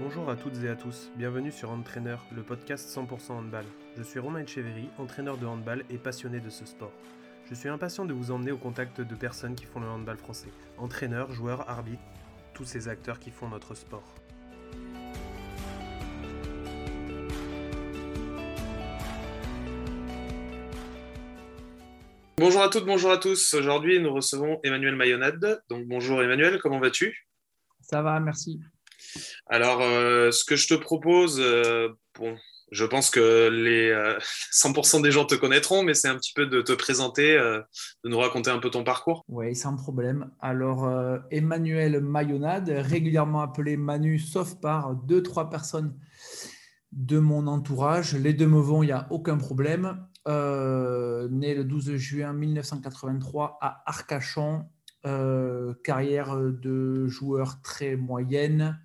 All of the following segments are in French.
Bonjour à toutes et à tous, bienvenue sur Entraîneur, le podcast 100% handball. Je suis Romain Echeverry, entraîneur de handball et passionné de ce sport. Je suis impatient de vous emmener au contact de personnes qui font le handball français. Entraîneurs, joueurs, arbitres, tous ces acteurs qui font notre sport. Bonjour à toutes, bonjour à tous. Aujourd'hui, nous recevons Emmanuel Mayonade. Donc bonjour Emmanuel, comment vas-tu? Ça va, merci. Alors, euh, ce que je te propose, euh, je pense que les 100% euh, des gens te connaîtront, mais c'est un petit peu de te présenter, de nous raconter un peu ton parcours. Oui, sans problème. Alors, Emmanuel Mayonade, régulièrement appelé Manu, sauf par deux, trois personnes de mon entourage. Les deux me vont, il n'y a aucun problème. né le 12 juin 1983 à Arcachon, carrière de joueur très moyenne,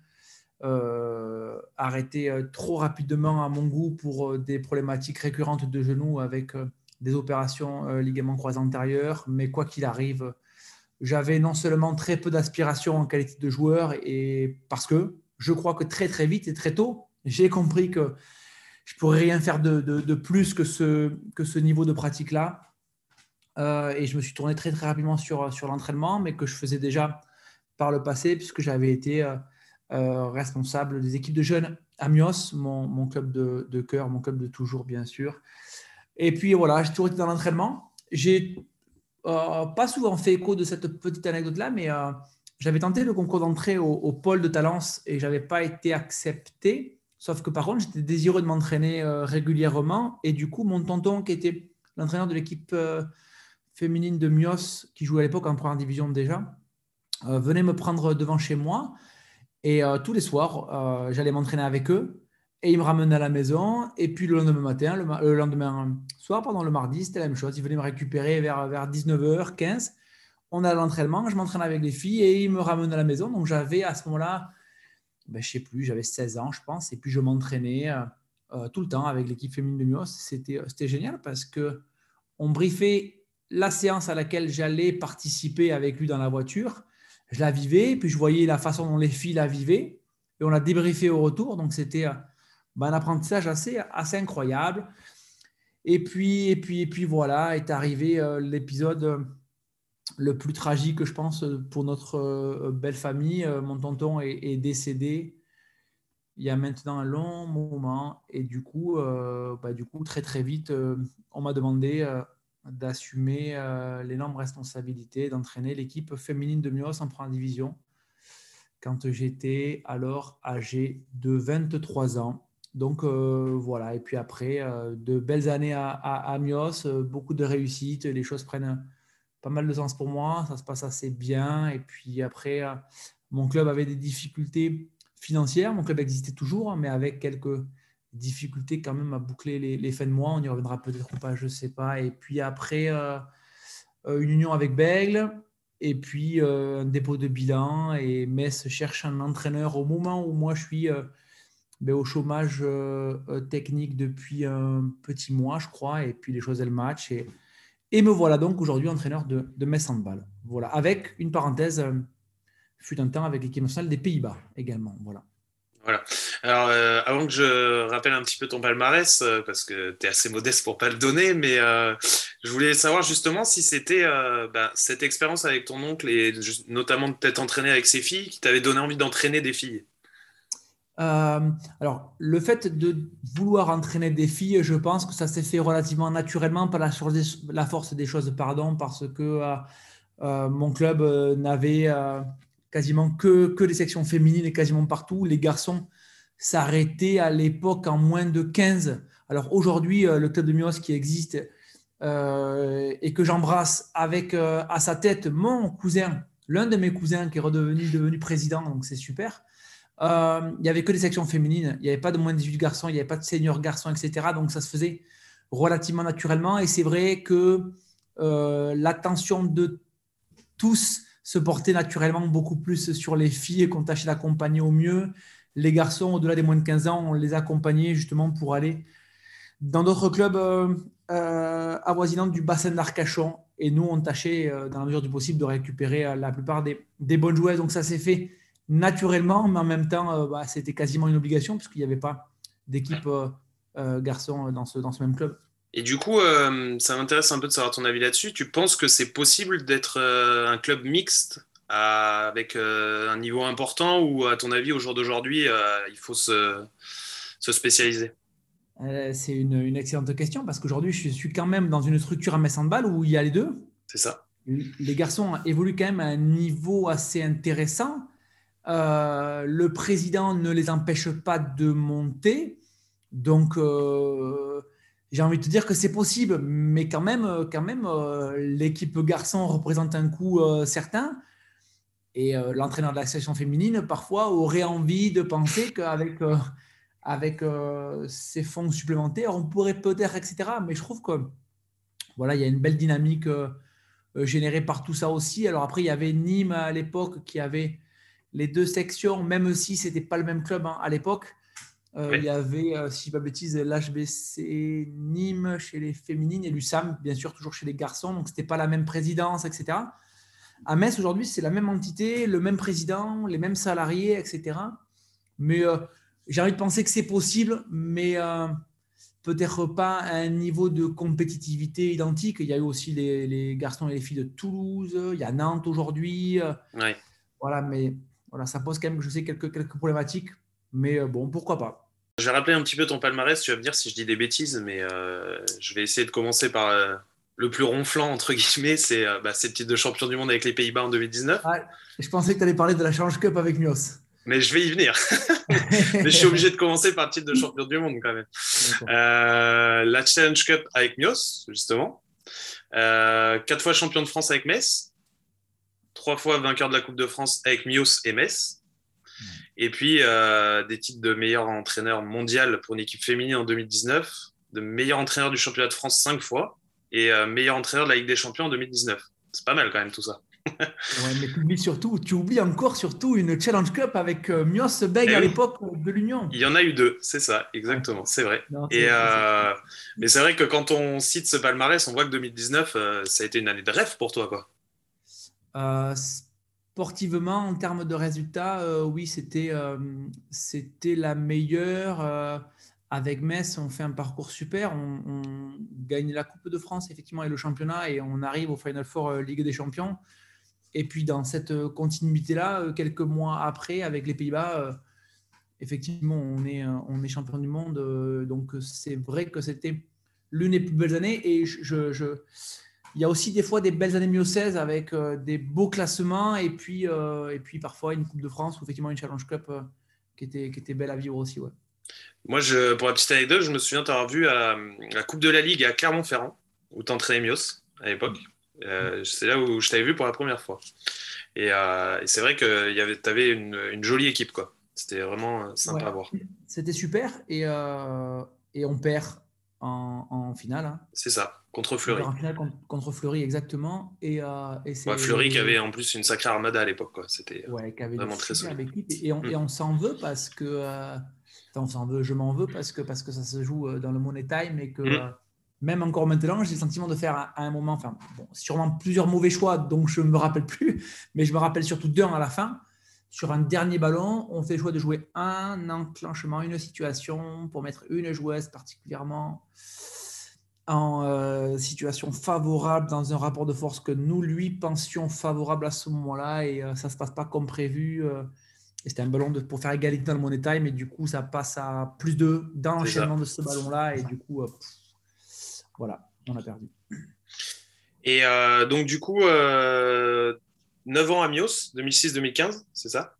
arrêté euh, trop rapidement à mon goût pour euh, des problématiques récurrentes de genoux avec des opérations ligaments croisés antérieurs. Mais quoi qu'il arrive, j'avais non seulement très peu d'aspiration en qualité de joueur, et parce que je crois que très très vite et très tôt, j'ai compris que je pourrais rien faire de, de, plus que ce, que ce niveau de pratique-là. et je me suis tourné très très rapidement sur, sur l'entraînement, mais que je faisais déjà par le passé, puisque j'avais été euh, responsable des équipes de jeunes à Mios, mon, club de, cœur, mon club de toujours, bien sûr. Et puis voilà, j'ai toujours été dans l'entraînement. J'ai euh, pas souvent fait écho de cette petite anecdote-là, mais euh, j'avais tenté le concours d'entrée au, pôle de Talence et j'avais pas été accepté. Sauf que par contre, j'étais désireux de m'entraîner régulièrement. Et du coup, mon tonton, qui était l'entraîneur de l'équipe féminine de Mios, qui jouait à l'époque en première division déjà, venait me prendre devant chez moi et euh, tous les soirs, euh, j'allais m'entraîner avec eux et ils me ramenaient à la maison. Et puis le lendemain matin, le, lendemain soir, pendant le mardi, c'était la même chose. Ils venaient me récupérer vers, vers 19h, 15 On a l'entraînement, je m'entraînais avec les filles et ils me ramenaient à la maison. Donc j'avais à ce moment-là, ben, je sais plus, j'avais 16 ans, je pense. Et puis je m'entraînais euh, tout le temps avec l'équipe féminine de Mios. C'était génial parce que on briefait la séance à laquelle j'allais participer avec lui dans la voiture je la vivais, puis je voyais la façon dont les filles la vivaient, et on l'a débriefé au retour. Donc, c'était euh, ben, un apprentissage assez, incroyable. Et puis, et puis, et puis voilà, est arrivé euh, l'épisode euh, le plus tragique, je pense, pour notre belle famille. mon tonton est, décédé il y a maintenant un long moment. Et du coup, bah, du coup très, très vite, on m'a demandé d'assumer euh, l'énorme responsabilité d'entraîner l'équipe féminine de Mios en première division quand j'étais alors âgé de 23 ans. Donc euh, voilà, et puis après, euh, de belles années à, à, Mios, beaucoup de réussites, les choses prennent pas mal de sens pour moi, ça se passe assez bien. Et puis après, mon club avait des difficultés financières, mon club existait toujours, mais avec quelques difficulté quand même à boucler les, fins de mois. On y reviendra peut-être ou pas, je ne sais pas. Et puis après, euh, euh, une union avec Bègle. Et puis euh, un dépôt de bilan. Et Metz cherche un entraîneur au moment où moi je suis ben, au chômage technique depuis un petit mois, je crois. Et puis les choses, elles matchent. Et, et me voilà donc aujourd'hui entraîneur de, de Metz Handball. Voilà. Avec une parenthèse, fut un temps avec l'équipe nationale des Pays-Bas également. Voilà. Voilà. Alors, euh, avant que je rappelle un petit peu ton palmarès, euh, parce que tu es assez modeste pour pas le donner, mais euh, je voulais savoir justement si c'était bah, cette expérience avec ton oncle et notamment de t'être entraîné avec ses filles qui t'avait donné envie d'entraîner des filles. alors, le fait de vouloir entraîner des filles, je pense que ça s'est fait relativement naturellement par la, force des choses, pardon, parce que mon club n'avait quasiment que, que les sections féminines et quasiment partout. Les garçons s'arrêtaient à l'époque en moins de 15. Alors aujourd'hui, euh, le club de Mios qui existe euh, et que j'embrasse avec euh, à sa tête mon cousin, l'un de mes cousins qui est redevenu devenu président, donc c'est super. il n'y avait que des sections féminines, il n'y avait pas de moins de 18 garçons, il n'y avait pas de seniors garçons, etc. Donc ça se faisait relativement naturellement. Et c'est vrai que l'attention de tous se porter naturellement beaucoup plus sur les filles qu'on tâchait d'accompagner au mieux. Les garçons, au-delà des moins de 15 ans, on les accompagnait justement pour aller dans d'autres clubs euh, euh, avoisinants du bassin d'Arcachon. Et nous, on tâchait, euh, dans la mesure du possible, de récupérer la plupart des, bonnes joueuses. Donc ça s'est fait naturellement, mais en même temps, bah, c'était quasiment une obligation puisqu'il n'y avait pas d'équipe garçon dans ce, dans ce même club. Et du coup, ça m'intéresse un peu de savoir ton avis là-dessus. Tu penses que c'est possible d'être un club mixte avec un niveau important ou à ton avis, au jour d'aujourd'hui, il faut se, se spécialiser? Euh, c'est une, excellente question parce qu'aujourd'hui, je suis quand même dans une structure à Metz Handball où il y a les deux. C'est ça. Les garçons évoluent quand même à un niveau assez intéressant. Euh, le président ne les empêche pas de monter. Donc, euh, j'ai envie de te dire que c'est possible, mais quand même, quand même l'équipe garçon représente un coût certain. Et l'entraîneur de la section féminine, parfois, aurait envie de penser qu'avec avec euh, ces fonds supplémentaires, on pourrait peut-être, etc. Mais je trouve que voilà, il y a une belle dynamique euh, euh, générée par tout ça aussi. Alors après, il y avait Nîmes à l'époque qui avait les deux sections, même si ce n'était pas le même club hein, à l'époque. Il y avait, si je ne pas bêtise, l'HBC Nîmes chez les féminines et l'USAM, bien sûr, toujours chez les garçons. Donc, ce n'était pas la même présidence, etc. À Metz, aujourd'hui, c'est la même entité, le même président, les mêmes salariés, etc. Mais j'ai envie de penser que c'est possible, mais euh, peut-être pas à un niveau de compétitivité identique. Il y a eu aussi les, garçons et les filles de Toulouse, il y a Nantes aujourd'hui. Euh, voilà, mais voilà, ça pose quand même, je sais, quelques, quelques problématiques, mais euh, bon, pourquoi pas. Je vais rappeler un petit peu ton palmarès, tu vas me dire si je dis des bêtises, mais je vais essayer de commencer par le plus ronflant, entre guillemets, c'est bah, le titre de champion du monde avec les Pays-Bas en 2019. je pensais que tu allais parler de la Challenge Cup avec Mios mais je vais y venir. mais je suis obligé de commencer par le titre de champion du monde quand même. Euh, la Challenge Cup avec Mios, justement. Euh, quatre fois champion de France avec Metz. Trois fois vainqueur de la Coupe de France avec Mios et Metz. Et puis euh, des titres de meilleur entraîneur mondial pour une équipe féminine en 2019, de meilleur entraîneur du championnat de France cinq fois et meilleur entraîneur de la Ligue des Champions en 2019. C'est pas mal quand même tout ça ouais, mais tu oublies surtout, tu oublies encore surtout une Challenge Cup avec euh, Mios Beg eh à l'époque de l'Union. Il y en a eu deux, c'est ça, exactement, c'est vrai. et euh, mais c'est vrai que quand on cite ce palmarès, on voit que 2019, euh, ça a été une année de rêve pour toi, quoi. sportivement, en termes de résultats, oui, c'était c'était la meilleure. Avec Metz, on fait un parcours super. On, gagne la Coupe de France, effectivement, et le championnat, et on arrive au Final Four Ligue des Champions. Et puis dans cette euh, continuité-là, euh, quelques mois après, avec les Pays-Bas, euh, effectivement, on est, on est champion du monde. donc c'est vrai que c'était l'une des plus belles années. Et il y a aussi des fois des belles années mieux 16 avec des beaux classements et puis, parfois une Coupe de France ou effectivement une Challenge Cup qui, était, qui belle à vivre aussi. Ouais. Moi, je, pour la petite anecdote, je me souviens t'avoir vu à la Coupe de la Ligue à Clermont-Ferrand, où tu entraînais Mios à l'époque. Euh, c'est là où je t'avais vu pour la première fois. Et, euh, c'est vrai que tu avais une, jolie équipe. quoi. C'était vraiment euh, sympa à voir. C'était super. Et, et on perd en, finale. Hein. C'est ça, contre Fleury. En finale contre, Fleury, exactement. Et, et Fleury qui avait en plus une sacrée armada à l'époque. C'était vraiment très solide. Et, on, mm. on s'en veut parce que. On s'en veut, je m'en veux parce que, parce que ça se joue dans le Money Time et que. Mm même encore maintenant, j'ai le sentiment de faire à, un moment, enfin, bon, sûrement plusieurs mauvais choix, donc je ne me rappelle plus, mais je me rappelle surtout d'un à la fin. Sur un dernier ballon, on fait le choix de jouer un enclenchement, une situation pour mettre une joueuse particulièrement en euh, situation favorable dans un rapport de force que nous lui pensions favorable à ce moment-là et euh, ça ne se passe pas comme prévu. Euh, et c'était un ballon de, pour faire égalité dans le money time et du coup ça passe à plus de dans l'enchaînement de ce ballon-là et du coup voilà, on a perdu. Et euh, donc, du coup, euh, 9 ans à Mios, 2006-2015, c'est ça?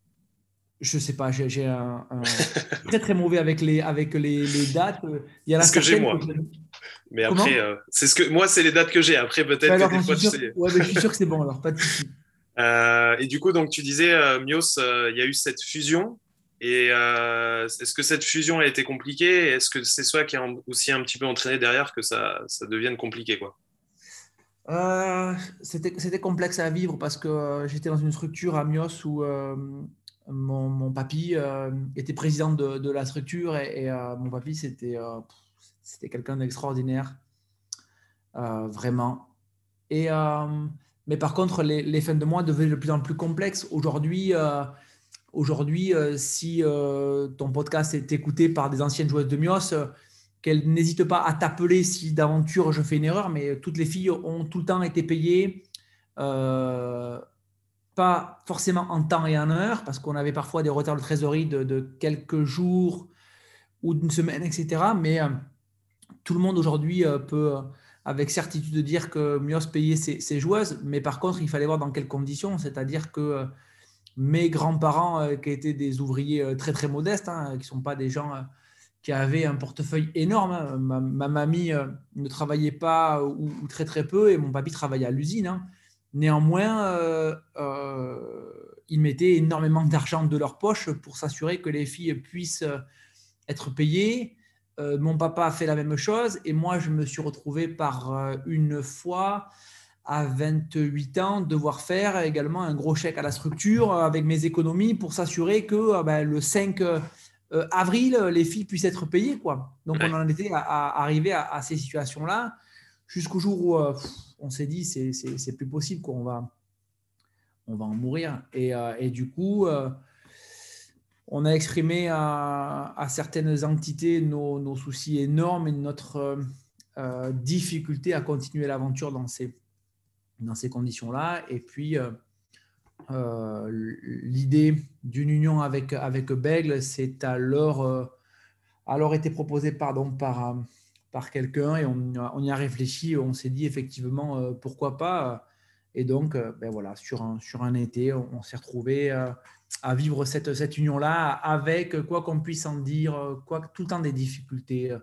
Je sais pas, j'ai un, très très mauvais avec les, avec les, dates. Il y a ce que j'ai moi. Mais après, euh, c'est ce que moi, c'est les dates que j'ai. Après, peut-être que des fois, tu sais. Ouais, je suis sûr que c'est bon, alors pas de souci. Euh, et du coup, donc tu disais, Mios, il y a eu cette fusion. Et euh, est-ce que cette fusion a été compliquée? Est-ce que c'est soi qui a aussi un petit peu entraîné derrière que ça, ça devienne compliqué quoi? Euh, C'était complexe à vivre parce que euh, j'étais dans une structure à Mios où mon, papy était président de, de, la structure et, mon papy c'était c'était quelqu'un d'extraordinaire, vraiment. Et, mais par contre, les, les, fins de mois devenaient de plus en plus complexes. Aujourd'hui, aujourd'hui, si ton podcast est écouté par des anciennes joueuses de Mios, qu'elles n'hésitent pas à t'appeler si d'aventure je fais une erreur, mais toutes les filles ont tout le temps été payées pas forcément en temps et en heure, parce qu'on avait parfois des retards de trésorerie de, quelques jours ou d'une semaine, etc. Mais euh, tout le monde aujourd'hui euh, peut euh, avec certitude dire que Mios payait ses, joueuses, mais par contre, il fallait voir dans quelles conditions. C'est-à-dire que mes grands-parents, qui étaient des ouvriers très très modestes, hein, qui ne sont pas des gens qui avaient un portefeuille énorme, hein. ma, mamie ne travaillait pas ou, très très peu, et mon papy travaillait à l'usine. Hein. Néanmoins, euh, euh, ils mettaient énormément d'argent de leur poche pour s'assurer que les filles puissent euh, être payées. Mon papa a fait la même chose et moi, je me suis retrouvé par une fois à 28 ans devoir faire également un gros chèque à la structure avec mes économies pour s'assurer que ben, le 5 avril, les filles puissent être payées. Quoi. Donc, on en était à, arriver à, ces situations-là jusqu'au jour où on s'est dit, c'est plus possible, qu'on va, on va en mourir. Et, euh, du coup, euh, on a exprimé à, certaines entités nos, soucis énormes et notre euh, difficulté à continuer l'aventure dans ces, conditions-là. Et puis, l'idée d'une union avec, avec Bègle, c'est alors, alors été proposée par quelqu'un et on, y a réfléchi. On s'est dit effectivement euh, pourquoi pas. Et donc, euh, ben voilà, sur un, été, on, s'est retrouvé euh, à vivre cette, cette union-là avec quoi qu'on puisse en dire, quoi, tout le temps des difficultés.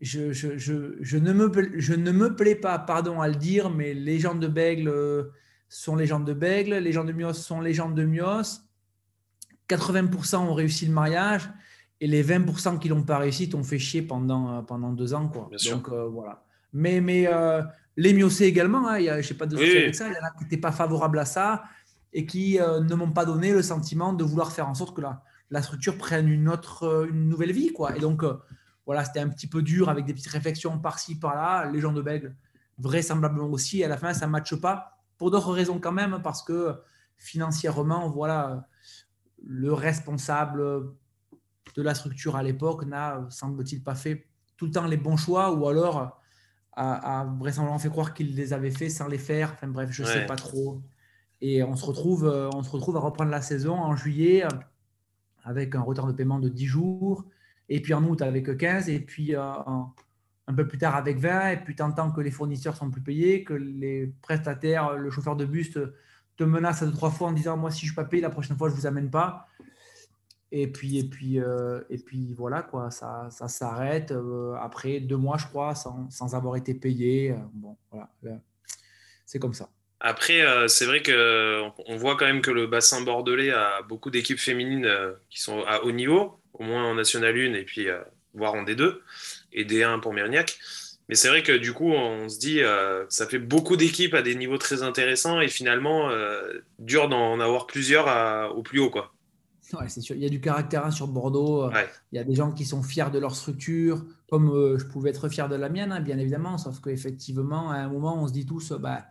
Je, je, je, je, ne me, je ne me plais pas, pardon à le dire, mais les gens de Bègle sont les gens de Bègle, les gens de Mios sont les gens de Mios. 80% ont réussi le mariage et les 20% qui l'ont pas réussi t'ont fait chier pendant, pendant deux ans. Quoi. Donc euh, voilà. Mais, mais euh, les miocés également, hein, je n'ai pas de souci avec ça. Il y en a qui n'étaient pas favorables à ça et qui ne m'ont pas donné le sentiment de vouloir faire en sorte que la, la structure prenne une, autre, une nouvelle vie. Quoi. Et donc voilà, c'était un petit peu dur avec des petites réflexions par-ci, par-là. Les gens de Bègle, vraisemblablement aussi. à la fin, ça ne matche pas. Pour d'autres raisons quand même, parce que financièrement, voilà, le responsable de la structure à l'époque n'a, semble-t-il, pas fait tout le temps les bons choix ou alors a, vraisemblablement fait croire qu'il les avait fait sans les faire. Enfin bref, je ne sais pas trop. Et on se, retrouve, euh, on se retrouve à reprendre la saison en juillet avec un retard de paiement de 10 jours, et puis en août avec 15, et puis euh, un peu plus tard avec 20, et puis tant que les fournisseurs sont plus payés, que les prestataires, le chauffeur de bus te, menace deux, trois fois en disant Moi, si je ne suis pas payé, la prochaine fois, je ne vous amène pas. Et puis, et puis, euh, et puis voilà, quoi, ça, ça s'arrête euh, après deux mois, je crois, sans, sans avoir été payé. Euh, bon, voilà, c'est comme ça. Après, c'est vrai qu'on on voit quand même que le bassin bordelais a beaucoup d'équipes féminines qui sont à haut niveau, au moins en National 1 et puis voire en D2 et D1 pour Mérignac. Mais c'est vrai que du coup, on se dit, ça fait beaucoup d'équipes à des niveaux très intéressants et finalement, dur d'en avoir plusieurs au plus haut, quoi. c'est sûr. Il y a du caractère hein, sur Bordeaux. Il y a des gens qui sont fiers de leur structure, comme euh, je pouvais être fier de la mienne, hein, bien évidemment. Sauf qu'effectivement, à un moment, on se dit tous, bah,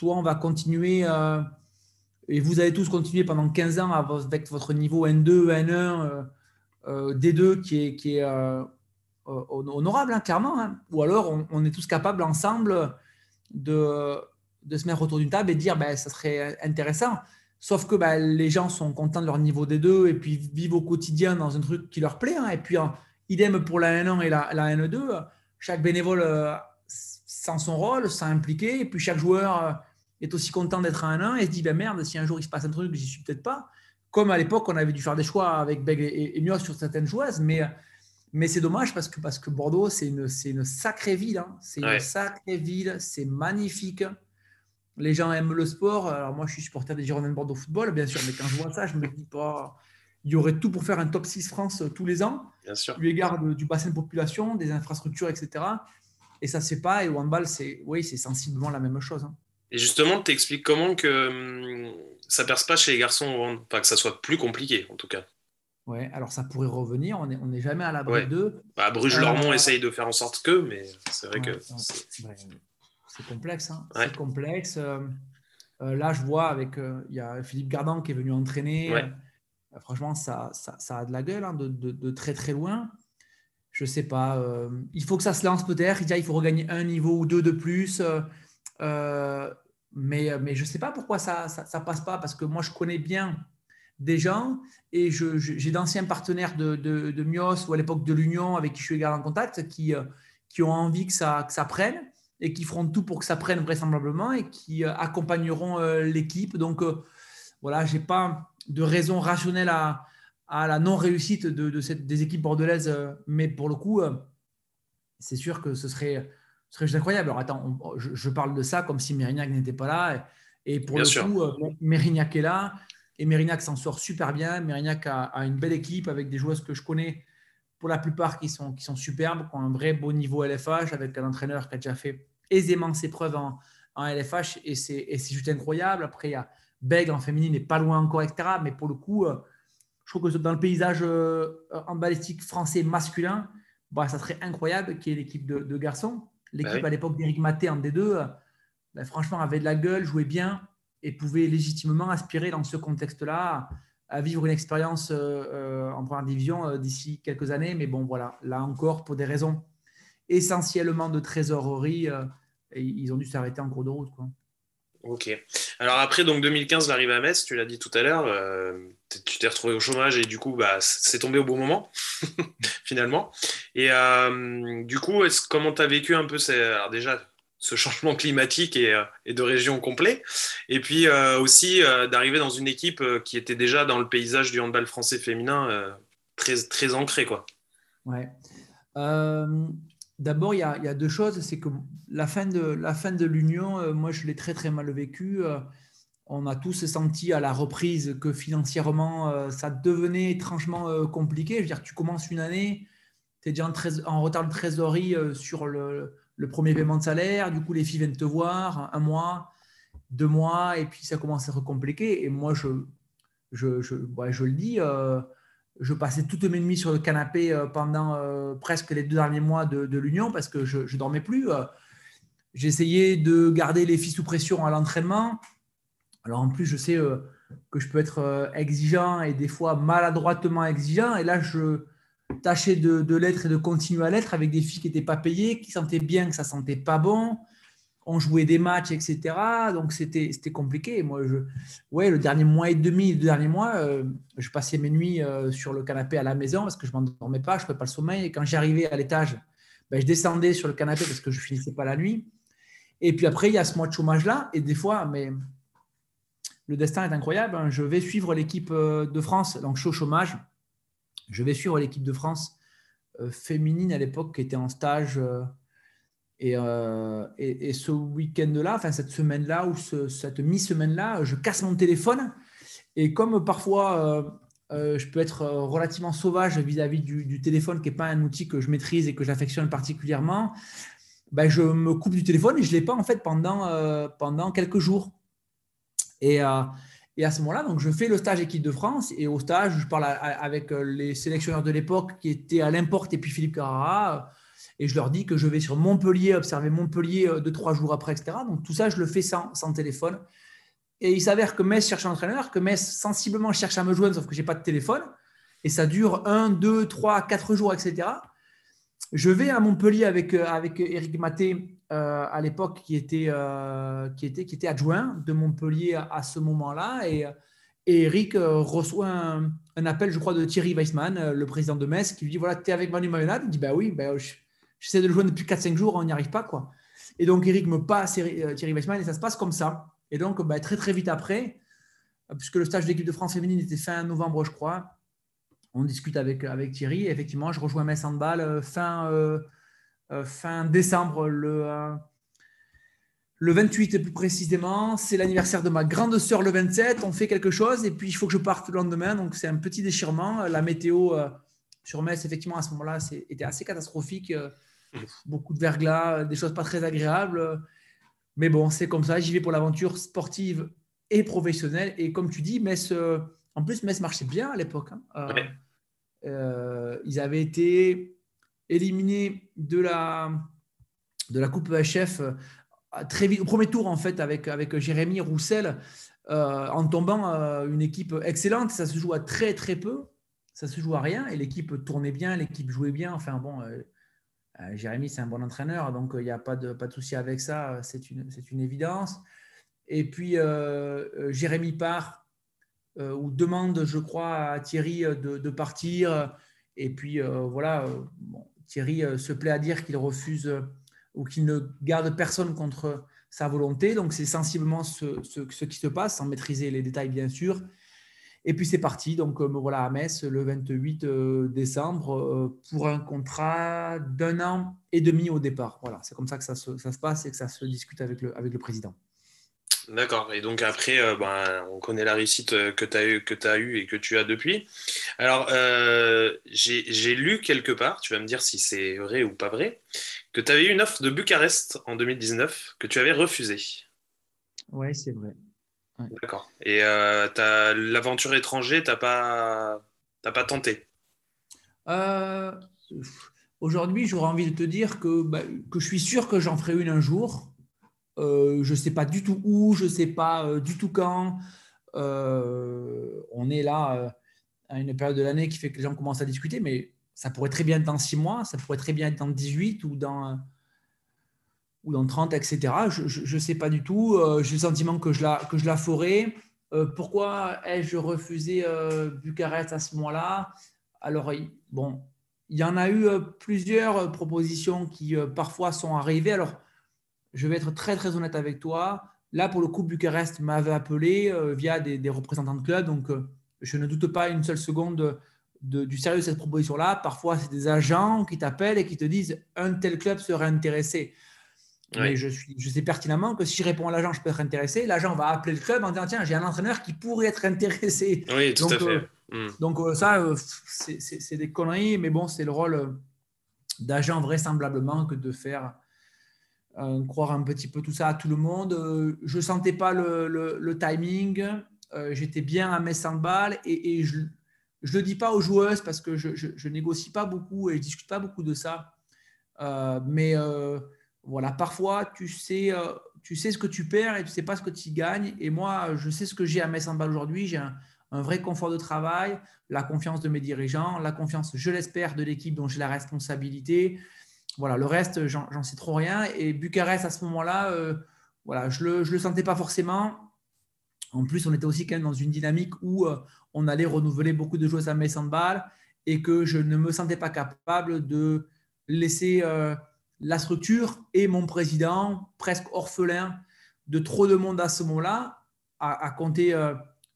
soit on va continuer, euh, et vous allez tous continuer pendant 15 ans avec votre niveau N2, N1, euh, D2 qui est, qui est honorable, hein, clairement. Ou alors, on, est tous capables ensemble de, se mettre autour d'une table et de dire, bah, ça serait intéressant Sauf que bah, les gens sont contents de leur niveau des deux et puis vivent au quotidien dans un truc qui leur plaît. Hein. Et puis, idem pour la N1 et la, N2, chaque bénévole euh, sent son rôle, sent impliqué. Et puis, chaque joueur euh, est aussi content d'être à N1 et se dit ben merde, si un jour il se passe un truc, j'y suis peut-être pas. Comme à l'époque, on avait dû faire des choix avec Beg et, et sur certaines joueuses. Mais, mais c'est dommage parce que, parce que Bordeaux, c'est une, une, sacrée ville. Hein. C'est une sacrée ville, c'est magnifique les gens aiment le sport. Alors moi, je suis supporter des Girondins de Bordeaux football, bien sûr, mais quand je vois ça, je me dis pas. Il y aurait tout pour faire un top 6 France euh, tous les ans, bien sûr. eu égard du bassin de population, des infrastructures, etc. Et ça c'est pas. Et au handball, c'est oui, c'est sensiblement la même chose. Hein. Et justement, tu expliques comment que hum, ça perce pas chez les garçons, enfin que ça soit plus compliqué en tout cas. Ouais, alors ça pourrait revenir, on n'est on est jamais à l'abri d'eux. Bah, Bruges-Lormont euh, essaye de faire en sorte que, mais c'est vrai que c'est complexe. Hein. C'est complexe. Euh, là, je vois avec il y a Philippe Gardan qui est venu entraîner. franchement, ça, ça, a de la gueule hein, de, de, très très loin. Je sais pas. il faut que ça se lance peut-être. Il faut regagner un niveau ou deux de plus. Mais, mais je ne sais pas pourquoi ça ne passe pas, parce que moi, je connais bien des gens et j'ai d'anciens partenaires de, Mios ou à l'époque de l'Union avec qui je suis également en contact qui, euh, ont envie que ça, prenne et qui feront tout pour que ça prenne vraisemblablement et qui euh, accompagneront euh, l'équipe. Donc voilà, je n'ai pas de raison rationnelle à, la non-réussite de, des équipes bordelaises, mais pour le coup, c'est sûr que ce serait, ce serait juste incroyable. Alors attends, je, parle de ça comme si Mérignac n'était pas là. Et, pour le coup, Mérignac est là. Et Mérignac s'en sort super bien. Mérignac a, une belle équipe avec des joueuses que je connais pour la plupart qui sont, qui sont superbes, qui ont un vrai beau niveau LFH, avec un entraîneur qui a déjà fait aisément ses preuves en, en LFH et c'est juste incroyable. Après, il y a Bègle en féminine n'est pas loin encore, etc. Mais pour le coup, euh, je trouve que dans le paysage euh, en balistique français masculin, bah, ça serait incroyable qu'il y ait l'équipe de, garçons. L'équipe à l'époque d'Éric Maté en D2, euh, bah, franchement, avait de la gueule, jouait bien et pouvait légitimement aspirer dans ce contexte-là à vivre une expérience euh, euh, en première division d'ici quelques années. Mais bon, voilà, là encore, pour des raisons essentiellement de trésorerie, ils ont dû s'arrêter en cours de route. Quoi. Ok. Alors après, donc 2015, l'arrivée à Metz, tu l'as dit tout à l'heure, tu t'es retrouvé au chômage et du coup, bah, c'est tombé au bon moment, finalement. Et du coup, comment tu as vécu un peu déjà, ce changement climatique et, euh, de région complet? Et puis euh, aussi euh, d'arriver dans une équipe qui était déjà dans le paysage du handball français féminin très, très ancré. Quoi. Ouais. D'abord, il y, a deux choses. C'est que la fin de, l'Union, moi, je l'ai très, très mal vécu. on a tous senti à la reprise que financièrement, ça devenait étrangement compliqué. Je veux dire, tu commences une année, tu es déjà en, retard de trésorerie sur le, premier paiement de salaire, du coup les filles viennent te voir, un mois, deux mois, et puis ça commence à être compliqué. Et moi, je, le dis, euh, je passais toutes mes nuits sur le canapé euh, pendant euh, presque les deux derniers mois de, l'Union parce que je ne dormais plus. J'essayais de garder les filles sous pression à l'entraînement. Alors en plus, je sais que je peux être exigeant et des fois maladroitement exigeant. Et là, je, tâcher de, l'être et de continuer à l'être avec des filles qui n'étaient pas payées, qui sentaient bien que ça sentait pas bon. On jouait des matchs, etc. Donc c'était compliqué. Moi, je, ouais, le dernier mois et demi, le dernier mois, euh, je passais mes nuits euh, sur le canapé à la maison parce que je m'endormais pas, je ne pas le sommeil. Et quand j'arrivais à l'étage, ben, je descendais sur le canapé parce que je finissais pas la nuit. Et puis après, il y a ce mois de chômage là. Et des fois, mais le destin est incroyable. Hein. Je vais suivre l'équipe euh, de France, donc je suis au chômage je vais suivre l'équipe de France féminine à l'époque qui était en stage. Euh, euh, et, ce week-end-là, enfin cette semaine-là ou cette mi-semaine-là, je casse mon téléphone. Et comme parfois je peux être relativement sauvage vis-à-vis du, téléphone, qui n'est pas un outil que je maîtrise et que j'affectionne particulièrement, ben, je me coupe du téléphone et je ne l'ai pas en fait pendant, pendant quelques jours. Et, à ce moment-là, donc je fais le stage équipe de France et au stage, je parle avec euh, les sélectionneurs de l'époque qui étaient à l'importe et puis Philippe Carrara et je leur dis que je vais sur Montpellier observer Montpellier euh, deux trois jours après, etc. Donc tout ça, je le fais sans, sans téléphone. Et il s'avère que Metz cherche un entraîneur, que Metz sensiblement cherche à me joindre, sauf que j'ai pas de téléphone. Et ça dure un, deux, trois, quatre jours, etc. Je vais à Montpellier avec, euh, avec Eric Maté euh, à l'époque qui était, qui, était, qui était adjoint de Montpellier à, ce moment-là. Et, Eric euh, reçoit un, appel, je crois, de Thierry Weissman, le président de Metz, qui lui dit Voilà, tu es avec Manu Mayonnaise Il dit Bah oui, bah, j'essaie de le joindre depuis 4-5 jours, on n'y arrive pas. quoi. Et donc, Eric me passe Thierry Weissman et ça se passe comme ça. Et donc, bah, très très vite après, puisque le stage de l'équipe de France féminine était fin novembre, je crois, on discute avec, avec Thierry. Et effectivement, je rejoins Metz Handball fin euh, fin décembre, le, euh, le 28 plus précisément. C'est l'anniversaire de ma grande sœur le 27. On fait quelque chose et puis il faut que je parte le lendemain. Donc c'est un petit déchirement. La météo euh, sur Metz, effectivement, à ce moment-là, était assez catastrophique. Beaucoup de verglas, des choses pas très agréables. Mais bon, c'est comme ça. J'y vais pour l'aventure sportive et professionnelle. Et comme tu dis, Metz, en plus, Metz marchait bien à l'époque. Hein. ils avaient été éliminé de la, de la Coupe HF très vite, au premier tour, en fait, avec, avec Jérémy Roussel, en tombant une équipe excellente. Ça se joue à très, très peu. Ça se joue à rien. Et l'équipe tournait bien, l'équipe jouait bien. Enfin, bon, Jérémy, c'est un bon entraîneur, donc il n'y a pas de, pas de souci avec ça. C'est une, une évidence. Et puis, Jérémy part ou demande, je crois, à Thierry de, de partir. Et puis, voilà, Thierry se plaît à dire qu'il refuse ou qu'il ne garde personne contre sa volonté. Donc c'est sensiblement ce, ce, qui se passe, sans maîtriser les détails bien sûr. Et puis c'est parti, donc euh, me voilà à Metz le 28 euh, décembre euh, pour un contrat d'un an et demi au départ. Voilà, c'est comme ça que ça se, ça se, passe et que ça se discute avec le, avec le président. D'accord. Et donc après, euh, ben, on connaît la réussite que tu as eu, que as eu et que tu as depuis. Alors, euh, j'ai lu quelque part, tu vas me dire si c'est vrai ou pas vrai, que tu avais eu une offre de Bucarest en 2019 que tu avais refusée. Oui, c'est vrai. D'accord. Et l'aventure étrangère, tu n'as pas, pas tenté? Aujourd'hui, j'aurais envie de te dire que, bah, que je suis sûr que j'en ferai une un jour euh, je ne sais pas du tout où, je ne sais pas euh, du tout quand. Euh, on est là à une période de l'année qui fait que les gens commencent à discuter, mais ça pourrait très bien être dans 6 mois, ça pourrait très bien être dans 18 ou dans, ou dans 30, etc. Je ne sais pas du tout. J'ai le sentiment que je la, que je la ferai. pourquoi ai-je refusé Bucarest à ce moment-là? Alors, bon, il y en a eu plusieurs propositions qui parfois sont arrivées. Alors, je vais être très très honnête avec toi. Là, pour le coup, Bucarest m'avait appelé euh, via des, représentants de club. Donc, euh, je ne doute pas une seule seconde du sérieux de cette proposition-là. Parfois, c'est des agents qui t'appellent et qui te disent un tel club serait intéressé. Mais je, suis, je sais pertinemment que si je réponds à l'agent, je peux être intéressé. L'agent va appeler le club en disant Tiens, j'ai un entraîneur qui pourrait être intéressé. Oui, tout donc, à fait. Euh, hmm. Donc, ça, c'est des conneries, mais bon, c'est le rôle d'agent vraisemblablement que de faire euh, croire un petit peu tout ça à tout le monde. Euh, je ne sentais pas le, timing. Euh, j'étais bien à mes 100 balles et, je ne le dis pas aux joueuses parce que je, je, négocie pas beaucoup et je discute pas beaucoup de ça. mais voilà, parfois, tu sais, tu sais ce que tu perds et tu sais pas ce que tu gagnes. Et moi, je sais ce que j'ai à mes 100 balles aujourd'hui. J'ai un, vrai confort de travail, la confiance de mes dirigeants, la confiance, je l'espère, de l'équipe dont j'ai la responsabilité. Voilà, le reste, j'en sais trop rien. Et Bucarest, à ce moment-là, euh, voilà, je le, je le, sentais pas forcément. En plus, on était aussi quand même dans une dynamique où euh, on allait renouveler beaucoup de joueurs à mes balles et que je ne me sentais pas capable de laisser euh, la structure et mon président presque orphelin de trop de monde à ce moment-là, à, compter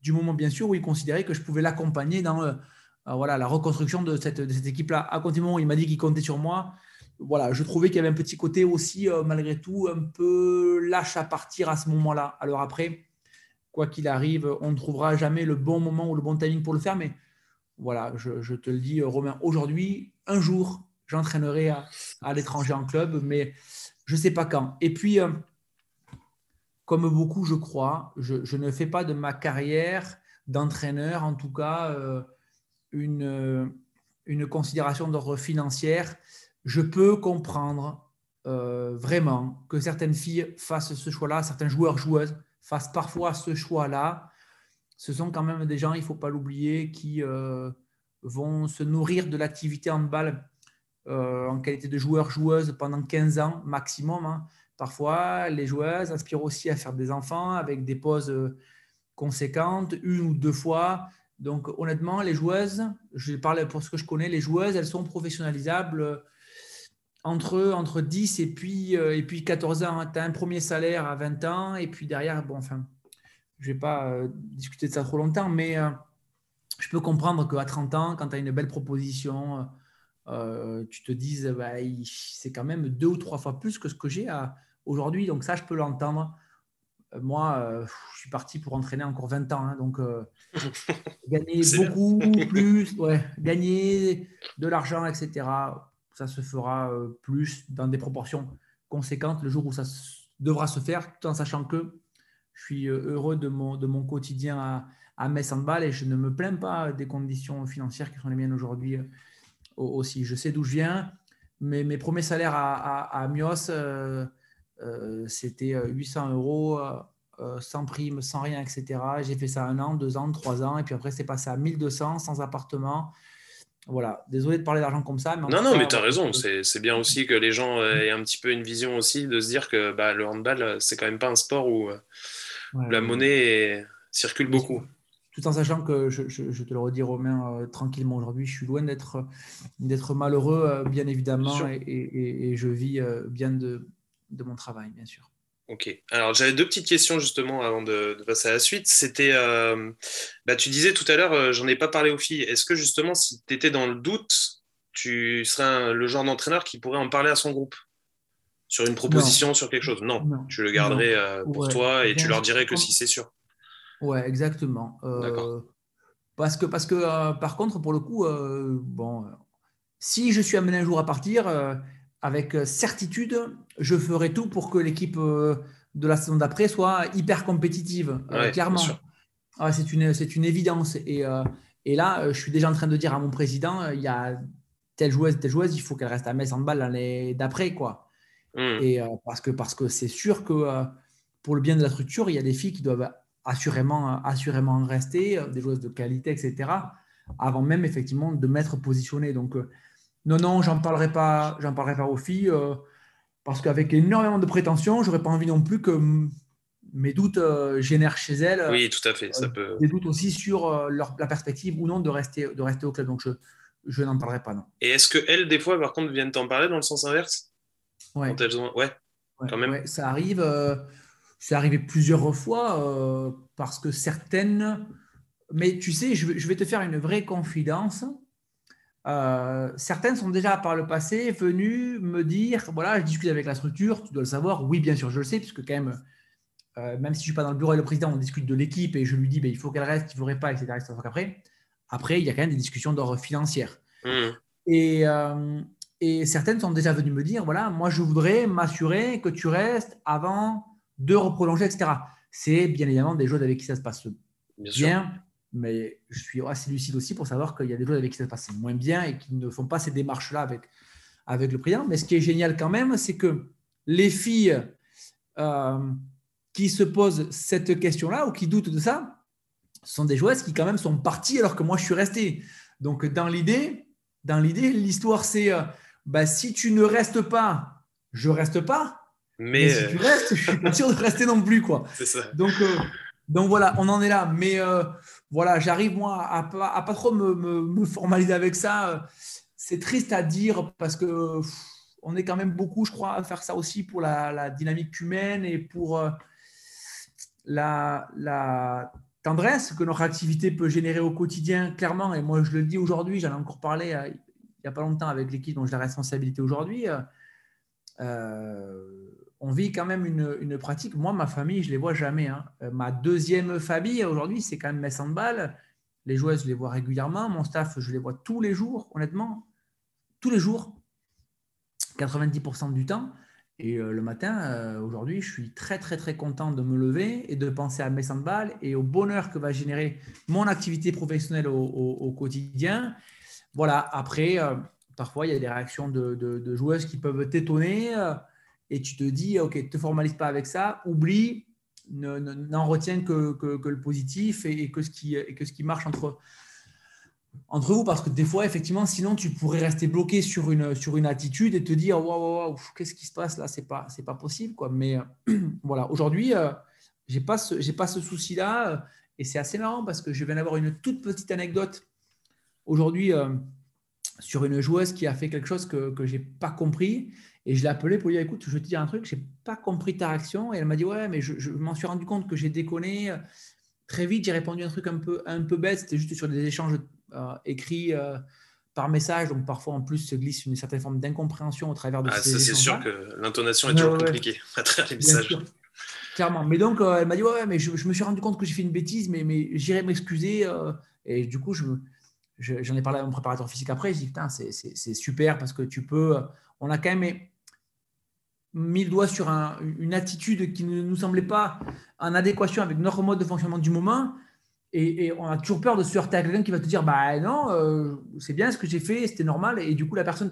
du moment bien sûr où il considérait que je pouvais l'accompagner dans voilà, la reconstruction de cette, équipe-là. À compter du moment où il m'a dit qu'il comptait sur moi, voilà, je trouvais qu'il y avait un petit côté aussi, euh, malgré tout, un peu lâche à partir à ce moment-là. Alors après, quoi qu'il arrive, on ne trouvera jamais le bon moment ou le bon timing pour le faire, mais voilà, je, te le dis, Romain, aujourd'hui, un jour, j'entraînerai à, l'étranger en club, mais je ne sais pas quand. Et puis, euh, comme beaucoup, je crois, je, ne fais pas de ma carrière d'entraîneur, en tout cas, euh, une, une considération d'ordre financière je peux comprendre euh, vraiment que certaines filles fassent ce choix-là, certains joueurs, joueuses fassent parfois ce choix-là. Ce sont quand même des gens, il ne faut pas l'oublier, qui euh, vont se nourrir de l'activité handball euh, en qualité de joueurs, joueuses pendant 15 ans maximum. Hein. Parfois, les joueuses aspirent aussi à faire des enfants avec des pauses conséquentes, une ou deux fois. Donc, honnêtement, les joueuses, je parle pour ce que je connais, les joueuses, elles sont professionnalisables entre, entre 10 et puis, euh, et puis 14 ans. Tu as un premier salaire à 20 ans et puis derrière, bon, enfin, je ne vais pas euh, discuter de ça trop longtemps, mais euh, je peux comprendre qu'à 30 ans, quand tu as une belle proposition, tu te dises, bah, c'est quand même deux ou trois fois plus que ce que j'ai aujourd'hui. Donc ça, je peux l'entendre. Moi, je suis parti pour entraîner encore 20 ans. Hein, donc, gagner beaucoup plus, ouais, gagner de l'argent, etc ça se fera euh, plus dans des proportions conséquentes le jour où ça devra se faire, tout en sachant que je suis euh, heureux de mon, de mon quotidien à, à Metz Handball et je ne me plains pas des conditions financières qui sont les miennes aujourd'hui euh, aussi. Je sais d'où je viens. mais mes premiers salaires à, à, Mios, c'était 800 euros sans prime, sans rien, etc. J'ai fait ça un an, deux ans, trois ans, et puis après, c'est passé à 1200 sans appartement. Voilà, désolé de parler d'argent comme ça. Mais non, non, mais tu as raison. C'est bien aussi que les gens aient un petit peu une vision aussi de se dire que bah, le handball, c'est quand même pas un sport où, la monnaie circule beaucoup tout en sachant que, je, te le redis Romain, euh, tranquillement aujourd'hui, je suis loin d'être, d'être malheureux, euh, bien évidemment, et, je vis euh, bien de, mon travail, bien sûr. Ok. Alors j'avais deux petites questions justement avant de, passer à la suite. C'était, bah, tu disais tout à l'heure, j'en ai pas parlé aux filles. Est-ce que justement, si tu étais dans le doute, tu serais le genre d'entraîneur qui pourrait en parler à son groupe? Sur une proposition, sur quelque chose? Non, tu le garderais pour toi et tu leur dirais que si c'est sûr. Ouais, exactement. Euh, parce que, parce que euh, par contre, pour le coup, euh, bon, si je suis amené un jour à partir, avec certitude, je ferai tout pour que l'équipe de la saison d'après soit hyper compétitive, clairement. Ah, c'est une, une évidence. Et, et là, je suis déjà en train de dire à mon président, il y a telle joueuse, telle joueuse, il faut qu'elle reste à Metz en balle l'année d'après, quoi. Mmh. Et parce que parce que c'est sûr que pour le bien de la structure, il y a des filles qui doivent assurément, assurément rester, euh, des joueuses de qualité, etc., avant même effectivement de m'être positionné. Donc, euh, non, non, j'en parlerai pas, j'en parlerai pas aux filles, euh, parce qu'avec énormément de prétentions, j'aurais pas envie non plus que mes doutes génèrent chez elles. Oui, tout à fait. Ça peut... Des doutes aussi sur leur, la perspective ou non de rester, de rester au club. Donc, je, je n'en parlerai pas, non. Et est-ce que elles, des fois, par contre, viennent t'en parler dans le sens inverse? Ouais. ouais. quand même. ça arrive. C'est arrivé plusieurs fois euh, parce que certaines. Mais tu sais, je, vais te faire une vraie confidence. Euh, certaines sont déjà par le passé venues me dire voilà, je discute avec la structure, tu dois le savoir. Oui, bien sûr, je le sais, puisque quand même, euh, même si je ne suis pas dans le bureau et le président, on discute de l'équipe et je lui dis ben, il faut qu'elle reste, il ne faudrait pas, etc. etc. Après, après, il y a quand même des discussions d'ordre financier. Mmh. Et, et certaines sont déjà venues me dire voilà, moi, je voudrais m'assurer que tu restes avant de reprolonger, etc. C'est bien évidemment des joueurs avec qui ça se passe bien, mais je suis assez lucide aussi pour savoir qu'il y a des joueurs avec qui ça se passe moins bien et qui ne font pas ces démarches-là avec, avec le président. Mais ce qui est génial quand même, c'est que les filles euh, qui se posent cette question-là ou qui doutent de ça sont des joueuses qui quand même sont parties alors que moi je suis resté. Donc dans l'idée, dans l'idée, l'histoire c'est euh, bah, si tu ne restes pas, je reste pas. Mais, si tu restes, je suis pas sûr de rester non plus. Quoi. Donc, euh, donc voilà, on en est là. Mais euh, voilà, j'arrive moi à pas, à pas trop me, me, formaliser avec ça. C'est triste à dire parce que on est quand même beaucoup, je crois, à faire ça aussi pour la, la dynamique humaine et pour euh, la, la, tendresse que notre activité peut générer au quotidien, clairement. Et moi, je le dis aujourd'hui, j'en ai encore parlé il n'y a pas longtemps avec l'équipe dont j'ai la responsabilité aujourd'hui. Euh, on vit quand même une, pratique. Moi, ma famille, je ne les vois jamais. Hein. Euh, ma deuxième famille aujourd'hui, c'est quand même mes handball. Les joueuses, je les vois régulièrement. Mon staff, je les vois tous les jours, honnêtement. Tous les jours. 90% du temps. Et euh, le matin, euh, aujourd'hui, je suis très, très, très content de me lever et de penser à mes handball et au bonheur que va générer mon activité professionnelle au, quotidien. Voilà, après, parfois, il y a des réactions de, de joueuses qui peuvent t'étonner et tu te dis, OK, ne te formalise pas avec ça, oublie, n'en retiens que, le positif et, que ce qui, marche entre, vous, parce que des fois, effectivement, sinon, tu pourrais rester bloqué sur une, attitude et te dire, waouh, wow, qu'est-ce qui se passe là? C'est pas, pas possible, quoi. Mais voilà, aujourd'hui, je euh, j'ai pas ce, ce souci-là, euh, et c'est assez marrant parce que je viens d'avoir une toute petite anecdote. Aujourd'hui euh, sur une joueuse qui a fait quelque chose que que j'ai pas compris et je l'ai appelé pour lui dire écoute, je vais te dire un truc, je n'ai pas compris ta réaction. Et elle m'a dit ouais, mais je, m'en suis rendu compte que j'ai déconné. Très vite, j'ai répondu un truc un peu, un peu bête. C'était juste sur des échanges euh, écrits euh, par message. Donc parfois, en plus, se glisse une certaine forme d'incompréhension au travers de ah, ces C'est sûr que l'intonation est toujours compliquée à travers les messages. Clairement. Mais donc, euh, elle m'a dit ouais, mais je, me suis rendu compte que j'ai fait une bêtise, mais, mais j'irai m'excuser. et du coup, je j'en ai parlé à mon préparateur physique après. Je dis putain, c'est super parce que tu peux. On a quand même mis le doigt sur une attitude qui ne nous semblait pas en adéquation avec notre mode de fonctionnement du moment. Et, on a toujours peur de se heurter à quelqu'un qui va te dire Bah non, euh, c'est bien ce que j'ai fait, c'était normal. Et du coup, la personne,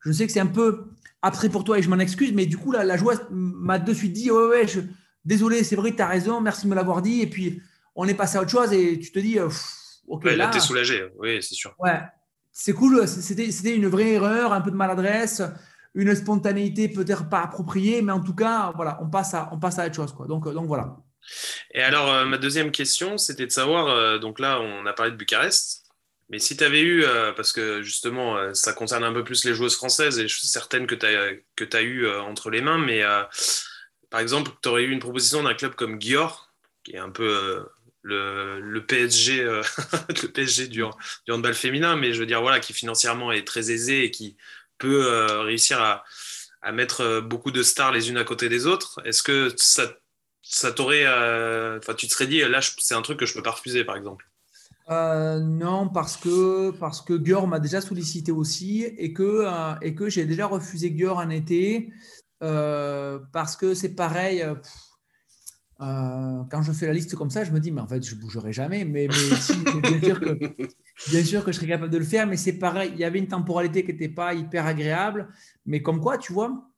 je sais que c'est un peu après pour toi et je m'en excuse, mais du coup, la, la joueuse m'a de suite dit Ouais, ouais, je, désolé, c'est vrai, tu as raison, merci de me l'avoir dit. Et puis, on est passé à autre chose et tu te dis Ok, là, là tu es soulagé, oui, c'est sûr. Ouais, c'est cool, c'était une vraie erreur, un peu de maladresse, une spontanéité peut-être pas appropriée, mais en tout cas, voilà, on passe à, on passe à autre chose. Quoi. Donc, donc voilà. Et alors, euh, ma deuxième question, c'était de savoir, euh, donc là, on a parlé de Bucarest, mais si tu avais eu, euh, parce que justement, ça concerne un peu plus les joueuses françaises et je suis certaine que tu as, eu entre les mains, mais par exemple, tu aurais eu une proposition d'un club comme Gior, qui est un peu le, PSG, le PSG du, handball féminin, mais je veux dire, voilà, qui financièrement est très aisé et qui peut réussir à, à mettre beaucoup de stars les unes à côté des autres. Est-ce que ça ça t'aurait. Euh, enfin, tu te serais dit, là, c'est un truc que je peux pas refuser, par exemple? Euh, non, parce que, parce que Gior m'a déjà sollicité aussi et que, euh, et que j'ai déjà refusé Gior en été parce que c'est pareil. quand je fais la liste comme ça, je me dis, mais en fait, je bougerai jamais. Mais, bien sûr que je serais capable de le faire, mais c'est pareil. Il y avait une temporalité qui n'était pas hyper agréable. Mais comme quoi, tu vois,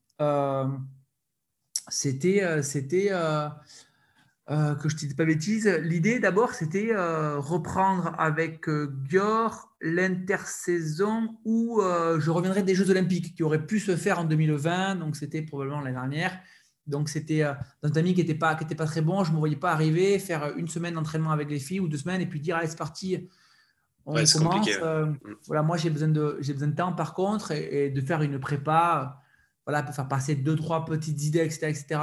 c'était, euh, c'était euh, euh, que je ne dis pas bêtise. L'idée d'abord, c'était reprendre avec Gior l'intersaison où je reviendrai des Jeux Olympiques qui auraient pu se faire en 2020. Donc, c'était probablement l'année dernière. Donc, c'était dans un timing qui n'était pas, pas très bon. Je ne me voyais pas arriver, faire une semaine d'entraînement avec les filles ou deux semaines et puis dire Allez, c'est parti. On commence. Mm. voilà, moi, j'ai besoin, de, j'ai besoin de temps par contre et de faire une prépa voilà, pour faire passer deux, trois petites idées, etc. etc.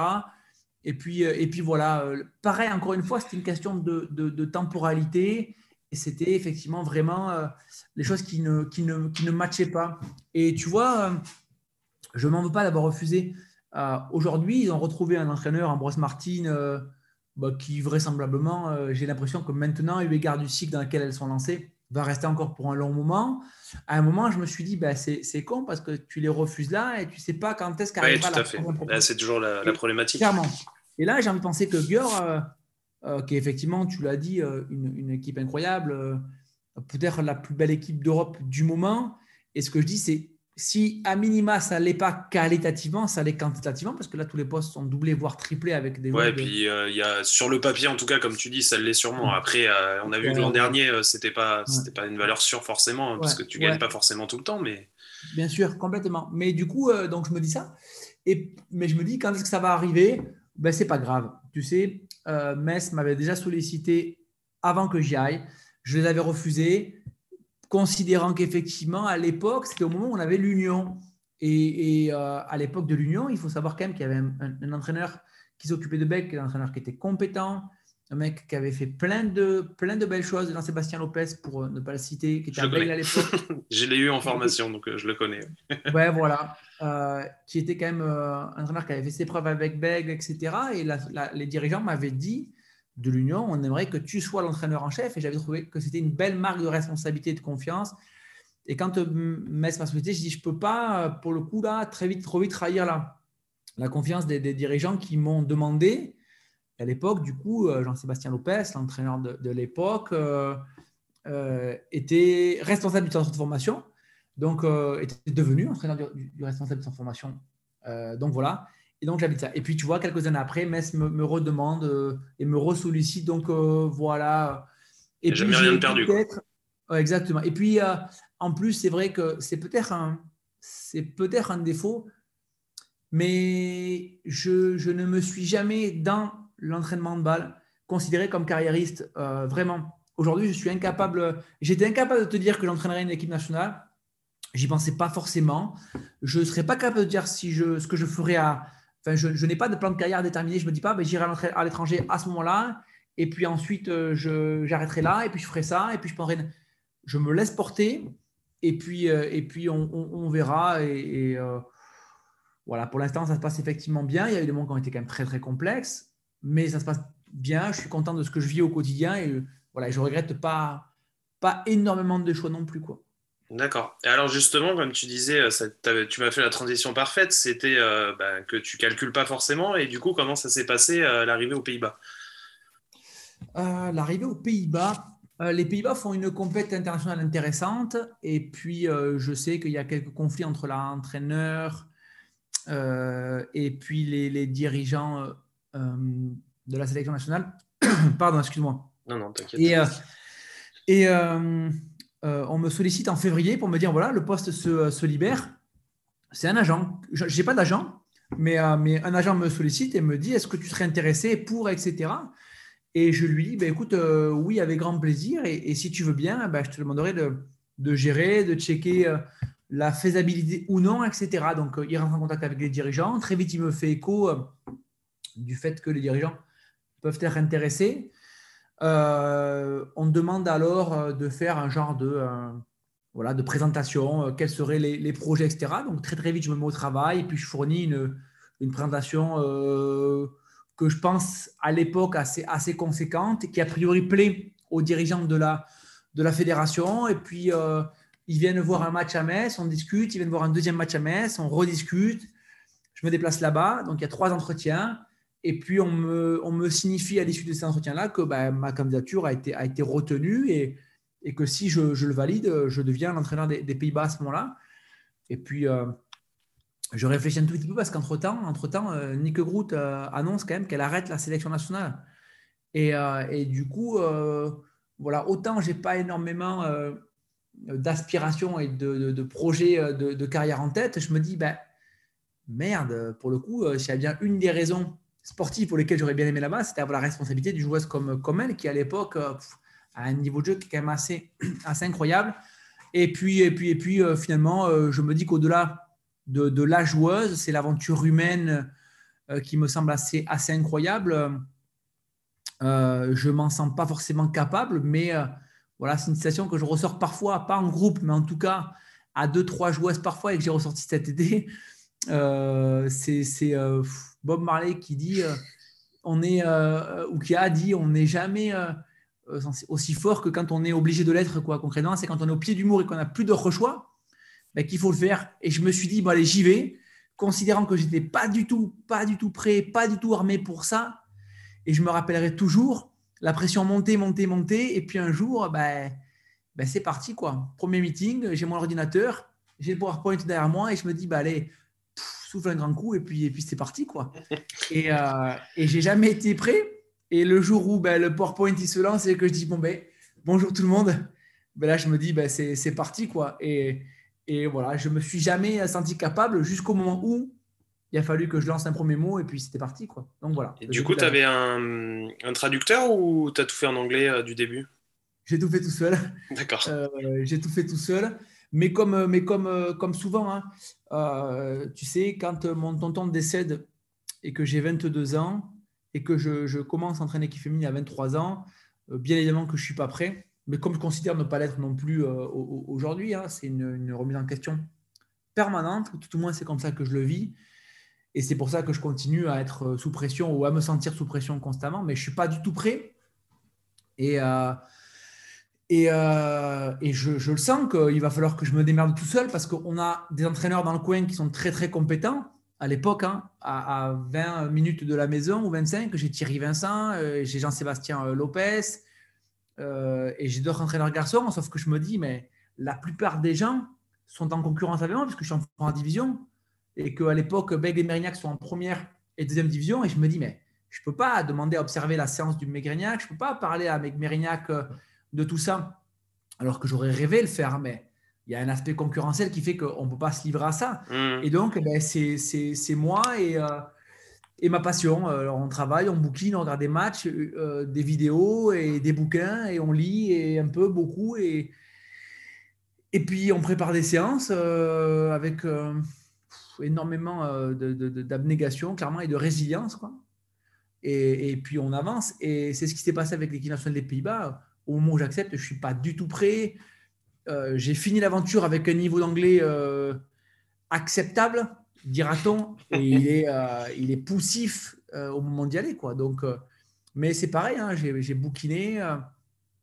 Et, puis, euh, et puis voilà, euh, pareil, encore une fois, c'était une question de, de, temporalité. Et c'était effectivement vraiment euh, les choses qui ne, qui, ne, qui ne matchaient pas. Et tu vois, je ne m'en veux pas d'avoir refusé. Aujourd'hui, ils ont retrouvé un entraîneur, Ambroise Martin, bah, qui vraisemblablement, j'ai l'impression que maintenant, eu égard du cycle dans lequel elles sont lancées, va rester encore pour un long moment. À un moment, je me suis dit, bah, c'est con parce que tu les refuses là et tu ne sais pas quand est-ce qu'arrive à fait. C'est toujours la, problématique. Clairement. Et là, j'ai envie de penser que Gior, euh, euh, qui est effectivement, tu l'as dit, euh, une, une, équipe incroyable, peut-être la plus belle équipe d'Europe du moment. Et ce que je dis, c'est si à minima ça l'est pas qualitativement, ça l'est quantitativement parce que là tous les postes sont doublés voire triplés avec des. Ouais, et puis euh, il y a sur le papier en tout cas comme tu dis ça l'est sûrement. Après euh, on a vu que l'an dernier euh, c'était pas c'était pas une valeur sûre forcément hein, parce que tu gagnes pas forcément tout le temps mais. Bien sûr complètement. Mais du coup donc je me dis ça et mais je me dis quand est-ce que ça va arriver? Ben c'est pas grave. Tu sais Metz m'avait déjà sollicité avant que j'y aille. Je les avais refusés considérant qu'effectivement, à l'époque, c'était au moment où on avait l'Union. Et, euh, à l'époque de l'Union, il faut savoir quand même qu'il y avait un, entraîneur qui s'occupait de Beck, un entraîneur qui était compétent, un mec qui avait fait plein de, plein de belles choses, Jean-Sébastien Lopez, pour euh, ne pas le citer, qui était à à l'époque. je l'ai eu en formation, donc euh, je le connais. ouais, voilà. qui était quand même un entraîneur qui avait fait ses preuves avec Beg, etc. Et les dirigeants m'avaient dit de l'Union, on aimerait que tu sois l'entraîneur en chef. Et j'avais trouvé que c'était une belle marque de responsabilité et de confiance. Et quand euh, Metz m'a sollicité, je dis, je ne peux pas, euh, pour le coup, là, très vite, trop vite trahir la, la confiance des, dirigeants qui m'ont demandé. À l'époque, du coup, euh, Jean-Sébastien Lopez, l'entraîneur de, l'époque, était responsable du centre de formation, donc était devenu entraîneur du, du responsable de formation. donc voilà. Et donc, j'habite ça. Et puis, tu vois, quelques années après, Metz me, redemande euh, et me ressollicite. Donc, euh, voilà. Et, puis, jamais rien de perdu. exactement. Et puis, euh, en plus, c'est vrai que c'est peut-être un, c'est peut-être un défaut, mais je, je, ne me suis jamais, dans l'entraînement de balle, considéré comme carriériste. vraiment. Aujourd'hui, je suis incapable, j'étais incapable de te dire que j'entraînerais une équipe nationale. J'y pensais pas forcément. Je ne serais pas capable de dire si je, ce que je ferais à, je, n'ai pas de plan de carrière déterminé. Je me dis pas, ben, j'irai à l'étranger à ce moment-là, et puis ensuite euh, j'arrêterai là, et puis je ferai ça, et puis je. Je me laisse porter, et puis, euh, et puis on, verra. Et, euh, voilà, pour l'instant, ça se passe effectivement bien. Il y a eu des moments qui ont été quand même très très complexes, mais ça se passe bien. Je suis content de ce que je vis au quotidien, et voilà, je regrette pas pas énormément de choix non plus quoi. D'accord. Et alors justement, comme tu disais, euh, tu m'as fait la transition parfaite, c'était euh, bah, que tu calcules pas forcément. Et du coup, comment ça s'est passé euh, l'arrivée aux Pays-Bas? L'arrivée aux Pays-Bas, les Pays-Bas font une compétition internationale intéressante. Et puis, je sais qu'il y a quelques conflits entre l'entraîneur et puis les, dirigeants de la sélection nationale. Pardon, excuse-moi. Non, non, t'inquiète. Et, et on me sollicite en février pour me dire voilà, le poste se, se libère. C'est un agent. Je n'ai pas d'agent, mais, mais, un agent me sollicite et me dit est-ce que tu serais intéressé pour, etc. Et je lui dis, bah, écoute, euh, oui, avec grand plaisir. Et, si tu veux bien, bah, je te demanderai de, gérer, de checker euh, la faisabilité ou non, etc. Donc, euh, il rentre en contact avec les dirigeants. Très vite, il me fait écho du fait que les dirigeants peuvent être intéressés. On demande alors de faire un genre de, voilà, de présentation, quels seraient les, projets, etc. Donc, très, très vite, je me mets au travail et puis je fournis une, une présentation que je pense à l'époque assez, assez conséquente, qui a priori plaît aux dirigeants de la, de la fédération. Et puis, euh, ils viennent voir un match à Metz, on discute, ils viennent voir un deuxième match à Metz, on rediscute. Je me déplace là-bas, donc il y a trois entretiens. Et puis, on me, signifie à l'issue de ces entretiens-là que ben, ma candidature a été, retenue et, que si je, le valide, je deviens l'entraîneur des, Pays-Bas à ce moment-là. Et puis, euh, je réfléchis un tout petit peu parce qu'entre-temps, entre-temps, euh, Nick Groot euh, annonce quand même qu'elle arrête la sélection nationale. Et, du coup, voilà, autant je n'ai pas énormément d'aspirations et de, projets de, carrière en tête, je me dis, ben, merde, pour le coup, s'il y a bien une des raisons sportives pour lesquelles j'aurais bien aimé là-bas, c'était avoir la responsabilité d'une joueuse comme, comme elle, qui à l'époque a un niveau de jeu qui est quand même assez, assez incroyable. Et puis, et puis, et puis finalement, je me dis qu'au-delà de, la joueuse. C'est l'aventure humaine euh, qui me semble assez, assez incroyable. Euh, je m'en sens pas forcément capable, mais euh, voilà, c'est une situation que je ressors parfois, pas en groupe, mais en tout cas à deux, trois joueuses parfois et que j'ai ressorti cet été. c'est Bob Marley qui dit, on est, ou qui a dit, on n'est jamais aussi fort que quand on est obligé de l'être, quoi. Concrètement, c'est quand on est au pied du mur et qu'on n'a plus d'autre choix ben, qu'il faut le faire. Et je me suis dit, allez, j'y vais, considérant que j'étais pas du tout, pas du tout prêt, pas du tout armé pour ça. Et je me rappellerai toujours, la pression montait, montait, montait. Et puis un jour, ben, ben c'est parti. quoi. Premier meeting, j'ai mon ordinateur, j'ai le PowerPoint derrière moi et je me dis, ben, allez, souffle un grand coup et puis, et puis c'est parti. quoi. Et, euh, et j'ai jamais été prêt. Et le jour où ben, le PowerPoint il se lance et que je dis, bon, ben, bonjour tout le monde, ben, là, je me dis, ben, c'est parti. quoi. Et, et voilà, je me suis jamais senti capable jusqu'au moment où il a fallu que je lance un premier mot et puis c'était parti. Quoi. Donc voilà. du coup, tu avais un, un, traducteur ou tu as tout fait en anglais euh, du début? J'ai tout fait tout seul. D'accord. Euh, j'ai tout fait tout seul. Mais comme, mais comme, euh, comme souvent, hein, tu sais, quand mon tonton décède et que j'ai 22 ans et que je, commence à entraîner l'équipe féminine à 23 ans, bien évidemment que je ne suis pas prêt mais comme je considère ne pas l'être non plus euh, aujourd'hui, hein, c'est une, remise en question permanente, tout au moins c'est comme ça que je le vis. Et c'est pour ça que je continue à être euh, sous pression ou à me sentir sous pression constamment, mais je ne suis pas du tout prêt. Et, euh, et, et je, le sens qu'il va falloir que je me démerde tout seul parce qu'on a des entraîneurs dans le coin qui sont très très compétents. À l'époque, hein, à, à, 20 minutes de la maison ou 25, j'ai Thierry Vincent, j'ai Jean-Sébastien Lopez, euh, et j'ai d'autres entraîneurs garçons, sauf que je me dis, mais la plupart des gens sont en concurrence avec moi parce que je suis en première division et qu'à l'époque, Beg et Mérignac sont en première et deuxième division. Et je me dis, mais je ne peux pas demander à observer la séance du Mérignac, je ne peux pas parler à Mérignac euh, de tout ça, alors que j'aurais rêvé le faire, mais il y a un aspect concurrentiel qui fait qu'on ne peut pas se livrer à ça. Mmh. Et donc, ben, c'est moi et, euh, et ma passion. Euh, on travaille, on bouquine, on regarde des matchs, euh, des vidéos et des bouquins et on lit et un peu, beaucoup. Et, et puis on prépare des séances euh, avec énormément d'abnégation, clairement, et de résilience. Quoi. Et, et, puis on avance. Et c'est ce qui s'est passé avec l'équipe nationale des Pays-Bas. Au moment où j'accepte, je ne suis pas du tout prêt. J'ai fini l'aventure avec un niveau d'anglais acceptable dira-t-on, et il est, euh, il est poussif euh, au moment d'y aller. Quoi. Donc, euh, mais c'est pareil, hein, j'ai bouquiné.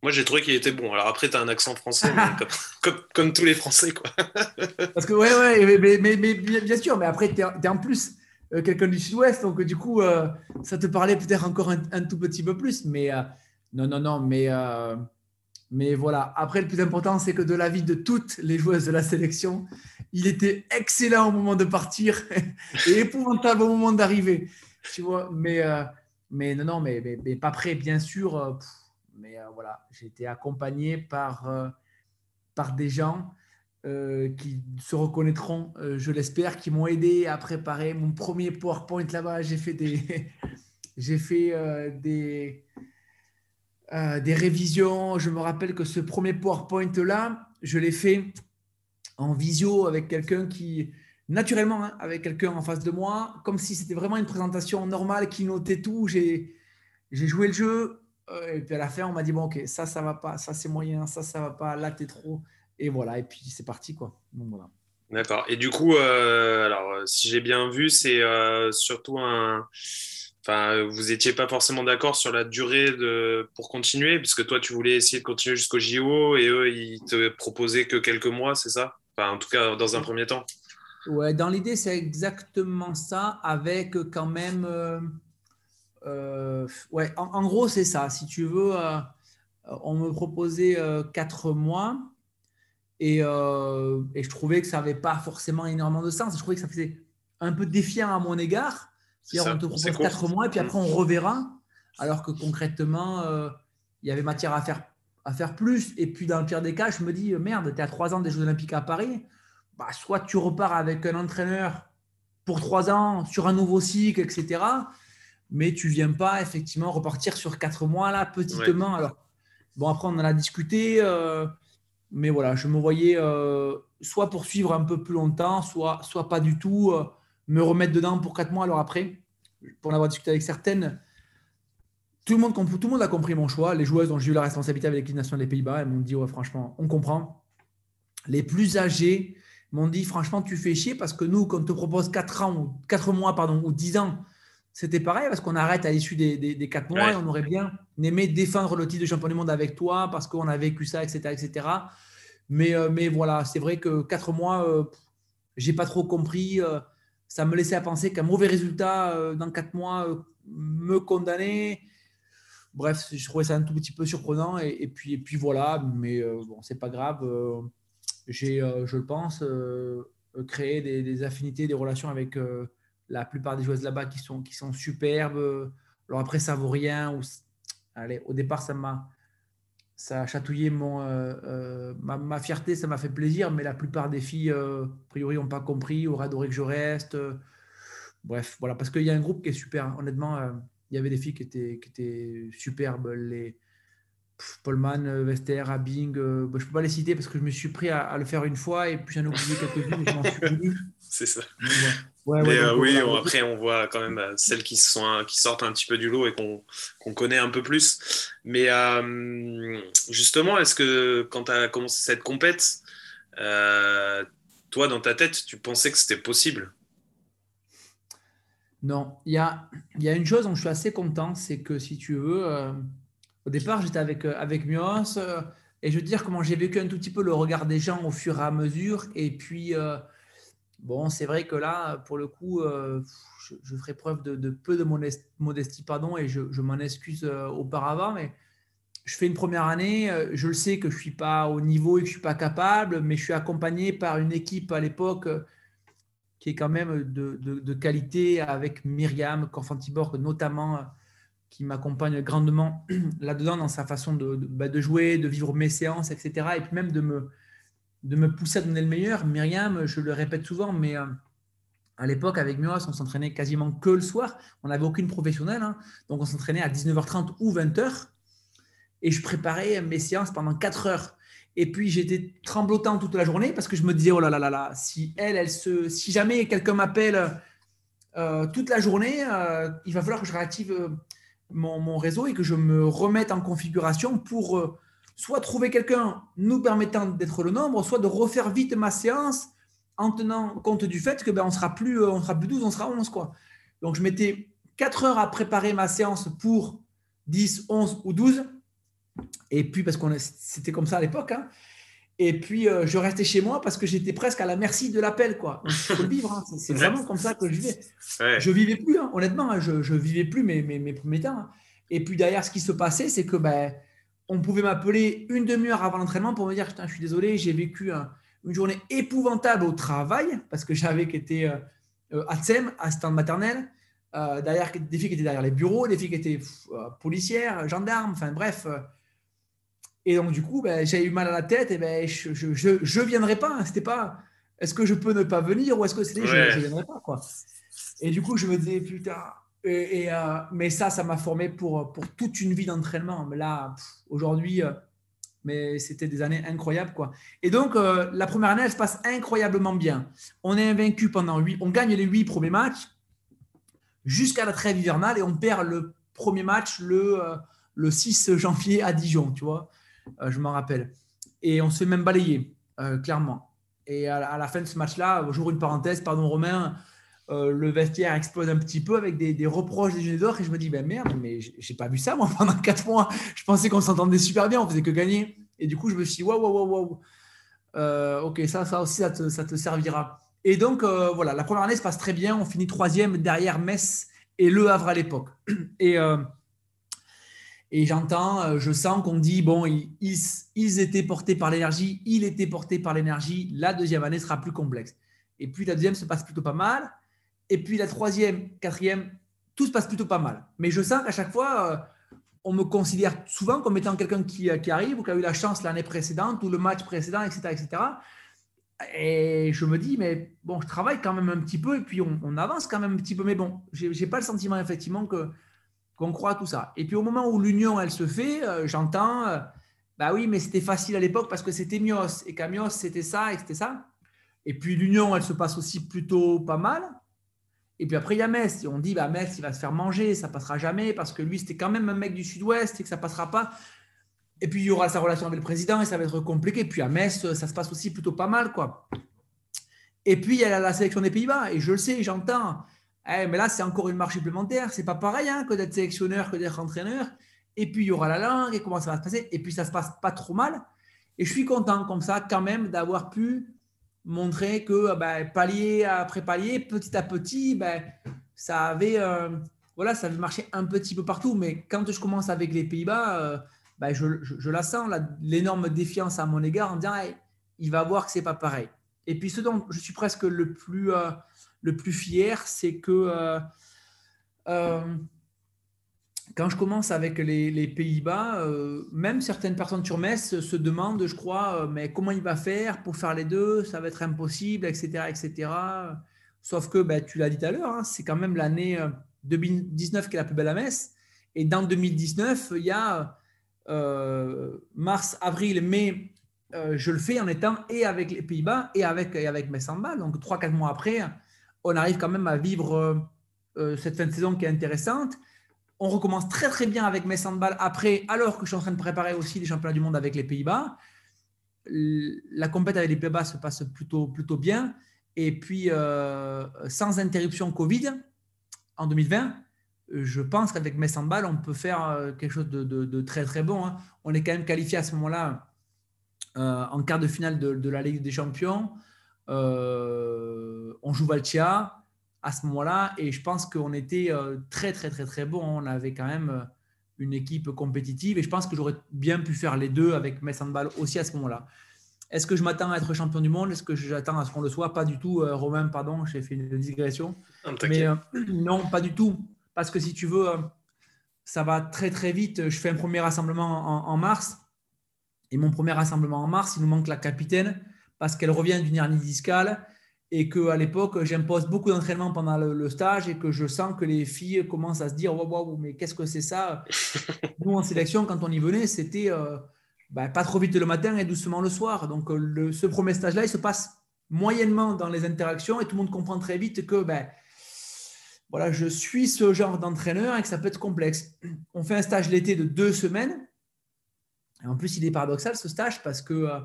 Moi, j'ai trouvé qu'il était bon. Alors après, tu as un accent français, comme, comme, tous les Français. Quoi. Parce que, ouais, ouais, mais, mais, mais bien sûr, mais après, tu es, en plus quelqu'un du sud-ouest, donc du coup, ça te parlait peut-être encore un, tout petit peu plus. Mais non, non, non, mais, mais voilà. Après, le plus important, c'est que de la vie de toutes les joueuses de la sélection, il était excellent au moment de partir et épouvantable au moment d'arriver. Tu vois, mais, euh, mais non, non, mais, pas prêt, bien sûr. Euh, mais euh, voilà, j'ai été accompagné par, des gens qui se reconnaîtront, je l'espère, qui m'ont aidé à préparer mon premier PowerPoint là-bas. J'ai fait des, des révisions. Je me rappelle que ce premier PowerPoint là, je l'ai fait en visio avec quelqu'un qui, naturellement, hein, avec quelqu'un en face de moi, comme si c'était vraiment une présentation normale qui notait tout. J'ai, joué le jeu, euh, et puis à la fin, on m'a dit bon, ok, ça, ça va pas, ça, c'est moyen, ça, ça va pas, là, t'es trop. Et voilà, et puis c'est parti, quoi. D'accord. Et du coup, euh, alors, si j'ai bien vu, c'est euh, surtout un. Enfin, vous n'étiez pas forcément d'accord sur la durée pour continuer, puisque toi, tu voulais essayer de continuer jusqu'au JO et eux, ils te proposaient que quelques mois, c'est ça? En tout cas, dans un premier temps. Ouais, dans l'idée, c'est exactement ça, avec quand même. Euh, euh, ouais, en, gros, c'est ça. Si tu veux, euh, on me proposait quatre mois et, et, je trouvais que ça n'avait pas forcément énormément de sens. Je trouvais que ça faisait un peu défiant à mon égard. C'est-à-dire, on te propose quatre mois et puis après, on reverra. Alors que concrètement, il y avait matière à faire à faire plus. Et puis, dans le pire des cas, je me dis, merde, tu es à trois ans des Jeux Olympiques à Paris. Bah, soit tu repars avec un entraîneur pour trois ans sur un nouveau cycle, etc. Mais tu viens pas effectivement repartir sur quatre mois là, petitement. Alors, bon, après, on en a discuté. Euh, mais voilà, je me voyais euh, soit poursuivre un peu plus longtemps, soit, soit pas du tout, euh, me remettre dedans pour quatre mois. Alors après, pour en avoir discuté avec certaines, tout le, monde, tout le monde a compris mon choix. Les joueuses dont j'ai eu la responsabilité avec l'équipe nationale des Pays-Bas, elles m'ont dit ouais, franchement, on comprend. Les plus âgés m'ont dit franchement, tu fais chier parce que nous, quand on te propose 4 ans, 4 mois pardon, ou 10 ans, c'était pareil parce qu'on arrête à l'issue des, des, 4 mois et on aurait bien aimé défendre le titre de champion du monde avec toi parce qu'on a vécu ça, etc. etc. Mais, euh, mais voilà, c'est vrai que 4 mois, euh, j'ai pas trop compris. Euh, ça me laissait à penser qu'un mauvais résultat dans 4 mois me condamnait bref, je trouvais ça un tout petit peu surprenant. Et, puis, et puis voilà, mais euh, bon, c'est pas grave. Euh, j'ai, euh, je le pense, créé des, affinités, des relations avec la plupart des joueuses là-bas qui sont, qui sont superbes. Alors après, ça vaut rien. Allez, au départ, ça m'a ça a chatouillé mon, ma, fierté, ça m'a fait plaisir, mais la plupart des filles, a priori, n'ont pas compris, auraient adoré que je reste. bref, voilà, parce qu'il y a un groupe qui est super, honnêtement il y avait des filles qui étaient, qui étaient superbes. Les Polman, Vester, Abing, euh, bah, je ne peux pas les citer parce que je me suis pris à, le faire une fois et puis j'en ai oublié quelques-unes et je m'en suis C'est ça. mais euh, oui, après, on voit quand même euh, celles qui, sont, qui sortent un petit peu du lot et qu'on connaît un peu plus. Mais justement, est-ce que quand tu as commencé cette compète, toi, dans ta tête, tu pensais que c'était possible? Non, il y a, y a une chose dont je suis assez content, c'est que si tu veux, euh, au départ, j'étais avec, euh, avec Mios euh, et je veux dire comment j'ai vécu un tout petit peu le regard des gens au fur et à mesure. Et puis, bon, c'est vrai que là, pour le coup, je, ferai preuve de, peu de modestie, pardon, et je, m'en excuse auparavant, mais je fais une première année, je le sais que je ne suis pas au niveau et que je ne suis pas capable, mais je suis accompagné par une équipe à l'époque qui est quand même de, qualité avec Myriam Corfantiborg notamment, qui m'accompagne grandement là-dedans dans sa façon bah, de, jouer, de vivre mes séances, etc. Et puis même de me, de me pousser à donner le meilleur. Myriam, je le répète souvent, mais euh, à l'époque, avec Mios, on s'entraînait quasiment que le soir. On n'avait aucune professionnelle. Hein. donc, on s'entraînait à 19h30 ou 20h. Et je préparais mes séances pendant 4 heures. Et puis j'étais tremblotant toute la journée parce que je me disais oh là là là là, si elle, elle se, si jamais quelqu'un m'appelle euh, toute la journée, euh, il va falloir que je réactive euh, mon, réseau et que je me remette en configuration pour soit trouver quelqu'un nous permettant d'être le nombre, soit de refaire vite ma séance en tenant compte du fait que ben on sera plus on sera plus 12, on sera 11 quoi. Donc je mettais 4 heures à préparer ma séance pour 10, 11 ou 12 et puis, parce qu'on c'était comme ça à l'époque. Hein. Et puis, euh, je restais chez moi parce que j'étais presque à la merci de l'appel. quoi. Il faut le vivre. Hein. C'est vraiment comme ça que je vivais. Je vivais plus, hein. honnêtement. je, ne vivais plus mes, mes, mes, premiers temps. Et puis, derrière, ce qui se passait, c'est que ben, on pouvait m'appeler une demi-heure avant l'entraînement pour me dire Je suis désolé, j'ai vécu une journée épouvantable au travail, parce que j'avais qui était euh, à Tsem, stand maternel, derrière, des filles qui étaient derrière les bureaux, des filles qui étaient policières, gendarmes, enfin bref. Et donc, du coup, ben, j'ai eu mal à la tête, et ben, je ne je, je, viendrai pas. Hein. C'était pas est-ce que je peux ne pas venir ou est-ce que c'était je ne viendrai pas. Quoi. Et du coup, je me disais, putain, et, euh, mais ça, ça m'a formé pour, pour toute une vie d'entraînement. Mais là, aujourd'hui, euh, mais c'était des années incroyables. Quoi. Et donc, euh, la première année, elle se passe incroyablement bien. On est invaincu pendant huit, on gagne les huit premiers matchs jusqu'à la trêve hivernale et on perd le premier match le, le 6 janvier à Dijon, tu vois. Je m'en rappelle. Et on se fait même balayer, clairement. Et à, la fin de ce match-là, j'ouvre une parenthèse, pardon Romain, euh, le vestiaire explose un petit peu avec des, reproches des juniors et je me dis, ben merde, mais j'ai pas vu ça moi pendant quatre mois. Je pensais qu'on s'entendait super bien, on faisait que gagner. Et du coup, je me suis dit, waouh, waouh, waouh, waouh. ok, ça, ça aussi, ça te, ça te servira. Et donc, euh, voilà, la première année se passe très bien. On finit troisième derrière Metz et Le Havre à l'époque. Et, euh, et j'entends, je sens qu'on dit, bon, ils, étaient portés par l'énergie, il était porté par l'énergie, la deuxième année sera plus complexe. Et puis la deuxième se passe plutôt pas mal. Et puis la troisième, quatrième, tout se passe plutôt pas mal. Mais je sens qu'à chaque fois, euh, on me considère souvent comme étant quelqu'un qui, euh, qui, arrive ou qui a eu la chance l'année précédente ou le match précédent, etc. etc. Et je me dis, mais bon, je travaille quand même un petit peu et puis on, avance quand même un petit peu. Mais bon, je n'ai pas le sentiment effectivement que qu'on croit à tout ça. Et puis au moment où l'union, elle se fait, euh, j'entends, bah oui, mais c'était facile à l'époque parce que c'était Mios. Et qu'à c'était ça et c'était ça. Et puis l'union, elle se passe aussi plutôt pas mal. Et puis après, il y a Metz. Et on dit, bah, Metz, il va se faire manger, ça passera jamais, parce que lui, c'était quand même un mec du sud-ouest et que ça passera pas. Et puis, il y aura sa relation avec le président et ça va être compliqué. Puis à Metz, ça se passe aussi plutôt pas mal. quoi. Et puis, il y a la sélection des Pays-Bas. Et je le sais, j'entends. Eh, mais là, c'est encore une marche supplémentaire. C'est pas pareil hein, que d'être sélectionneur, que d'être entraîneur. Et puis, il y aura la langue et comment ça va se passer. Et puis, ça se passe pas trop mal. Et je suis content comme ça, quand même, d'avoir pu montrer que ah ben, palier après palier, petit à petit, ben, ça avait euh, voilà, ça avait marché un petit peu partout. Mais quand je commence avec les Pays-Bas, euh, ben, je, la sens, l'énorme défiance à mon égard en disant il va voir que c'est pas pareil. Et puis ce dont je suis presque le plus, euh, le plus fier, c'est que quand je commence avec les, Pays-Bas, euh, même certaines personnes sur Metz se demandent, je crois, euh, mais comment il va faire pour faire les deux Ça va être impossible, etc. etc. Sauf que, ben, tu l'as dit tout à l'heure, hein, c'est quand même l'année 2019 euh, qui est la plus belle à Metz. Et dans 2019, il y a mars, avril, mai, je le fais en étant et avec les Pays-Bas et avec, et avec Metz en bas. Donc, 3-4 mois après, on arrive quand même à vivre cette fin de saison qui est intéressante. On recommence très très bien avec mes après, alors que je suis en train de préparer aussi les championnats du monde avec les Pays-Bas. La compétition avec les Pays-Bas se passe plutôt, plutôt bien. Et puis, euh, sans interruption Covid, en 2020, je pense qu'avec mes on peut faire euh, quelque chose de, très très bon. Hein. On est quand même qualifié à ce moment-là euh, en quart de finale de, la Ligue des Champions. On joue Valtia à ce moment-là. Et je pense qu'on était euh, très, très, très, très bon. On avait quand même euh, une équipe compétitive. Et je pense que j'aurais bien pu faire les deux avec Metz Handball aussi à ce moment-là. Est-ce que je m'attends à être champion du monde? Est-ce que j'attends à ce qu'on le soit? Pas du tout. Euh, Romain, pardon, j'ai fait une digression. Mais non, pas du tout. Parce que si tu veux, ça va très très vite. Je fais un premier rassemblement en, mars. Et mon premier rassemblement en mars, il nous manque la capitaine parce qu'elle revient d'une hernie discale et qu'à l'époque, j'impose beaucoup d'entraînement pendant le, stage et que je sens que les filles commencent à se dire Waouh, mais qu'est-ce que c'est ça? Nous, en sélection, quand on y venait, c'était euh, bah, pas trop vite le matin et doucement le soir. Donc, euh, le, ce premier stage-là, il se passe moyennement dans les interactions et tout le monde comprend très vite que ben, voilà, je suis ce genre d'entraîneur et que ça peut être complexe. On fait un stage l'été de deux semaines. Et en plus, il est paradoxal ce stage parce que euh,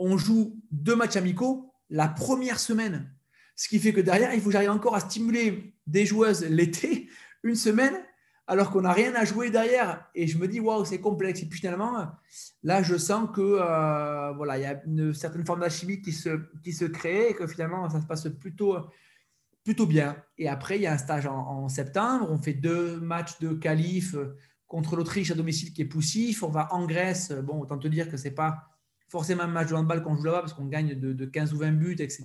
on joue deux matchs amicaux la première semaine. Ce qui fait que derrière, il faut que j'arrive encore à stimuler des joueuses l'été, une semaine, alors qu'on n'a rien à jouer derrière. Et je me dis, waouh, c'est complexe. Et puis finalement, là, je sens que euh, voilà, il y a une certaine forme d'alchimie qui se, crée et que finalement, ça se passe plutôt, plutôt bien. Et après, il y a un stage en, septembre. On fait deux matchs de qualif contre l'Autriche à domicile qui est poussif. On va en Grèce. Bon, autant te dire que c'est pas forcément un match de handball qu'on joue là-bas parce qu'on gagne de, 15 ou 20 buts, etc.,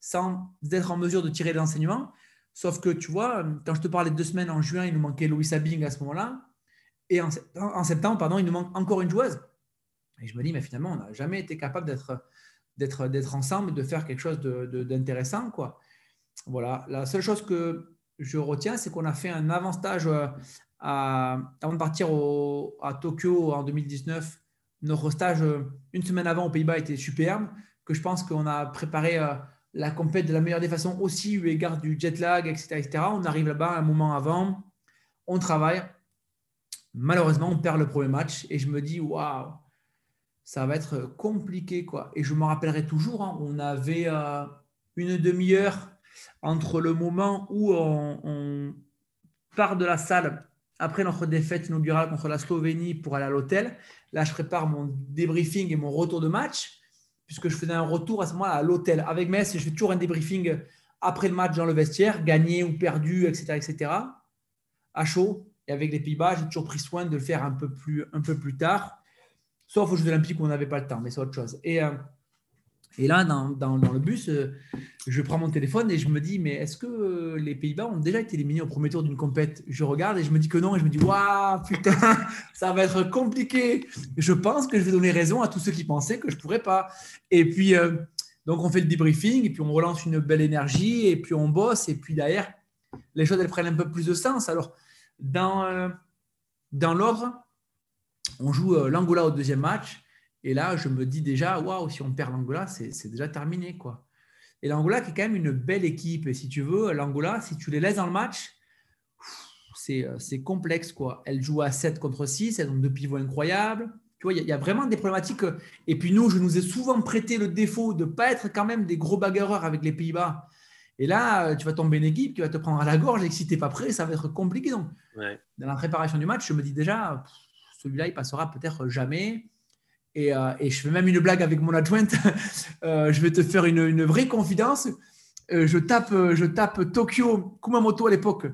sans être en mesure de tirer l'enseignement. Sauf que tu vois, quand je te parlais de deux semaines en juin, il nous manquait Louis Sabing à ce moment-là. Et en, septembre, pardon, il nous manque encore une joueuse. Et je me dis, mais finalement, on n'a jamais été capable d'être, d'être, d'être ensemble de faire quelque chose d'intéressant. quoi. Voilà. La seule chose que je retiens, c'est qu'on a fait un avant-stage euh, avant de partir à Tokyo en 2019. Notre stage euh, une semaine avant aux Pays-Bas était superbe, que je pense qu'on a préparé euh, la compète de la meilleure des façons aussi, eu égard du jet lag, etc.. On arrive là-bas un moment avant, on travaille. Malheureusement, on perd le premier match et je me dis, waouh, ça va être compliqué. quoi. Et je me rappellerai toujours, hein, on avait euh, une demi-heure entre le moment où on, part de la salle après notre défaite inaugurale contre la Slovénie pour aller à l'hôtel. Là, je prépare mon débriefing et mon retour de match puisque je faisais un retour à ce moment-là à l'hôtel avec Metz et je fais toujours un débriefing après le match dans le vestiaire, gagné ou perdu, etc., etc., à chaud. Et avec les Pays-Bas, j'ai toujours pris soin de le faire un peu plus, un peu plus tard, sauf aux Jeux Olympiques où on n'avait pas le temps, mais c'est autre chose. Et, euh, et là, dans, le bus, euh, je prends mon téléphone et je me dis, mais est-ce que euh, les Pays-Bas ont déjà été éliminés au premier tour d'une compète? Je regarde et je me dis que non, et je me dis, waouh, putain, ça va être compliqué. Je pense que je vais donner raison à tous ceux qui pensaient que je ne pourrais pas. Et puis, euh, donc, on fait le debriefing, et puis on relance une belle énergie, et puis on bosse, et puis derrière, les choses, elles prennent un peu plus de sens. Alors, dans l'ordre, on joue l'Angola au deuxième match. Et là, je me dis déjà, waouh, si on perd l'Angola, c'est déjà terminé. quoi. Et l'Angola, qui est quand même une belle équipe. Et si tu veux, l'Angola, si tu les laisses dans le match, euh, c'est complexe. quoi. Elles jouent à 7 contre 6, elles ont deux pivots incroyables. Tu vois, il y, a vraiment des problématiques. Et puis nous, je nous ai souvent prêté le défaut de ne pas être quand même des gros bagarreurs avec les Pays-Bas. Et là, tu vas tomber une équipe qui va te prendre à la gorge et que si tu n'es pas prêt, ça va être compliqué. Donc, dans la préparation du match, je me dis déjà, celui-là, il passera peut-être jamais. Euh, et, je fais même une blague avec mon adjointe. Euh, je vais te faire une, vraie confidence. Euh, je, tape, je tape Tokyo, Kumamoto à l'époque,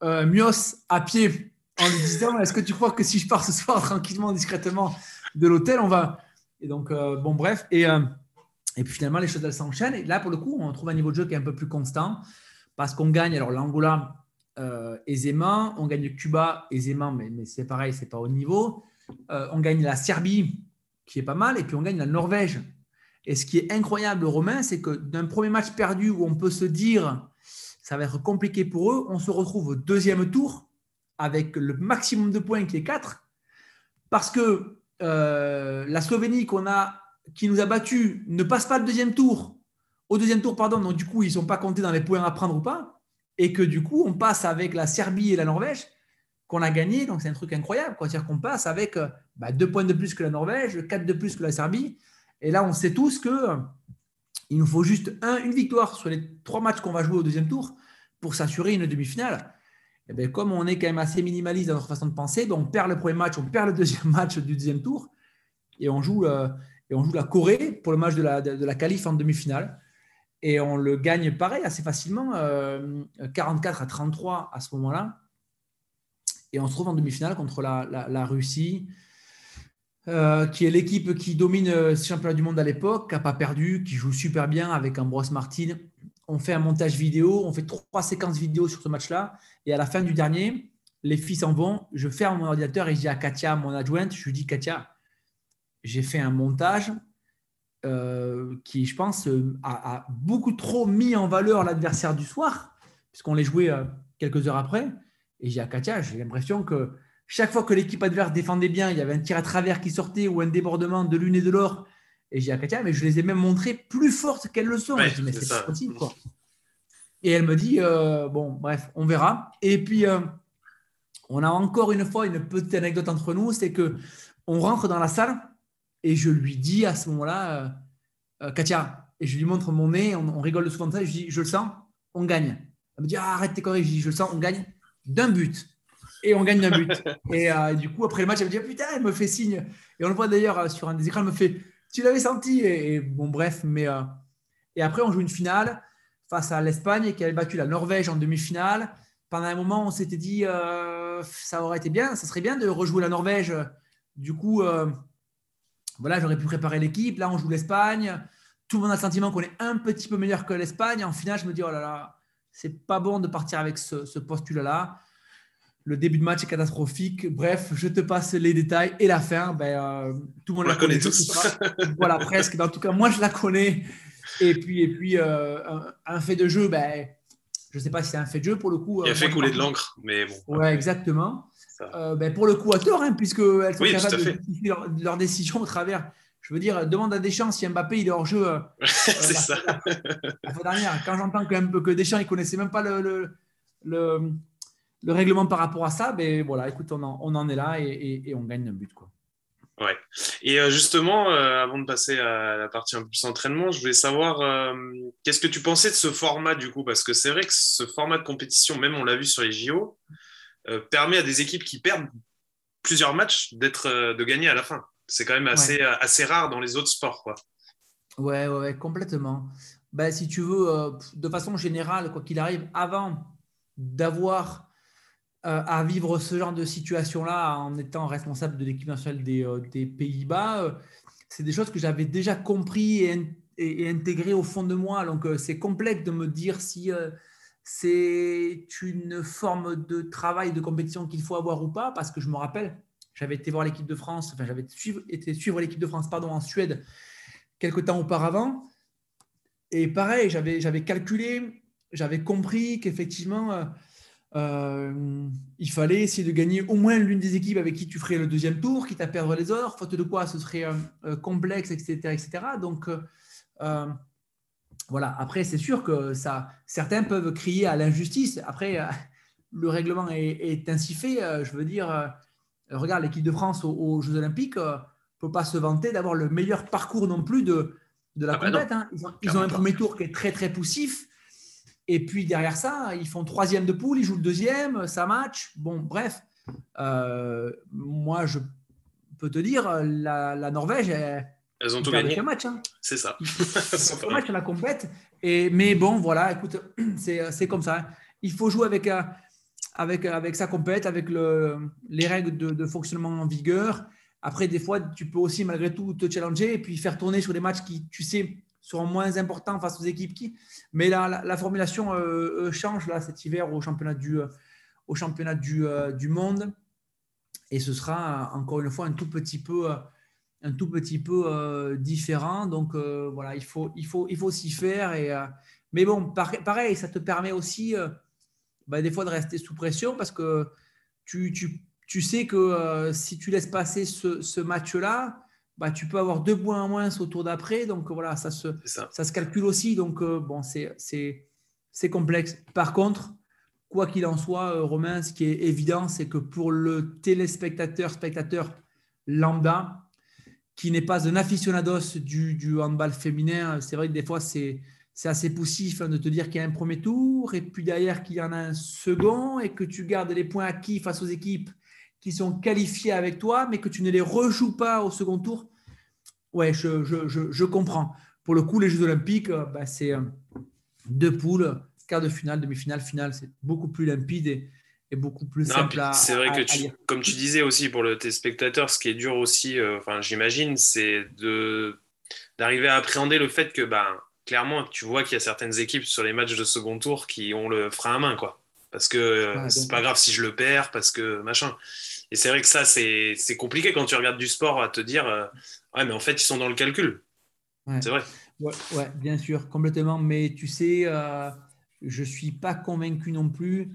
Mios à pied en lui disant Est-ce que tu crois que si je pars ce soir tranquillement, discrètement de l'hôtel, on va? Et donc, bon, bref. Et, puis finalement, les choses elles s'enchaînent. Et là, pour le coup, on trouve un niveau de jeu qui est un peu plus constant parce qu'on gagne. Alors, l'Angola aisément, on gagne Cuba aisément, mais, mais c'est pareil, c'est pas au niveau. on gagne la Serbie qui est pas mal, et puis on gagne la Norvège. Et ce qui est incroyable, Romain, c'est que d'un premier match perdu où on peut se dire ça va être compliqué pour eux, on se retrouve au deuxième tour avec le maximum de points qui est 4, parce que euh, la Slovénie qui nous a battu ne passe pas le deuxième tour, au deuxième tour, pardon, donc du coup, ils ne sont pas comptés dans les points à prendre ou pas, et que du coup, on passe avec la Serbie et la Norvège, qu'on a gagné. Donc, c'est un truc incroyable. C'est-à-dire qu'on passe avec euh, bah, deux points de plus que la Norvège, quatre de plus que la Serbie. Et là, on sait tous que euh, il nous faut juste un, une victoire sur les trois matchs qu'on va jouer au deuxième tour pour s'assurer une demi-finale. Et bien, comme on est quand même assez minimaliste dans notre façon de penser, ben, on perd le premier match, on perd le deuxième match du deuxième tour et on joue, euh, et on joue la Corée pour le match de la, de, la qualif en demi-finale. Et on le gagne pareil assez facilement, 44 à 33 à ce moment-là. Et on se trouve en demi-finale contre la, Russie, euh, qui est l'équipe qui domine euh, ce championnat du monde à l'époque, qui n'a pas perdu, qui joue super bien avec Ambroise Martin. On fait un montage vidéo, on fait trois séquences vidéo sur ce match-là. Et à la fin du dernier, les filles s'en vont. Je ferme mon ordinateur et je dis à Katia, mon adjointe, je lui dis Katia, j'ai fait un montage euh, qui, je pense, a, beaucoup trop mis en valeur l'adversaire du soir, puisqu'on les jouait quelques heures après. Et j'ai à Katia, j'ai l'impression que chaque fois que l'équipe adverse défendait bien, il y avait un tir à travers qui sortait ou un débordement de l'une et de l'autre. Et j'ai à Katia, mais je les ai même montrées plus fortes qu'elles le sont. je dis, mais c'est pas possible. Quoi. Et elle me dit, euh, bon, bref, on verra. Et puis, euh, on a encore une fois une petite anecdote entre nous, c'est que on rentre dans la salle et je lui dis à ce moment-là, euh, Katia, et je lui montre mon nez, on, rigole souvent de ça, et je dis, je le sens, on gagne. Elle me dit, ah, arrête tes conneries, je dis, je le sens, on gagne d'un but. Et on gagne d'un but. Euh, et du coup, après le match, elle me dit Putain, elle me fait signe. Et on le voit d'ailleurs euh, sur un des écrans, elle me fait Tu l'avais senti et, bon, bref, mais. Euh, et après, on joue une finale face à l'Espagne qui avait battu la Norvège en demi-finale. Pendant un moment, on s'était dit Ça aurait été bien, ça serait bien de rejouer la Norvège. Du coup, voilà, j'aurais pu préparer l'équipe. Là, on joue l'Espagne. Tout le monde a le sentiment qu'on est un petit peu meilleur que l'Espagne. En finale, je me dis, oh là là, c'est pas bon de partir avec ce, postulat-là. Le début de match est catastrophique. Bref, je te passe les détails et la fin. Ben, euh, tout le monde la, connaît tous. voilà, presque. En tout cas, moi, je la connais. Et puis, et puis euh, un, fait de jeu, ben, je ne sais pas si c'est un fait de jeu pour le coup. Il a fait couler de l'encre, mais bon. Ouais, exactement. Euh, ben, pour le coup, à tort, hein, puisqu'elles sont capables de leur, leur, décision au travers. Je veux dire, demande à Deschamps si Mbappé il est hors jeu. Euh, c'est ça. La, fois dernière, quand j'entends que, que Deschamps il connaissait même pas le, le, le, règlement par rapport à ça, ben voilà, écoute, on en, on en est là et, et, on gagne un but. Quoi. Ouais. Et euh, justement, avant de passer à la partie un peu plus entraînement, je voulais savoir qu'est-ce que tu pensais de ce format du coup? Parce que c'est vrai que ce format de compétition, même on l'a vu sur les JO, euh, permet à des équipes qui perdent plusieurs matchs d'être, euh, de gagner à la fin. C'est quand même assez, euh, assez rare dans les autres sports. Quoi. Ouais, ouais, complètement. Ben, si tu veux, de façon générale, quoi qu'il arrive, avant d'avoir à vivre ce genre de situation-là en étant responsable de l'équipe nationale des, des Pays-Bas, c'est des choses que j'avais déjà compris et, et, intégrées au fond de moi. Donc, c'est complexe de me dire si c'est une forme de travail de compétition qu'il faut avoir ou pas, parce que je me rappelle, j'avais été voir l'équipe de France, enfin j'avais été suivre l'équipe de France pardon, en Suède quelques temps auparavant. Et pareil, j'avais calculé, j'avais compris qu'effectivement, euh, euh, il fallait essayer de gagner au moins l'une des équipes avec qui tu ferais le deuxième tour, quitte à perdre les autres, faute de quoi ce serait euh, complexe, etc., etc. Donc, voilà. Après, c'est sûr que ça, certains peuvent crier à l'injustice. Après, le règlement est, ainsi fait. Je veux dire, regarde, l'équipe de France aux, Jeux Olympiques ne peut pas se vanter d'avoir le meilleur parcours non plus de, de la ah bah hein. Ils, ont, un premier tour qui est très, très poussif. Et puis derrière ça, ils font troisième de poule, ils jouent le deuxième, ça match. Bon, bref, moi, je peux te dire, la, la Norvège, elles ont tout gagné. match. Hein. C'est ça. un match à la compète. Et, mais bon, voilà, écoute, c'est comme ça. Il faut jouer avec, euh, avec, avec sa compète, avec le, les règles de, fonctionnement en vigueur. Après, des fois, tu peux aussi, malgré tout, te challenger et puis faire tourner sur des matchs qui, tu sais, seront moins importants face aux équipes qui. Mais la, la, formulation euh, euh, change là cet hiver au championnat du, au championnat du, du monde. Et ce sera encore une fois un tout petit peu un tout petit peu euh, différent. Donc euh, voilà, il faut, il faut, il faut s'y faire. Et, euh, mais bon, pareil, ça te permet aussi bah, des fois de rester sous pression parce que tu, tu, tu sais que si tu laisses passer ce, ce match-là, bah, tu peux avoir deux points en moins au tour d'après. Donc voilà, ça se, ça. se calcule aussi. Donc bon, c'est complexe. Par contre, quoi qu'il en soit, Romain, ce qui est évident, c'est que pour le téléspectateur, spectateur lambda, qui n'est pas un aficionados du, du handball féminin, c'est vrai que des fois, c'est, c'est assez poussif hein, de te dire qu'il y a un premier tour et puis derrière qu'il y en a un second et que tu gardes les points acquis face aux équipes qui sont qualifiées avec toi, mais que tu ne les rejoues pas au second tour. Ouais, je, je, je, comprends. Pour le coup, les Jeux Olympiques, euh, bah, c'est euh, deux poules, quart de finale, demi-finale, finale. C'est beaucoup plus limpide et, beaucoup plus simple à C'est vrai que, comme tu disais aussi pour le téléspectateur, ce qui est dur aussi, euh, j'imagine, c'est de d'arriver à appréhender le fait que, ben, clairement, tu vois qu'il y a certaines équipes sur les matchs de second tour qui ont le frein à main, quoi. Parce que euh, c'est pas grave si je le perds, parce que machin. Et c'est vrai que ça, c'est compliqué quand tu regardes du sport à te dire, euh, ouais, mais en fait, ils sont dans le calcul. C'est vrai. Ouais, ouais, bien sûr, complètement. Mais tu sais, je suis pas convaincu non plus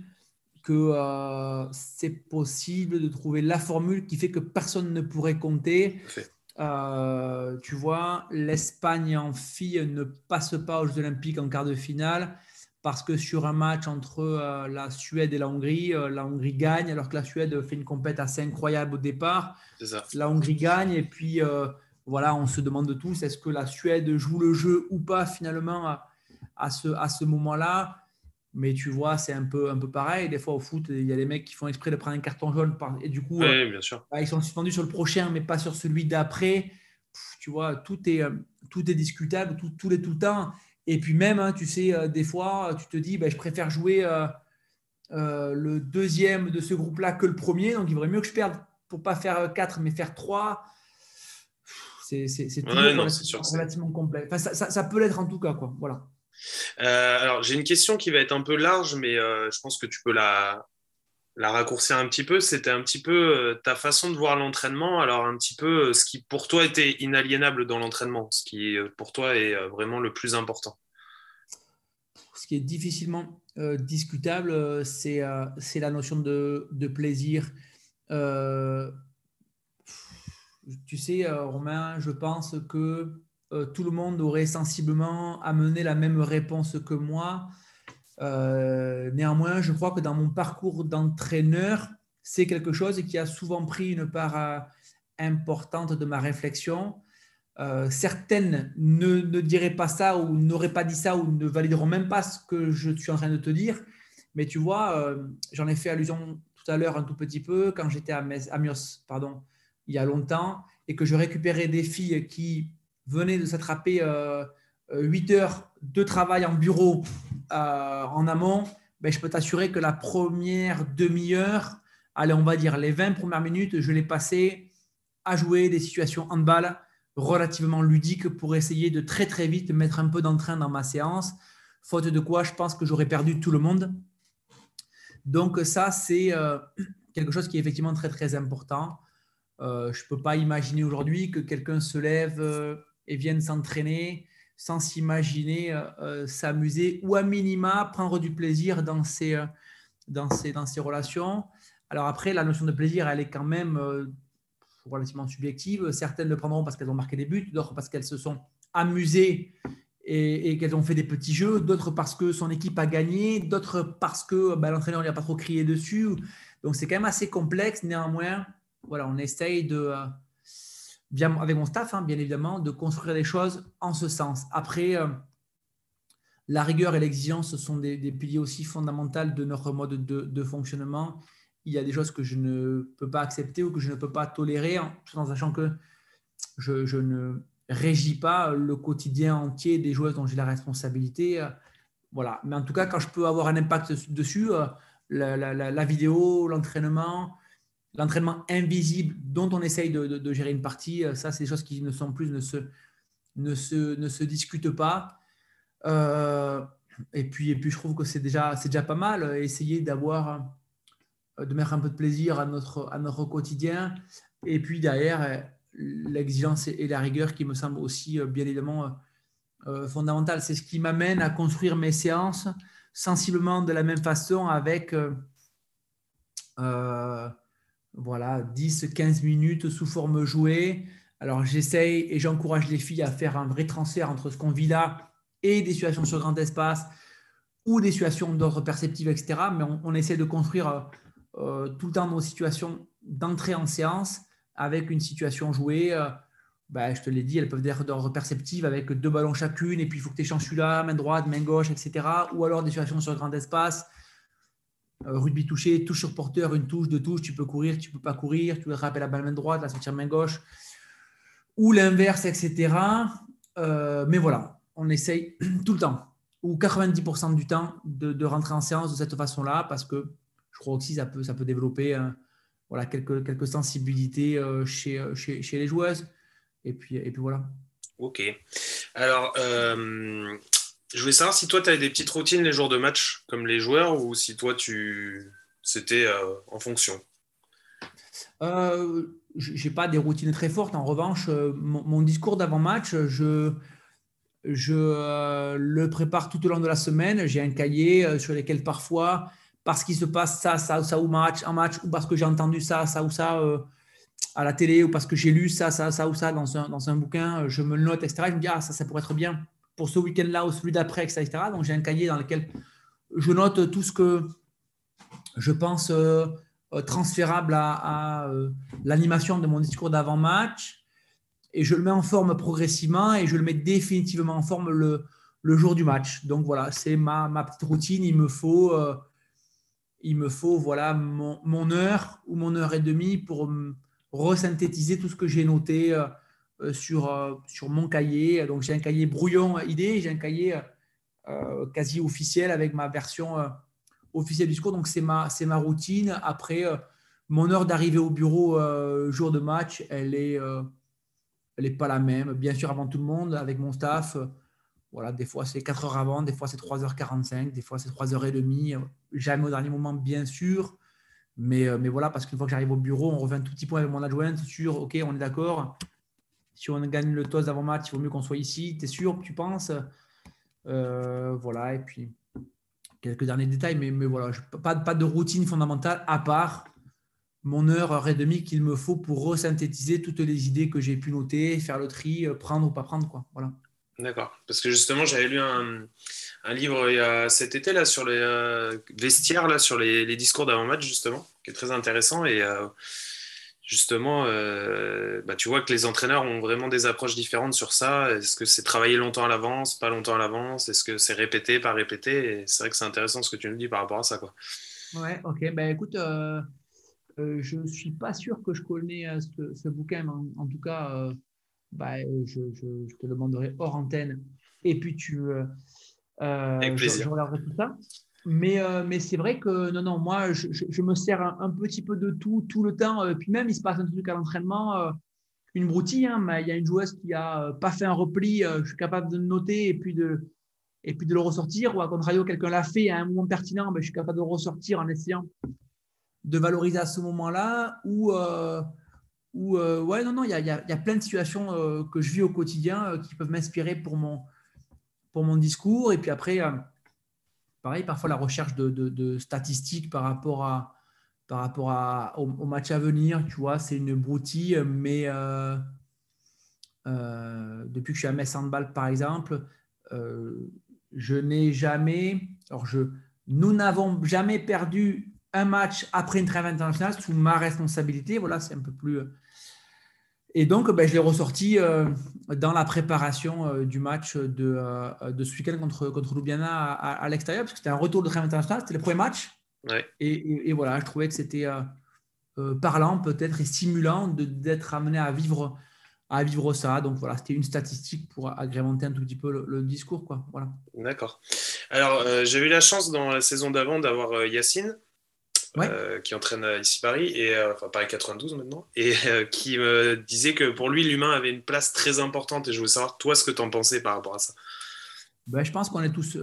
que euh, c'est possible de trouver la formule qui fait que personne ne pourrait compter. Euh, tu vois, l'Espagne en fille ne passe pas aux Jeux Olympiques en quart de finale parce que sur un match entre euh, la Suède et la Hongrie, la Hongrie gagne alors que la Suède fait une compète assez incroyable au départ. La Hongrie gagne et puis voilà, on se demande tous est-ce que la Suède joue le jeu ou pas finalement à, à ce, à ce moment-là? Mais tu vois, c'est un peu, un peu pareil. Des fois, au foot, il y a des mecs qui font exprès de prendre un carton jaune. Et du coup, euh, bien sûr. Bah, ils sont suspendus sur le prochain, mais pas sur celui d'après. Tu vois, tout est, euh, tout est discutable tout, tout, tout le temps. Et puis même, hein, tu sais, euh, des fois, tu te dis, bah, je préfère jouer le deuxième de ce groupe-là que le premier. Donc, il vaudrait mieux que je perde pour pas faire 4, mais faire 3 C'est toujours relativement, complet. ça, peut l'être en tout cas. Quoi. Voilà. Alors, j'ai une question qui va être un peu large, mais je pense que tu peux la, la raccourcir un petit peu, c'était un petit peu euh, ta façon de voir l'entraînement, alors un petit peu euh, ce qui pour toi était inaliénable dans l'entraînement, ce qui euh, pour toi est vraiment le plus important. Ce qui est difficilement discutable, c'est la notion de, plaisir. tu sais, Romain, je pense que tout le monde aurait sensiblement amené la même réponse que moi euh, néanmoins, je crois que dans mon parcours d'entraîneur, c'est quelque chose qui a souvent pris une part euh, importante de ma réflexion. Euh, certaines ne, ne, diraient pas ça ou n'auraient pas dit ça ou ne valideront même pas ce que je suis en train de te dire. Mais tu vois, j'en ai fait allusion tout à l'heure un tout petit peu quand j'étais à, Mios, pardon, il y a longtemps, et que je récupérais des filles qui venaient de s'attraper 8 heures de travail en bureau euh, en amont, ben, je peux t'assurer que la première demi-heure, allez, on va dire les 20 premières minutes, je l'ai passé à jouer des situations handball relativement ludiques pour essayer de très très vite mettre un peu d'entrain dans ma séance. Faute de quoi, je pense que j'aurais perdu tout le monde. Donc ça, c'est euh, quelque chose qui est effectivement très très important. Euh, je ne peux pas imaginer aujourd'hui que quelqu'un se lève et vienne s'entraîner sans s'imaginer euh, euh, s'amuser ou à minima prendre du plaisir dans ces, euh, dans ces, dans ces relations. Alors après, la notion de plaisir, elle est quand même relativement subjective. Certaines le prendront parce qu'elles ont marqué des buts, d'autres parce qu'elles se sont amusées et, qu'elles ont fait des petits jeux, d'autres parce que son équipe a gagné, d'autres parce que bah, l'entraîneur n'a pas trop crié dessus. Donc c'est quand même assez complexe. Néanmoins, voilà, on essaye de, avec mon staff, hein, bien évidemment, de construire des choses en ce sens. Après, euh, la rigueur et l'exigence sont des, piliers aussi fondamentaux de notre mode de, fonctionnement. Il y a des choses que je ne peux pas accepter ou que je ne peux pas tolérer, tout en sachant que je, ne régis pas le quotidien entier des joueuses dont j'ai la responsabilité. Voilà. Mais en tout cas, quand je peux avoir un impact dessus, euh, la vidéo, l'entraînement, l'entraînement invisible dont on essaye de, gérer une partie, euh, ça, c'est des choses qui ne sont plus, ne se, ne se, ne se discutent pas. Euh, et, puis, et puis, je trouve que c'est déjà, déjà pas mal. Euh, essayer d'avoir, de mettre un peu de plaisir à notre, à notre quotidien. Et puis derrière, l'exigence et la rigueur qui me semblent aussi, bien évidemment, fondamentales. C'est ce qui m'amène à construire mes séances sensiblement de la même façon avec voilà, 10-15 minutes sous forme jouée. Alors j'essaye et j'encourage les filles à faire un vrai transfert entre ce qu'on vit là et des situations sur grand espace ou des situations d'ordre perceptif, etc. Mais on, essaie de construire euh, tout le temps nos situations d'entrée en séance avec une situation jouée. Euh, ben, je te l'ai dit, elles peuvent être d'ordre perceptif avec deux ballons chacune et puis il faut que tu échanges celui-là, main droite, main gauche, etc. Ou alors des situations sur grand espace euh, rugby touché, touche sur porteur, une touche, deux touches, tu peux courir, tu peux pas courir, tu peux attraper la balle main droite, la sortir main gauche, ou l'inverse, etc. Euh, mais voilà, on essaye tout le temps, ou 90% du temps, de, rentrer en séance de cette façon-là, parce que je crois aussi que ça peut, ça peut développer euh, voilà, quelques, quelques sensibilités chez, chez, chez, les joueuses. Et puis, et puis voilà. Ok. Alors, je voulais savoir si toi, tu avais des petites routines les jours de match, comme les joueurs, ou si toi, tu c'était euh, en fonction. Euh, je n'ai pas des routines très fortes. En revanche, euh, mon, discours d'avant-match, je, je le prépare tout au long de la semaine. J'ai un cahier sur lequel parfois, parce qu'il se passe ça, ça, ça ou match, un match, ou parce que j'ai entendu ça, ça ou ça à la télé, ou parce que j'ai lu ça, ça, ça ou ça dans un, dans un bouquin, je me note, etc. je me dis, ah, ça, ça pourrait être bien pour ce week-end-là ou celui d'après, etc. Donc j'ai un cahier dans lequel je note tout ce que je pense euh, euh, transférable à, euh, l'animation de mon discours d'avant-match. Et je le mets en forme progressivement et je le mets définitivement en forme le, jour du match. Donc voilà, c'est ma, petite routine. Il me faut, il me faut voilà, mon, mon, heure ou mon heure et demie pour resynthétiser tout ce que j'ai noté euh, sur, euh, sur mon cahier. Donc, j'ai un cahier brouillon idée, j'ai un cahier euh, quasi officiel avec ma version officielle du discours. Donc, c'est ma, ma routine. Après, mon heure d'arrivée au bureau jour de match, elle est, n'est pas la même. Bien sûr, avant tout le monde, avec mon staff, voilà, des fois c'est 4 heures avant, des fois c'est 3h45, des fois c'est 3h30. Jamais au dernier moment, bien sûr. Mais, mais voilà, parce qu'une fois que j'arrive au bureau, on revient un tout petit point avec mon adjoint sur OK, on est d'accord. Si on gagne le toss d'avant-match, il vaut mieux qu'on soit ici. Tu es sûr, tu penses? Voilà, et puis quelques derniers détails, mais, voilà, pas, de routine fondamentale à part mon heure, heure et demie qu'il me faut pour resynthétiser toutes les idées que j'ai pu noter, faire le tri, euh, prendre ou pas prendre. Quoi. Voilà. D'accord. Parce que justement, j'avais lu un, livre cet été là, sur les euh, vestiaires, là, sur les, discours d'avant-match, justement, qui est très intéressant. Et euh, justement, bah, tu vois que les entraîneurs ont vraiment des approches différentes sur ça. Est-ce que c'est travailler longtemps à l'avance, pas longtemps à l'avance? Est-ce que c'est répété, pas répété? C'est vrai que c'est intéressant ce que tu nous dis par rapport à ça. Quoi. Ouais, ok. Ben, écoute, euh, je ne suis pas sûr que je connais euh, ce, bouquin, en, tout cas, euh, bah, je, te le demanderai hors antenne. Et puis, tu, Avec je, je, regarderai tout ça. Mais, mais c'est vrai que non, non, moi, je, me sers un, petit peu de tout, tout le temps. puis même, il se passe un truc à l'entraînement, une broutille. Hein, mais il y a une joueuse qui n'a pas fait un repli, je suis capable de le noter et puis de, et puis de le ressortir. Ou à contrario, quelqu'un l'a fait à un moment pertinent, mais je suis capable de le ressortir en essayant de valoriser à ce moment-là ou euh, euh, ouais non non il y a, y a, plein de situations euh, que je vis au quotidien qui peuvent m'inspirer pour mon pour mon discours et puis après pareil parfois la recherche de, statistiques par rapport au, match à venir tu vois c'est une broutille mais depuis que je suis à Metz Handball par exemple je n'ai jamais alors nous n'avons jamais perdu un match après une trêve internationale sous ma responsabilité. Voilà, c'est un peu plus. Euh. Et donc, ben, je l'ai ressorti euh, dans la préparation euh, du match de, de ce week-end contre, contre Ljubljana à, l'extérieur, parce que c'était un retour de trêve internationale, c'était le premier match. Et, et, voilà, je trouvais que c'était parlant peut-être et stimulant d'être amené à vivre, à vivre ça. Donc voilà, c'était une statistique pour agrémenter un tout petit peu le, discours. Quoi. Voilà. D'accord. Alors, j'ai eu la chance dans la saison d'avant d'avoir Yacine euh, qui entraîne ici Paris, et, euh, enfin Paris 92 maintenant, et euh, qui me disait que pour lui, l'humain avait une place très importante. Et je voulais savoir, toi, ce que tu en pensais par rapport à ça. Ben, je pense qu'on est tous,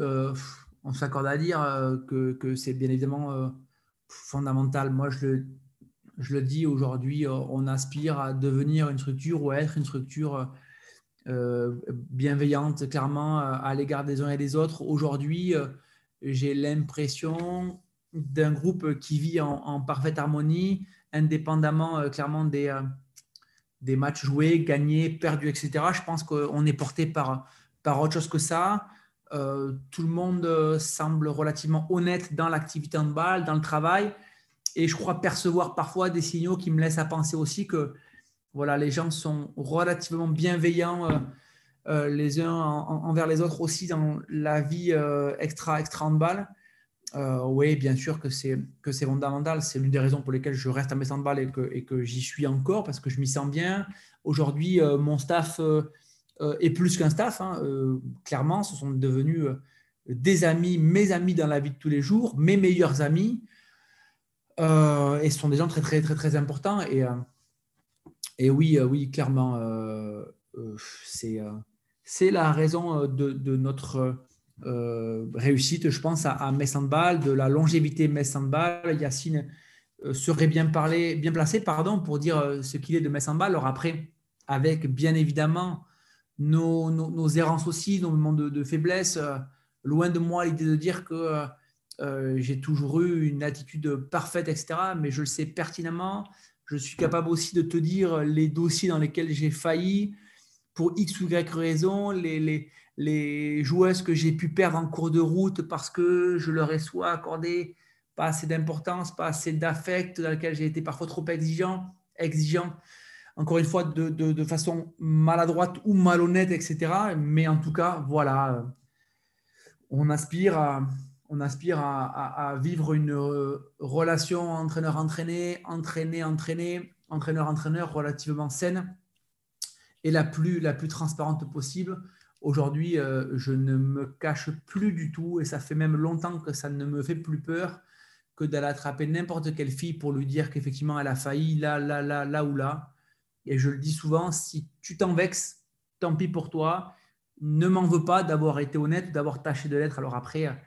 on s'accorde à dire que, que c'est bien évidemment fondamental. Moi, je le, je le dis aujourd'hui, on aspire à devenir une structure ou à être une structure bienveillante, clairement, à l'égard des uns et des autres. Aujourd'hui, j'ai l'impression d'un groupe qui vit en, parfaite harmonie, indépendamment euh, clairement des, euh, des matchs joués, gagnés, perdus, etc. Je pense qu'on est porté par, par autre chose que ça. Euh, tout le monde semble relativement honnête dans l'activité en balle, dans le travail. Et je crois percevoir parfois des signaux qui me laissent à penser aussi que voilà, les gens sont relativement bienveillants les uns envers les autres aussi dans la vie extra, extra balle. Euh, oui, bien sûr que c'est que c'est fondamental. C'est l'une des raisons pour lesquelles je reste à mes balles et que, et que j'y suis encore parce que je m'y sens bien. Aujourd'hui, euh, mon staff euh, est plus qu'un staff. Hein. clairement, ce sont devenus des amis, mes amis dans la vie de tous les jours, mes meilleurs amis. et ce sont des gens très très très très importants. Et, et oui, oui, clairement, c'est la raison de, de notre euh, réussite, je pense, à, à de la longévité Metz Handball. Yacine euh, serait bien, parlé, placé pardon, pour dire euh, ce qu'il est de Metz Handball. Alors après, avec bien évidemment nos, errances aussi, nos moments de, faiblesse, loin de moi l'idée de dire que j'ai toujours eu une attitude parfaite, etc. Mais je le sais pertinemment. Je suis capable aussi de te dire les dossiers dans lesquels j'ai failli pour X ou Y raison, les, les joueuses que j'ai pu perdre en cours de route parce que je leur ai soit accordé pas assez d'importance, pas assez d'affect, dans lequel j'ai été parfois trop exigeant, exigeant. Encore une fois, de, façon maladroite ou malhonnête, etc. Mais en tout cas, voilà, on aspire à, on aspire à, vivre une relation entraîneur-entraîné, entraîné-entraîné, entraîneur-entraîneur relativement saine et la plus, la plus transparente possible Aujourd'hui, euh, je ne me cache plus du tout et ça fait même longtemps que ça ne me fait plus peur que d'aller attraper n'importe quelle fille pour lui dire qu'effectivement elle a failli là, là, là, là ou là. Et je le dis souvent, si tu t'en vexes, tant pis pour toi. Ne m'en veux pas d'avoir été honnête, d'avoir tâché de l'être. Alors après,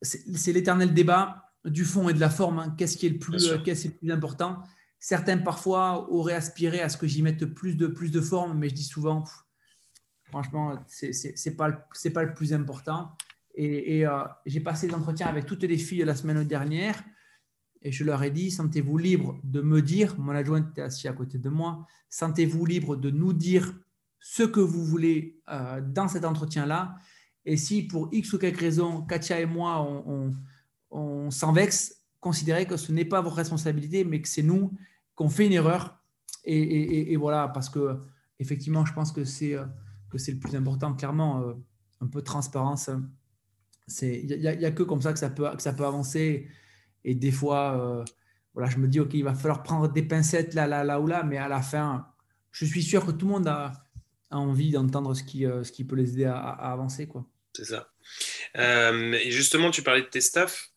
c'est l'éternel débat du fond et de la forme. Hein. Qu'est-ce qui est le plus, qu'est-ce qui est le plus important? Certains parfois auraient aspiré à ce que j'y mette plus de, plus de forme, mais je dis souvent, franchement, ce n'est pas, pas le plus important. Et, euh, j'ai passé des entretiens avec toutes les filles la semaine dernière et je leur ai dit, sentez-vous libre de me dire, mon adjointe était assis à côté de moi, sentez-vous libre de nous dire ce que vous voulez euh, dans cet entretien-là. Et si pour X ou quelque raison, Katia et moi, on, s'en vexe, considérez que ce n'est pas votre responsabilité, mais que c'est nous qu'on fait une erreur. Et, voilà, parce que effectivement, je pense que c'est euh, que c'est le plus important, clairement, un peu de transparence il n'y a, que comme ça que ça peut, que ça peut avancer. Et des fois, euh, voilà, je me dis, OK, il va falloir prendre des pincettes là, là, là ou là, mais à la fin, je suis sûr que tout le monde a, envie d'entendre ce qui, euh, ce qui peut les aider à, avancer. Quoi. C'est ça. Euh, et justement, tu parlais de tes staffs.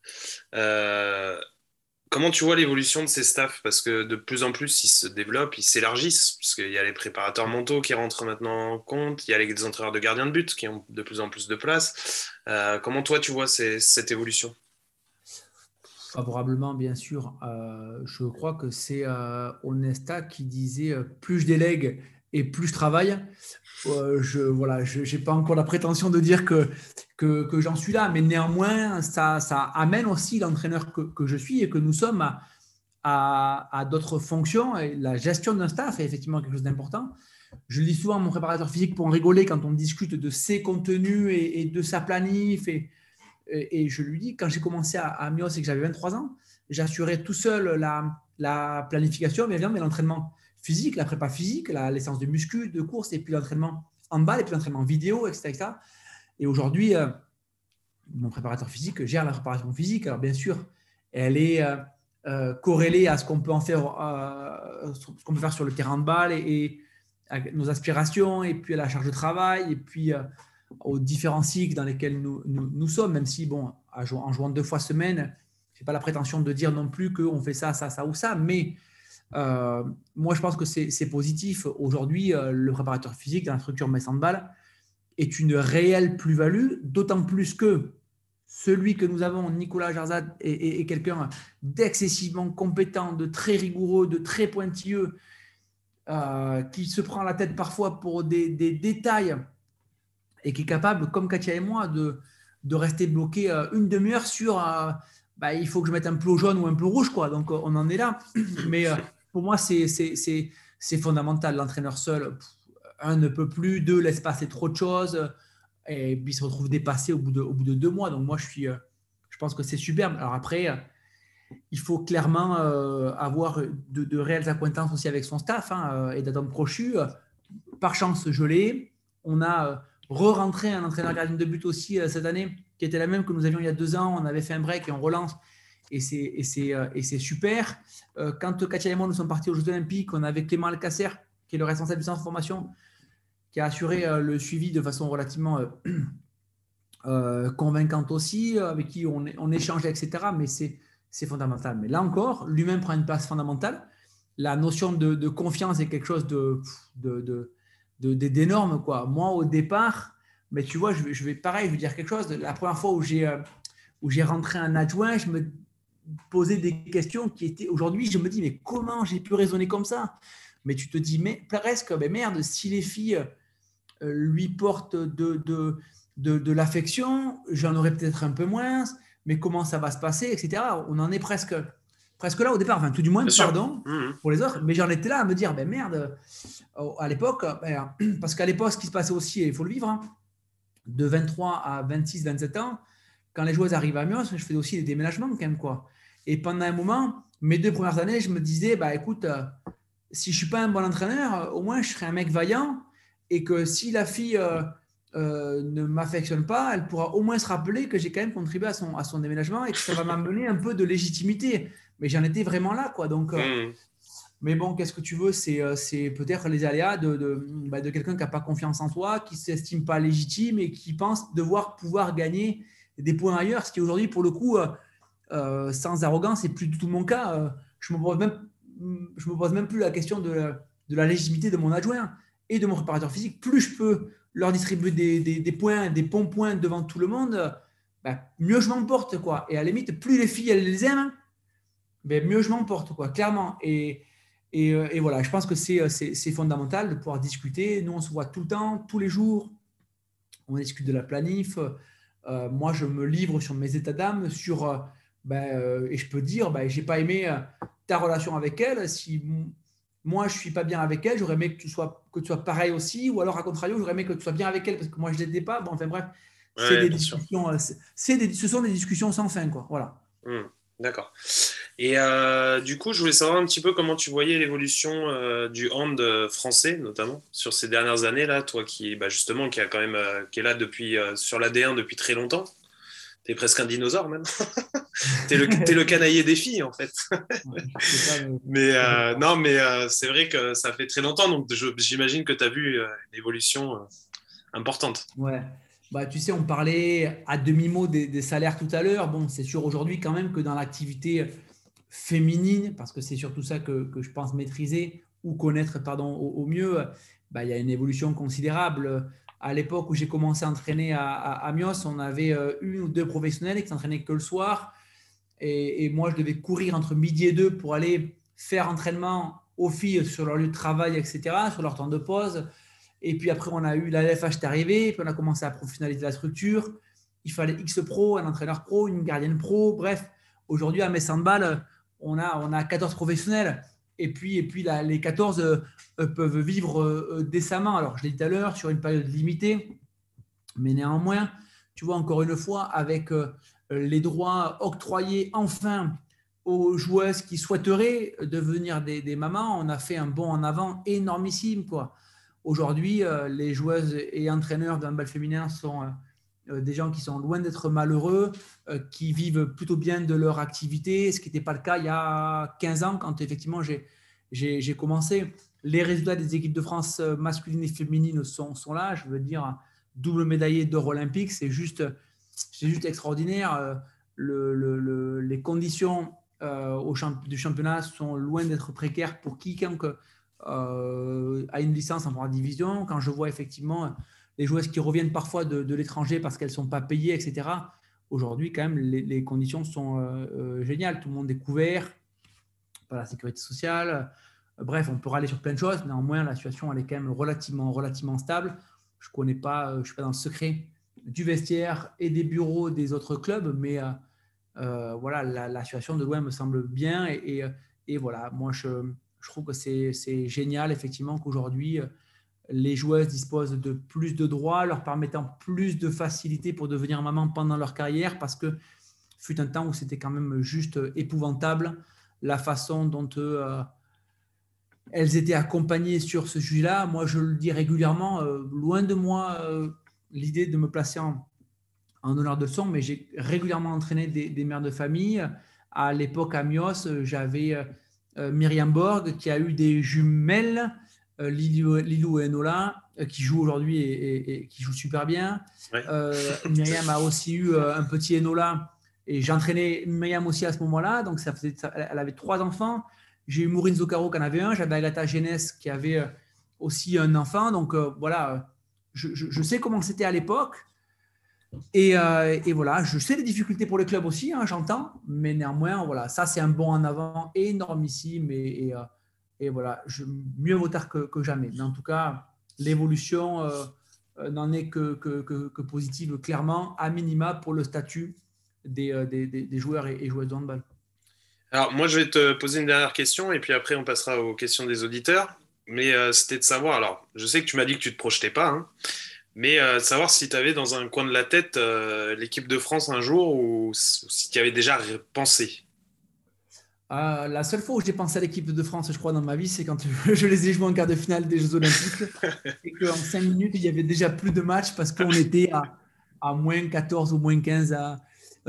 Comment tu vois l'évolution de ces staffs? Parce que de plus en plus, ils se développent, ils s'élargissent, puisqu'il y a les préparateurs mentaux qui rentrent maintenant en compte, il y a les entraîneurs de gardiens de but qui ont de plus en plus de place. Euh, comment toi, tu vois cette évolution? Favorablement, bien sûr. Euh, je crois que c'est euh, Onesta qui disait plus je délègue et plus je travaille. je voilà, n'ai pas encore la prétention de dire que que, j'en suis là. Mais néanmoins, ça, amène aussi l'entraîneur que, je suis et que nous sommes à, d'autres fonctions. La gestion d'un staff est effectivement quelque chose d'important. Je le dis souvent à mon préparateur physique pour en rigoler quand on discute de ses contenus et, de sa planif. Et, je lui dis, quand j'ai commencé à, à Mios et que j'avais 23 ans, j'assurais tout seul la, la planification, mais mais l'entraînement physique, la prépa physique, la, les séances de muscu, de course, et puis l'entraînement en balle, et puis l'entraînement vidéo, etc. Et aujourd'hui, euh, mon préparateur physique gère la préparation physique. Alors bien sûr, elle est euh, euh, corrélée à ce qu'on peut en faire, ce qu'on peut faire sur le terrain de balle et, à nos aspirations, et puis à la charge de travail, et puis aux différents cycles dans lesquels nous, nous, sommes, même si, bon, en jouant deux fois semaine, je n'ai pas la prétention de dire non plus qu'on fait ça, ça, ça ou ça, mais moi, je pense que c'est positif. Aujourd'hui, le préparateur physique dans la structure Messan de balle est une réelle plus-value, d'autant plus que celui que nous avons, Nicolas Jarzad, est, quelqu'un d'excessivement compétent, de très rigoureux, de très pointilleux, euh, qui se prend la tête parfois pour des, détails et qui est capable, comme Katia et moi, de, rester bloqué euh, une demi-heure sur euh, bah, il faut que je mette un plot jaune ou un plot rouge. Quoi. Donc on en est là. Mais pour moi, c'est fondamental. L'entraîneur seul, un ne peut plus, deux laisse passer trop de choses et puis se retrouve dépassé au bout de, au bout de deux mois. Donc moi, je, suis, euh, je pense que c'est superbe. Alors après, euh, il faut clairement euh, avoir de, réelles acquaintances aussi avec son staff hein, et d'atomes crochus. Par chance, je l'ai. On a re-rentré un entraîneur gardien de but aussi cette année, qui était la même que nous avions il y a deux ans. On avait fait un break et on relance. Et c'est super. Quand Katia et moi nous sommes partis aux Jeux Olympiques, on avait Clément Alcacer, qui est le responsable du centre de formation, qui a assuré euh, le suivi de façon relativement euh, euh, convaincante aussi, avec qui on, on échangeait, etc. Mais c'est fondamental. Mais là encore, lui-même prend une place fondamentale. La notion de, confiance est quelque chose de, d'énorme. quoi. Moi, au départ, mais tu vois, je vais, je vais pareil, je vais dire quelque chose. La première fois où j'ai, où j'ai rentré un adjoint, je me posais des questions qui étaient. Aujourd'hui, je me dis, mais comment j'ai pu raisonner comme ça? Mais tu te dis, mais presque, mais merde, si les filles euh, lui porte de, de, de, l'affection, j'en aurais peut-être un peu moins, mais comment ça va se passer, etc. On en est presque, presque là au départ, enfin tout du moins, pardon mmh, mmh. pour les autres, mais j'en étais là à me dire, ben merde, euh, à l'époque, ben, parce qu'à l'époque, ce qui se passait aussi, il faut le vivre, hein, de 23 à 26, 27 ans, quand les joueuses arrivent à Mios, je faisais aussi des déménagements quand même, quoi. Et pendant un moment, mes deux premières années, je me disais, bah écoute, euh, si je suis pas un bon entraîneur, au moins je serai un mec vaillant et que si la fille euh, euh, ne m'affectionne pas, elle pourra au moins se rappeler que j'ai quand même contribué à son, à son déménagement et que ça va m'amener un peu de légitimité. Mais j'en étais vraiment là, quoi. Donc, euh, hmm. Mais bon, qu'est-ce que tu veux? C'est peut-être les aléas de, de, bah, de quelqu'un qui n'a pas confiance en soi, qui ne s'estime pas légitime et qui pense devoir pouvoir gagner des points ailleurs. Ce qui aujourd'hui, pour le coup, sans arrogance, c'est plus du tout mon cas. je me, pose même, je me pose même plus la question de la légitimité de mon adjoint et de mon préparateur physique. Plus je peux leur distribuer des, points, des bons points devant tout le monde, ben, mieux je m'emporte. quoi. Et à la limite, plus les filles, elles les aiment, ben, mieux je m'emporte, quoi, clairement. Et, euh, voilà, je pense que c'est fondamental de pouvoir discuter. Nous, on se voit tout le temps, tous les jours. On discute de la planif. Euh, moi, je me livre sur mes états d'âme, euh, ben, et je peux dire, ben, j'ai pas aimé ta relation avec elle. Si moi, je suis pas bien avec elle, j'aurais aimé que tu sois que tu sois pareil aussi, ou alors à contrario, j'aurais aimé que tu sois bien avec elle parce que moi, je l'étais pas. Bon, enfin bref, c'est des discussions. C'est des, ce sont des discussions sans fin, quoi. Voilà. Mmh. D'accord. Et euh, du coup, je voulais savoir un petit peu comment tu voyais l'évolution euh, du hand français, notamment sur ces dernières années là, toi qui, bah, justement, qui a quand même, euh, qui est là depuis sur l'AD1 depuis très longtemps. Tu es presque un dinosaure même. tu es, es, le canaillé des filles en fait. mais non, mais c'est vrai que ça fait très longtemps, donc j'imagine que tu as vu une évolution importante. Ouais. Bah, tu sais, on parlait à demi-mot des, salaires tout à l'heure. Bon, c'est sûr aujourd'hui quand même que dans l'activité féminine, parce que c'est surtout ça que, je pense maîtriser ou connaître pardon, au, mieux, bah, il y a une évolution considérable. À l'époque où j'ai commencé à entraîner à, Amios, on avait euh, une ou deux professionnels qui s'entraînaient que le soir. Et, moi, je devais courir entre midi et deux pour aller faire entraînement aux filles sur leur lieu de travail, etc., sur leur temps de pause. Et puis après, on a eu la LFH est arrivé, puis on a commencé à professionnaliser la structure. Il fallait X pro, un entraîneur pro, une gardienne pro. Bref, aujourd'hui, à Messandball, on a, on a 14 professionnels. Et puis, et puis les 14 euh, peuvent vivre euh, décemment. Alors, je l'ai dit tout à l'heure, sur une période limitée. Mais néanmoins, tu vois, encore une fois, avec euh, les droits octroyés enfin aux joueuses qui souhaiteraient devenir des, mamans, on a fait un bond en avant énormissime. Aujourd'hui, euh, les joueuses et entraîneurs d'un bal féminin sont euh, euh, des gens qui sont loin d'être malheureux, qui vivent plutôt bien de leur activité, ce qui n'était pas le cas il y a 15 ans quand effectivement j'ai commencé. Les résultats des équipes de France masculines et féminines sont, sont là. Je veux dire, double médaillé d'or olympique, c'est juste, juste extraordinaire. Le, les conditions au du championnat sont loin d'être précaires pour quiconque euh, à une licence en première division, quand je vois effectivement les joueuses qui reviennent parfois de, l'étranger parce qu'elles ne sont pas payées, etc. Aujourd'hui, quand même, les, conditions sont euh, euh, géniales. Tout le monde est couvert par la sécurité sociale. Bref, on peut râler sur plein de choses. Néanmoins, la situation elle est quand même relativement, relativement stable. Je connais pas, je suis pas dans le secret du vestiaire et des bureaux des autres clubs, mais voilà, la, situation de loin me semble bien. Et, voilà, moi, je, trouve que c'est génial, effectivement, qu'aujourd'hui, euh, les joueuses disposent de plus de droits, leur permettant plus de facilité pour devenir maman pendant leur carrière, parce que fut un temps où c'était quand même juste épouvantable la façon dont euh, elles étaient accompagnées sur ce sujet-là. Moi, je le dis régulièrement, euh, loin de moi l'idée de me placer en, honneur de son, mais j'ai régulièrement entraîné des, des, mères de famille. À l'époque, à Mios, j'avais euh, Myriam Borg, qui a eu des jumelles, euh, Lilou, et Enola, euh, qui jouent aujourd'hui et, qui jouent super bien. Myriam a aussi eu un petit Enola, et j'entraînais Myriam aussi à ce moment-là, donc ça faisait, elle avait trois enfants. J'ai eu Maureen Zoccaro qui en avait un, j'avais Agatha Genès qui avait aussi un enfant, donc voilà, je sais comment c'était à l'époque. Euh, et, voilà, je sais les difficultés pour les clubs aussi, hein, j'entends, mais néanmoins, voilà, ça c'est un bond en avant énormissime et, et, euh, et voilà, mieux vaut tard que, jamais. Mais en tout cas, l'évolution euh, n'en est que, positive, clairement, à minima pour le statut des, des joueurs et, joueuses de handball. Alors, moi, je vais te poser une dernière question et puis après, on passera aux questions des auditeurs. Mais c'était de savoir, alors, je sais que tu m'as dit que tu ne te projetais pas, hein, mais euh, savoir si tu avais dans un coin de la tête euh, l'équipe de France un jour ou, si tu avais déjà pensé. Euh, la seule fois où j'ai pensé à l'équipe de France, je crois, dans ma vie, c'est quand je les ai joués en quart de finale des Jeux Olympiques. et qu'en 5 minutes, il y avait déjà plus de matchs parce qu'on était à, à, moins 14 ou moins 15 à,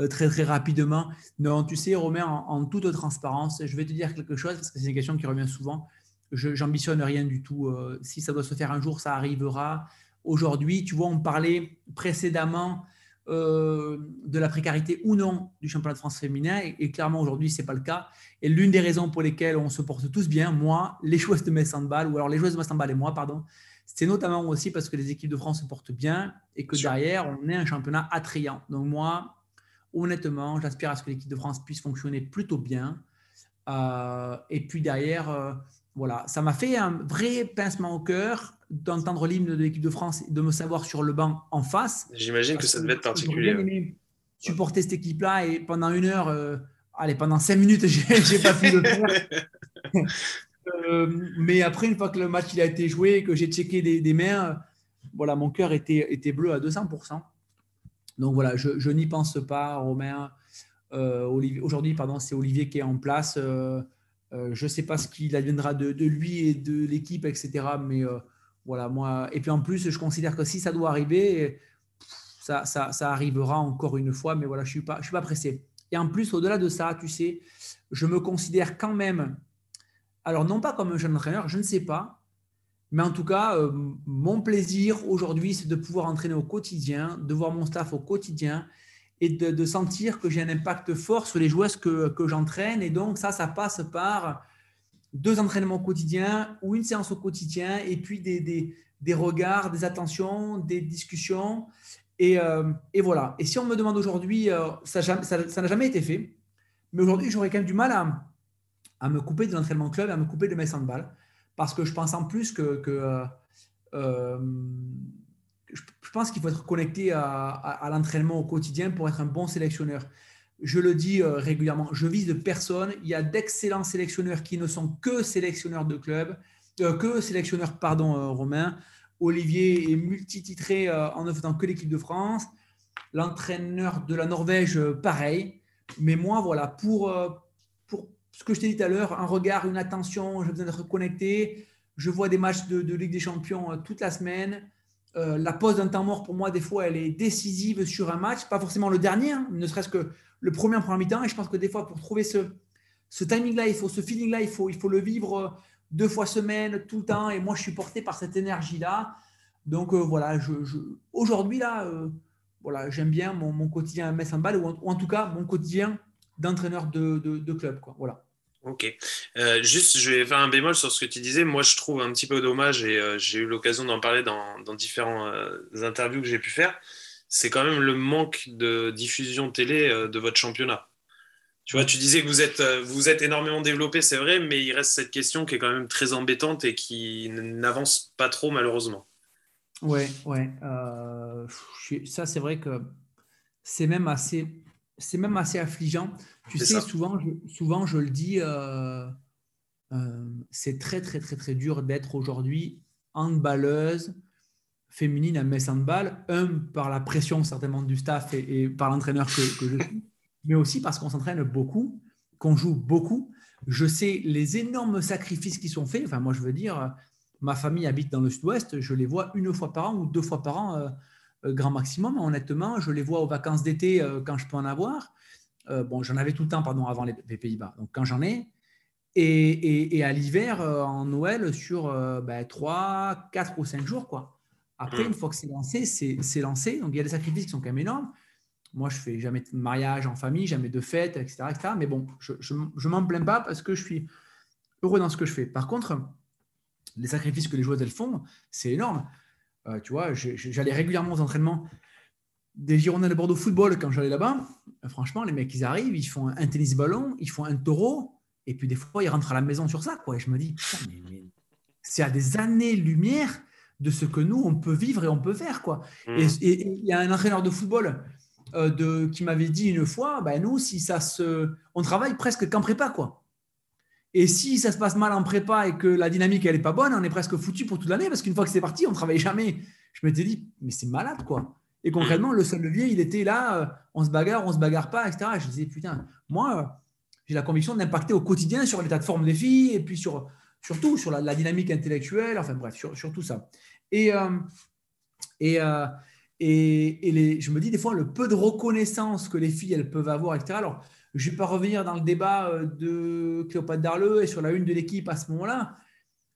très, très rapidement. Non, tu sais, Romain, en, toute transparence, je vais te dire quelque chose parce que c'est une question qui revient souvent. Je n'ambitionne rien du tout. si ça doit se faire un jour, ça arrivera. Aujourd'hui, tu vois, on parlait précédemment de la précarité ou non du championnat de France féminin. Et, clairement, aujourd'hui, ce n'est pas le cas. Et l'une des raisons pour lesquelles on se porte tous bien, moi, les joueuses de Metz Handball, ou alors les joueuses de Metz Handball et moi, pardon, c'est notamment aussi parce que les équipes de France se portent bien et que derrière, on est un championnat attrayant. Donc moi, honnêtement, j'aspire à ce que l'équipe de France puisse fonctionner plutôt bien. Euh, et puis derrière, euh, voilà, ça m'a fait un vrai pincement au cœur d'entendre l'hymne de l'équipe de France et de me savoir sur le banc en face. J'imagine que ça devait être particulier. supporter cette équipe-là et pendant une heure, euh, allez, pendant cinq minutes, j'ai pas pu le faire. mais après, une fois que le match il a été joué et que j'ai checké des, des mains, voilà, mon cœur était, était bleu à 200%. Donc voilà, je, n'y pense pas, Romain. Euh, aujourd'hui, pardon, c'est Olivier qui est en place. Euh, euh, je ne sais pas ce qu'il adviendra de, lui et de l'équipe, etc. Mais voilà, moi. Et puis en plus, je considère que si ça doit arriver, ça, ça, arrivera encore une fois. Mais voilà, je ne suis, pas, suis pas pressé. Et en plus, au-delà de ça, tu sais, je me considère quand même, alors non pas comme un jeune entraîneur, je ne sais pas, mais en tout cas, euh, mon plaisir aujourd'hui, c'est de pouvoir entraîner au quotidien, de voir mon staff au quotidien et de, sentir que j'ai un impact fort sur les joueuses que, que j'entraîne. Et donc, ça, ça passe par deux entraînements au quotidien ou une séance au quotidien et puis des, des, des regards, des attentions, des discussions. Et, euh, et, voilà. Et si on me demande aujourd'hui, euh, ça n'a jamais été fait, mais aujourd'hui, j'aurais quand même du mal à, à me couper de l'entraînement club, à me couper de mes handball parce que je pense en plus que, euh, euh, je pense qu'il faut être connecté à, l'entraînement au quotidien pour être un bon sélectionneur. Je le dis euh, régulièrement, je vise de personne. Il y a d'excellents sélectionneurs qui ne sont que sélectionneurs de club, que sélectionneurs, pardon, Romain. Olivier est multititré en ne faisant que l'équipe de France. L'entraîneur de la Norvège, pareil. Mais moi, voilà, pour, pour, ce que je t'ai dit tout à l'heure, un regard, une attention, j'ai besoin d'être connecté. Je vois des matchs de, Ligue des Champions euh, toute la semaine. Euh, la pause d'un temps mort, pour moi, des fois, elle est décisive sur un match. Pas forcément le dernier, hein, ne serait-ce que le premier en premier mi-temps. Et je pense que des fois, pour trouver ce, timing-là, il faut ce feeling-là, il faut, il faut le vivre euh, deux fois semaine, tout le temps. Et moi, je suis porté par cette énergie-là. Donc voilà, je, aujourd'hui, là, voilà, j'aime bien mon, quotidien à Metz en balle, ou en, tout cas mon quotidien d'entraîneur de, club. Voilà. Ok. Euh, juste, je vais faire un bémol sur ce que tu disais. Moi, je trouve un petit peu dommage, et euh, j'ai eu l'occasion d'en parler dans, dans différentes euh, interviews que j'ai pu faire. C'est quand même le manque de diffusion télé de votre championnat. Tu vois, tu disais que vous êtes, vous êtes énormément développé, c'est vrai, mais il reste cette question qui est quand même très embêtante et qui n'avance pas trop, malheureusement. Ouais, ouais. ça, c'est vrai que c'est même assez, c'est même assez affligeant. Tu sais, souvent je, souvent, je le dis, euh, euh, c'est très, très, très, très dur d'être aujourd'hui handballeuse féminine à Metz Handball. Un, par la pression certainement du staff et, par l'entraîneur que, je suis, mais aussi parce qu'on s'entraîne beaucoup, qu'on joue beaucoup. Je sais les énormes sacrifices qui sont faits. Enfin, moi, je veux dire, ma famille habite dans le sud-ouest, je les vois une fois par an ou deux fois par an, euh, grand maximum. Honnêtement, je les vois aux vacances d'été quand je peux en avoir. Euh, bon, j'en avais tout le temps, pardon, avant les, Pays-Bas. Donc, quand j'en ai, et, à l'hiver, euh, en Noël, sur 3, 4 ben, ou 5 jours, quoi. Après, une fois que c'est lancé, c'est lancé. Donc, il y a des sacrifices qui sont quand même énormes. Moi, je fais jamais de mariage en famille, jamais de fête, etc. etc. mais bon, je ne m'en plains pas parce que je suis heureux dans ce que je fais. Par contre, les sacrifices que les joueuses elles font, c'est énorme. Euh, tu vois, j'allais régulièrement aux entraînements des Girondins de Bordeaux football, quand j'allais là-bas, franchement, les mecs, ils arrivent, ils font un tennis ballon, ils font un taureau, et puis des fois, ils rentrent à la maison sur ça. Quoi. Et je me dis, c'est à des années-lumière de ce que nous, on peut vivre et on peut faire. Quoi. Mm. Et il y a un entraîneur de football euh, de, qui m'avait dit une fois, ben, nous, si ça se... on travaille presque qu'en prépa. Quoi. Et si ça se passe mal en prépa et que la dynamique, elle n'est pas bonne, on est presque foutu pour toute l'année, parce qu'une fois que c'est parti, on ne travaille jamais. Je m'étais dit, mais c'est malade, quoi. Et concrètement, le seul levier, il était là, euh, on se bagarre, on se bagarre pas, etc. je disais, putain, moi, euh, j'ai la conviction d'impacter au quotidien sur l'état de forme des filles et puis sur, surtout sur la, dynamique intellectuelle, enfin bref, sur, tout ça. Et, euh, et, et, les, je me dis des fois, le peu de reconnaissance que les filles, elles peuvent avoir, etc. Alors, je ne vais pas revenir dans le débat de Cléopâtre Darleux et sur la une de l'équipe à ce moment-là,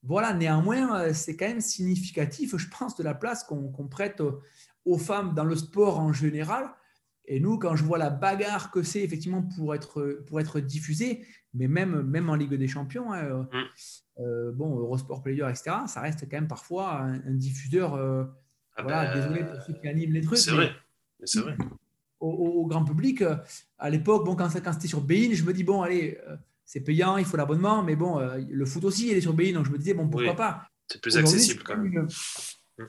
voilà, néanmoins, c'est quand même significatif, je pense, de la place qu'on prête aux femmes dans le sport en général. Et nous, quand je vois la bagarre que c'est effectivement pour être, pour être diffusé, mais même, même en Ligue des Champions, hein, mm. euh, bon, Eurosport Player, etc., ça reste quand même parfois un, diffuseur. Euh, ah voilà, ben, désolé pour ceux qui animent les trucs. C'est vrai, c'est vrai. Au, grand public, euh, à l'époque, bon, quand, quand c'était sur Bein, je me dis, bon, allez, c'est payant, il faut l'abonnement, mais bon, le foot aussi, il est sur Bein, donc je me disais, bon, pourquoi pas C'est plus accessible quand même.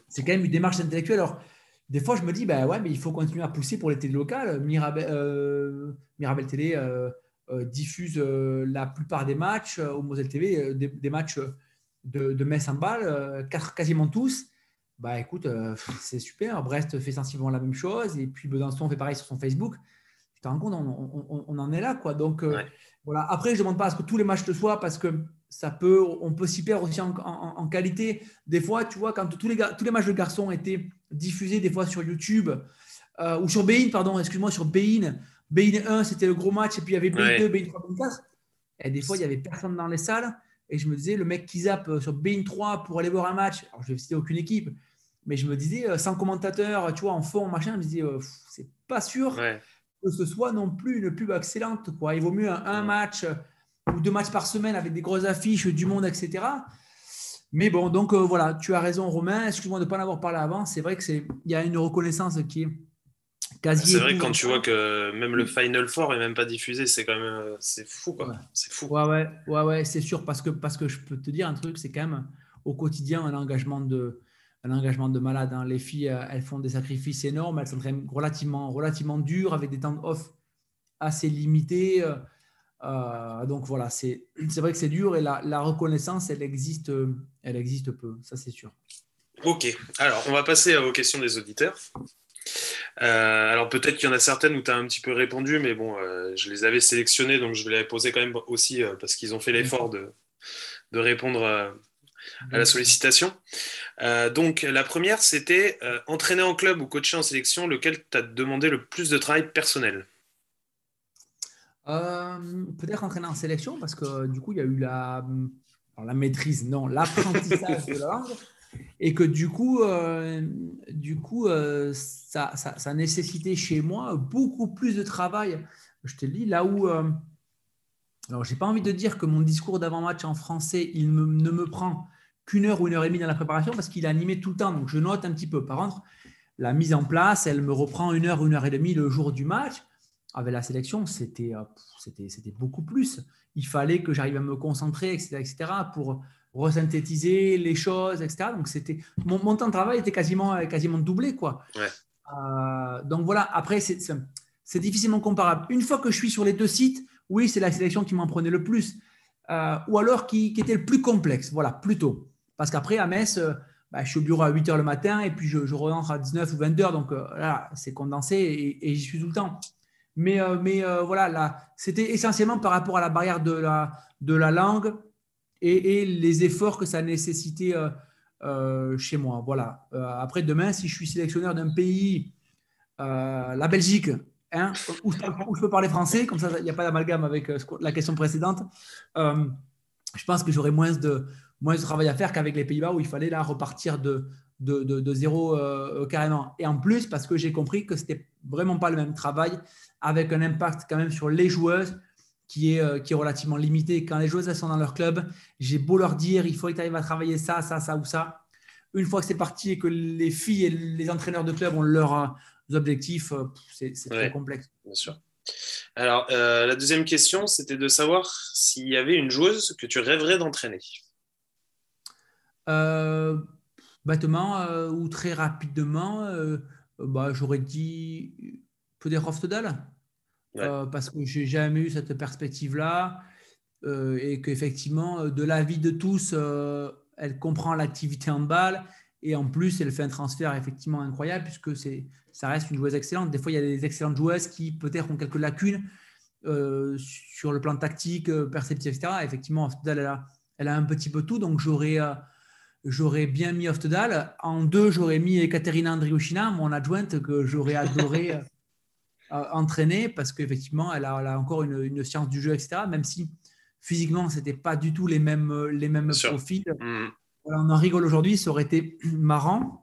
C'est quand même une démarche intellectuelle. Alors, des fois, je me dis, ben ouais, mais il faut continuer à pousser pour les télés locales. Mirabel, euh, Mirabel Télé euh, euh, diffuse la plupart des matchs, au Moselle TV, des, matchs de, de Metz en balle, quasiment tous. Bah écoute, c'est super. Brest fait sensiblement la même chose. Et puis Besançon fait pareil sur son Facebook. Tu te rends compte, on, en est là. quoi. Donc voilà. Après, je ne demande pas à ce que tous les matchs le soient parce que ça peut, on peut s'y perdre aussi en, qualité. Des fois, tu vois, quand tous les, tous les matchs de garçons étaient diffusés des fois sur YouTube euh, ou sur Bein, pardon, excuse-moi, sur Bein. Bein 1, c'était le gros match, et puis il y avait Bein 2, Bein 3, Bein 4. Et des fois, il n'y avait personne dans les salles. Et je me disais, le mec qui zappe euh, sur Bein 3 pour aller voir un match, alors je vais citer aucune équipe, mais je me disais, euh, sans commentateur, tu vois, en fond, machin, je me disais, c'est pas sûr que ce soit non plus une pub excellente. Quoi. Il vaut mieux un match ou deux matchs par semaine avec des grosses affiches du monde, etc. Mais bon, donc euh, voilà, tu as raison, Romain. Excuse-moi de ne pas en avoir parlé avant. C'est vrai qu'il y a une reconnaissance qui est. C'est vrai quand tu vois que même le Final Four n'est même pas diffusé, c'est quand même euh, c'est fou, quoi. C'est fou. Ouais, ouais, ouais, ouais c'est sûr parce que parce que je peux te dire un truc, c'est quand même au quotidien un engagement de un engagement de malade. Hein. Les filles, euh, elles font des sacrifices énormes, elles sont relativement relativement dures avec des temps off assez limités. Euh, donc voilà, c'est vrai que c'est dur et la, reconnaissance, elle existe, elle existe peu, ça c'est sûr. Ok, alors on va passer aux questions des auditeurs. Euh, alors peut-être qu'il y en a certaines où tu as un petit peu répondu, mais bon, euh, je les avais sélectionnées, donc je vais les poser quand même aussi parce qu'ils ont fait l'effort de, de, répondre à la sollicitation. donc la première, c'était entraîner en club ou coacher en sélection, lequel t'a demandé le plus de travail personnel? Euh, peut-être entraîner en sélection parce que du coup, il y a eu la, la maîtrise, non, l'apprentissage de la langue. Et que du coup, euh, du coup euh, ça, nécessitait chez moi beaucoup plus de travail. Je te lis là où. alors, j'ai pas envie de dire que mon discours d'avant-match en français, il ne me prend qu'une heure ou une heure et demie dans la préparation parce qu'il est animé tout le temps. Donc, je note un petit peu. Par contre, la mise en place, elle me reprend une heure, une heure et demie le jour du match avec la sélection, euh, c'était beaucoup plus. Il fallait que j'arrive à me concentrer, etc., etc., pour resynthétiser les choses, etc. Donc, c'était, mon, mon temps de travail était quasiment, quasiment doublé. Quoi. Euh, donc, voilà, après, c'est, difficilement comparable. Une fois que je suis sur les deux sites, oui, c'est la sélection qui m'en prenait le plus. Euh, ou alors qui, qui, était le plus complexe, voilà, plutôt. Parce qu'après, à Metz, bah, je suis au bureau à 8 h le matin et puis je, je rentre à 19 ou 20 h. Donc, là, c'est condensé et, et j'y suis tout le temps. Mais, euh, mais euh, voilà, là, c'était essentiellement par rapport à la barrière de la, de la langue et, les efforts que ça nécessitait euh, chez moi. Voilà. après, demain, si je suis sélectionneur d'un pays, la Belgique, hein, où, je, peux parler français, comme ça, il n'y a pas d'amalgame avec la question précédente, je pense que j'aurai moins de, moins de travail à faire qu'avec les Pays-Bas où il fallait là repartir de, de, de, zéro carrément. Et en plus, parce que j'ai compris que c'était vraiment pas le même travail avec un impact quand même sur les joueuses qui est, euh, qui est relativement limité. Quand les joueuses sont dans leur club, j'ai beau leur dire il faut que tu arrives à travailler ça, ça, ça ou ça. Une fois que c'est parti et que les filles et les entraîneurs de club ont leurs euh, objectifs, euh, c'est très complexe. Bien sûr. Alors, la deuxième question, c'était de savoir s'il y avait une joueuse que tu rêverais d'entraîner. bêtement ou très rapidement, bah, j'aurais dit peut-être Roftedal euh, parce que j'ai jamais eu cette perspective-là euh, et qu'effectivement, euh, de l'avis de tous, elle comprend l'activité en balle et en plus, elle fait un transfert effectivement incroyable puisque c'est, ça reste une joueuse excellente. Des fois, il y a des excellentes joueuses qui peut-être ont quelques lacunes sur le plan tactique, perceptif, etc. Effectivement, elle a, elle a un petit peu tout, donc j'aurais j'aurais bien mis Oftedal. En deux, j'aurais mis Ekaterina Andriushina, mon adjointe, que j'aurais adoré entraîner parce qu'effectivement, elle a, elle a, encore une, science du jeu, etc. Même si physiquement, ce n'était pas du tout les mêmes, les mêmes profils. Mmh. on en rigole aujourd'hui, ça aurait été marrant.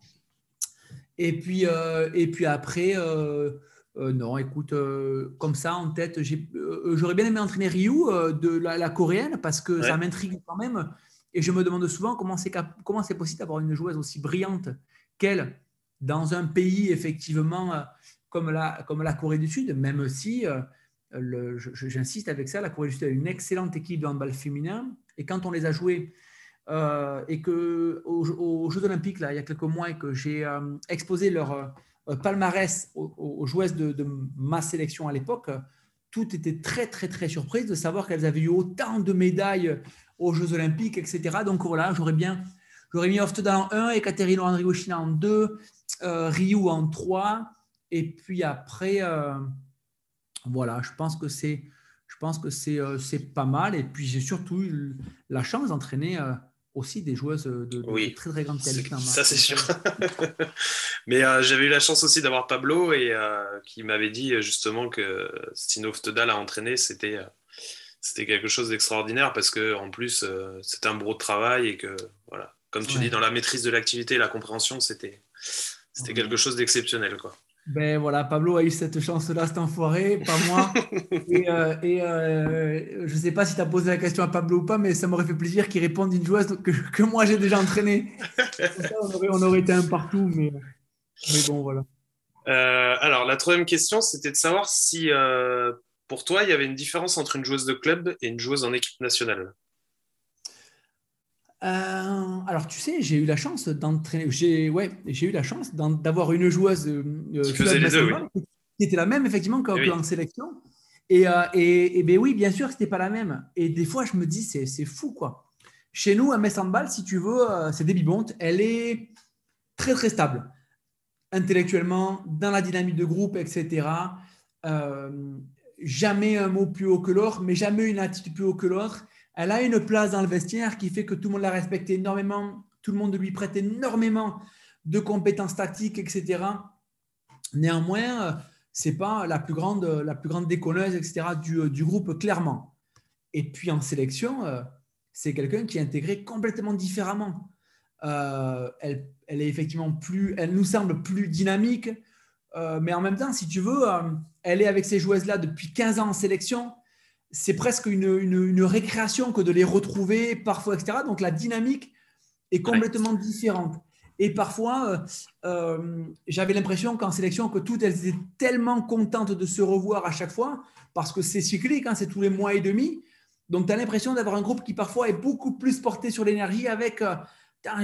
Et puis, et puis après, non, écoute, comme ça en tête, j'aurais bien aimé entraîner Ryu de la, coréenne parce que ça m'intrigue quand même. Et je me demande souvent comment c'est comment c'est possible d'avoir une joueuse aussi brillante qu'elle dans un pays effectivement comme la, comme la Corée du Sud, même si, j'insiste avec ça, la Corée du Sud a une excellente équipe de handball féminin. Et quand on les a joués et que aux, Jeux Olympiques, là, il y a quelques mois, et que j'ai exposé leur euh, palmarès aux, joueuses de, ma sélection à l'époque, tout était très, très, très surprise de savoir qu'elles avaient eu autant de médailles aux Jeux Olympiques, etc. Donc voilà, j'aurais bien, j'aurais mis Oftedal en 1, Ekaterino Andrigoshina en 2, euh, Ryu en 3, et puis après, euh, voilà, je pense que c'est, je pense que c'est, c'est pas mal. Et puis j'ai surtout eu la chance d'entraîner aussi des joueuses de, très très grande qualité. Ça c'est sûr. Mais euh, j'avais eu la chance aussi d'avoir Pablo et euh, qui m'avait dit euh, justement que Stino Ftedal a entraîné, c'était c'était quelque chose d'extraordinaire parce que en plus c'était un de travail et que voilà, comme tu dis dans la maîtrise de l'activité et la compréhension, c'était c'était quelque chose d'exceptionnel quoi. Ben voilà, Pablo a eu cette chance-là, cet enfoiré, pas moi. et, euh, euh, je ne sais pas si tu as posé la question à Pablo ou pas, mais ça m'aurait fait plaisir qu'il réponde une joueuse que, que moi j'ai déjà entraînée. on, aurait, été un partout, mais, bon, voilà. Euh, alors, la troisième question, c'était de savoir si pour toi, il y avait une différence entre une joueuse de club et une joueuse en équipe nationale. Euh, alors, tu sais, j'ai eu la chance d'entraîner. J'ai ouais, j'ai eu la chance d'avoir une joueuse euh, qui, était la même effectivement qu'en eh sélection. Et, euh, et, et, ben oui, bien sûr, c'était pas la même. Et des fois, je me dis, c'est fou quoi. Chez nous, à Metz Handball, si tu veux, c'est bibontes. Elle est très très stable, intellectuellement, dans la dynamique de groupe, etc. jamais un mot plus haut que l'autre, mais jamais une attitude plus haut que l'autre. Elle a une place dans le vestiaire qui fait que tout le monde la respecte énormément, tout le monde lui prête énormément de compétences tactiques, etc. Néanmoins, euh, c'est pas la plus grande, la plus grande déconneuse, etc. Du, du groupe, clairement. Et puis en sélection, euh, c'est quelqu'un qui est intégré complètement différemment. Euh, elle, elle, est effectivement plus, elle nous semble plus dynamique, mais en même temps, si tu veux, elle est avec ces joueuses-là depuis 15 ans en sélection c'est presque une, récréation que de les retrouver parfois, etc. Donc la dynamique est complètement différente. Et parfois, euh, euh, j'avais l'impression qu'en sélection, que toutes elles étaient tellement contentes de se revoir à chaque fois, parce que c'est cyclique, hein, c'est tous les mois et demi. Donc tu as l'impression d'avoir un groupe qui parfois est beaucoup plus porté sur l'énergie avec euh,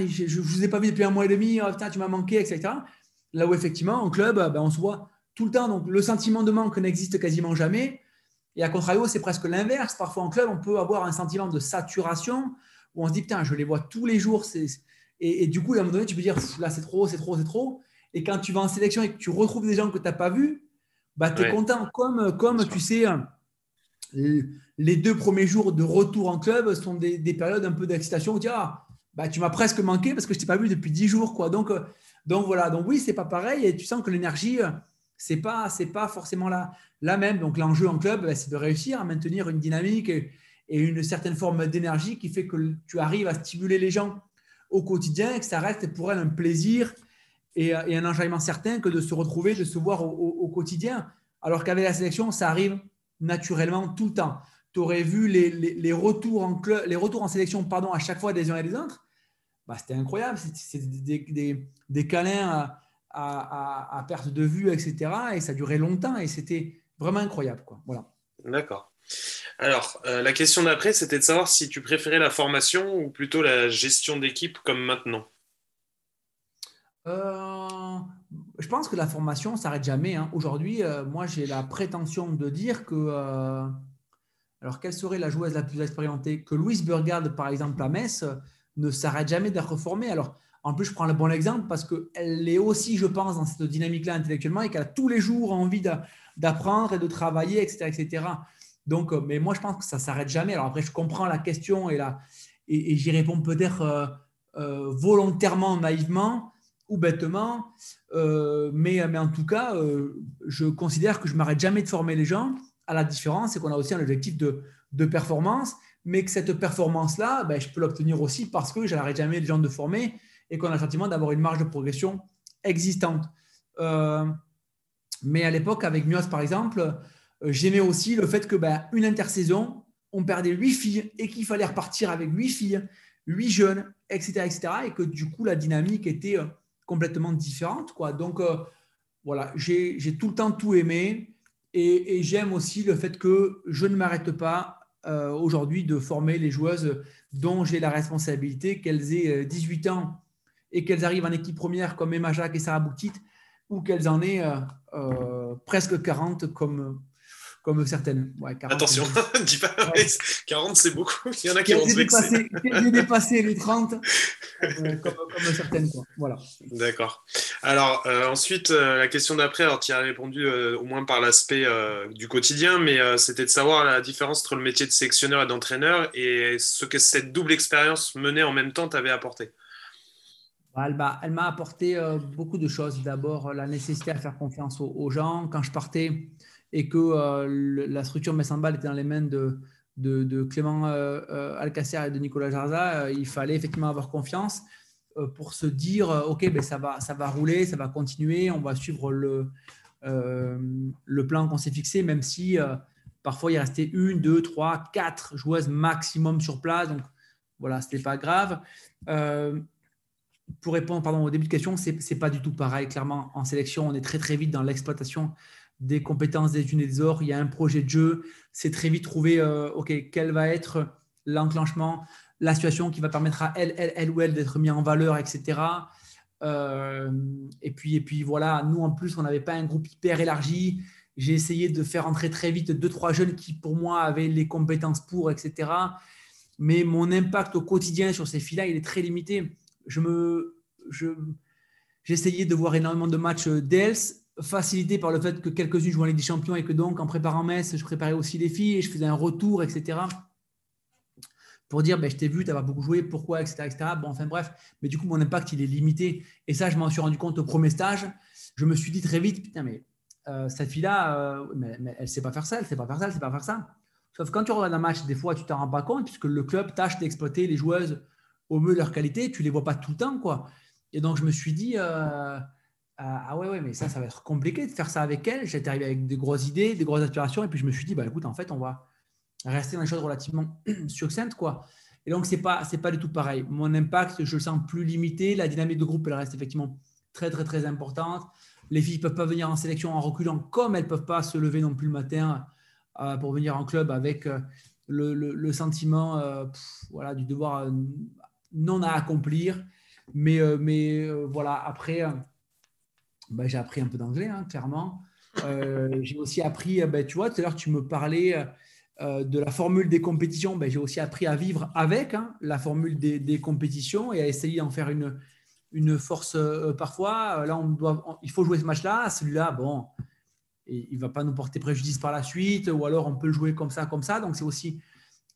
je ne vous ai pas vu depuis un mois et demi, oh, tu m'as manqué, etc. Là où effectivement, en club, ben, on se voit tout le temps. Donc le sentiment de manque n'existe quasiment jamais. Et à contrario, c'est presque l'inverse. Parfois en club, on peut avoir un sentiment de saturation où on se dit, putain, je les vois tous les jours. Et, du coup, à un moment donné, tu peux dire, là, c'est trop, c'est trop, c'est trop. Et quand tu vas en sélection et que tu retrouves des gens que tu n'as pas vus, bah, tu es content. Comme, comme tu sais, les deux premiers jours de retour en club sont des, périodes un peu d'excitation où tu dis, ah, bah, tu m'as presque manqué parce que je ne t'ai pas vu depuis dix jours. Quoi. Donc, donc voilà, donc oui, c'est pas pareil. Et tu sens que l'énergie, c'est pas c'est pas forcément la, la même. Donc l'enjeu en club, bah, c'est de réussir à maintenir une dynamique et, une certaine forme d'énergie qui fait que tu arrives à stimuler les gens au quotidien et que ça reste pour elles un plaisir et, un enjaillement certain que de se retrouver, de se voir au, quotidien. Alors qu'avec la sélection, ça arrive naturellement tout le temps. Tu aurais vu les, les, retours en club, les retours en sélection pardon, à chaque fois des uns et des autres. Bah, c'était incroyable. C'était des, des, des, câlins. À, perte de vue, etc. Et ça durait longtemps et c'était vraiment incroyable. Quoi. Voilà. D'accord. Alors, euh, la question d'après, c'était de savoir si tu préférais la formation ou plutôt la gestion d'équipe comme maintenant. Euh, je pense que la formation ne s'arrête jamais. Hein. Aujourd'hui, euh, moi, j'ai la prétention de dire que. alors, quelle serait la joueuse la plus expérimentée? Que Louise Burgard, par exemple, à Metz, ne s'arrête jamais d'être formée. Alors, en plus, je prends le bon exemple parce qu'elle est aussi, je pense, dans cette dynamique-là intellectuellement et qu'elle a tous les jours envie d'apprendre et de travailler, etc., etc. Donc, euh, mais moi, je pense que ça ne s'arrête jamais. Alors après, je comprends la question et, et, j'y réponds peut-être euh, euh, volontairement, naïvement ou bêtement. mais, mais en tout cas, je considère que je ne m'arrête jamais de former les gens. À la différence, c'est qu'on a aussi un objectif de, de performance mais que cette performance-là, ben, je peux l'obtenir aussi parce que je n'arrête jamais les gens de former et qu'on a le sentiment d'avoir une marge de progression existante. Euh, mais à l'époque, avec Mios, par exemple, euh, j'aimais aussi le fait que ben, une intersaison, on perdait huit filles et qu'il fallait repartir avec huit filles, huit jeunes, etc., etc. Et que du coup, la dynamique était euh, complètement différente. Quoi. Donc, voilà, j'ai tout le temps tout aimé. Et, j'aime aussi le fait que je ne m'arrête pas aujourd'hui de former les joueuses dont j'ai la responsabilité, qu'elles aient 18 ans et qu'elles arrivent en équipe première comme Emma Jacques et Sarah Boutit, ou qu'elles en aient euh, euh, presque 40 comme, comme certaines. Attention, dis pas 40 c'est beaucoup. Il y en a qui vont se vexer. Qu'elles dépassé les 30 euh, comme, comme, certaines. Quoi. Voilà. D'accord. Alors ensuite, la question d'après, alors tu y as répondu au moins par l'aspect du quotidien, mais c'était de savoir la différence entre le métier de sélectionneur et d'entraîneur et ce que cette double expérience menée en même temps t'avait apporté. Elle m'a apporté euh, beaucoup de choses. D'abord, la nécessité à faire confiance aux, gens. Quand je partais et que euh, la structure Messambal était dans les mains de, Clément euh, Alcacer et de Nicolas Jarza, il fallait effectivement avoir confiance pour se dire OK, ben, ça, va, rouler, ça va continuer, on va suivre le, le plan qu'on s'est fixé, même si parfois il restait une, deux, trois, quatre joueuses maximum sur place. Donc voilà, ce n'était pas grave pour répondre au début de question, ce n'est pas du tout pareil. Clairement, en sélection, on est très très vite dans l'exploitation des compétences des unes et des autres. Il y a un projet de jeu. C'est très vite trouver, euh, OK, quel va être l'enclenchement, la situation qui va permettre à elle, elle, elle ou elle d'être mis en valeur, etc. Euh, et, puis, et puis voilà, nous en plus, on n'avait pas un groupe hyper élargi. J'ai essayé de faire entrer très vite deux, trois jeunes qui, pour moi, avaient les compétences pour, etc. Mais mon impact au quotidien sur ces filles-là, il est très limité je me, je, j'essayais de voir énormément de matchs d'ELS, facilité par le fait que quelques-unes jouent en Ligue des Champions et que donc en préparant Metz, je préparais aussi les filles et je faisais un retour, etc. Pour dire, ben, je t'ai vu, tu as beaucoup joué, pourquoi, etc., etc. Bon, enfin bref, mais du coup, mon impact, il est limité. Et ça, je m'en suis rendu compte au premier stage. Je me suis dit très vite, putain, mais euh, cette fille-là, euh, mais, elle ne sait pas faire ça, elle ne sait pas faire ça, elle ne sait pas faire ça. Sauf quand tu regardes un match, des fois, tu t'en rends pas compte puisque le club tâche d'exploiter les joueuses au mieux leur qualité, tu les vois pas tout le temps, quoi. Et donc, je me suis dit, euh, ah ouais, ouais, mais ça, ça va être compliqué de faire ça avec elle. J'étais arrivé avec des grosses idées, des grosses aspirations, et puis je me suis dit, bah écoute, en fait, on va rester dans les choses relativement succinctes, quoi. Et donc, c'est pas, c'est pas du tout pareil. Mon impact, je le sens plus limité. La dynamique de groupe, elle reste effectivement très, très, très importante. Les filles ne peuvent pas venir en sélection en reculant, comme elles ne peuvent pas se lever non plus le matin euh, pour venir en club avec euh, le, le, sentiment voilà, du devoir non à accomplir. Mais, euh, mais euh, voilà, après, euh, bah, j'ai appris un peu d'anglais, hein, clairement. j'ai aussi appris, bah, tu vois, tout à l'heure, tu me parlais de la formule des compétitions. Bah, j'ai aussi appris à vivre avec hein, la formule des, compétitions et à essayer d'en faire une, une force parfois. Là, on doit, il faut jouer ce match-là. Celui-là, bon, il ne va pas nous porter préjudice par la suite, ou alors on peut le jouer comme ça, comme ça. Donc, c'est aussi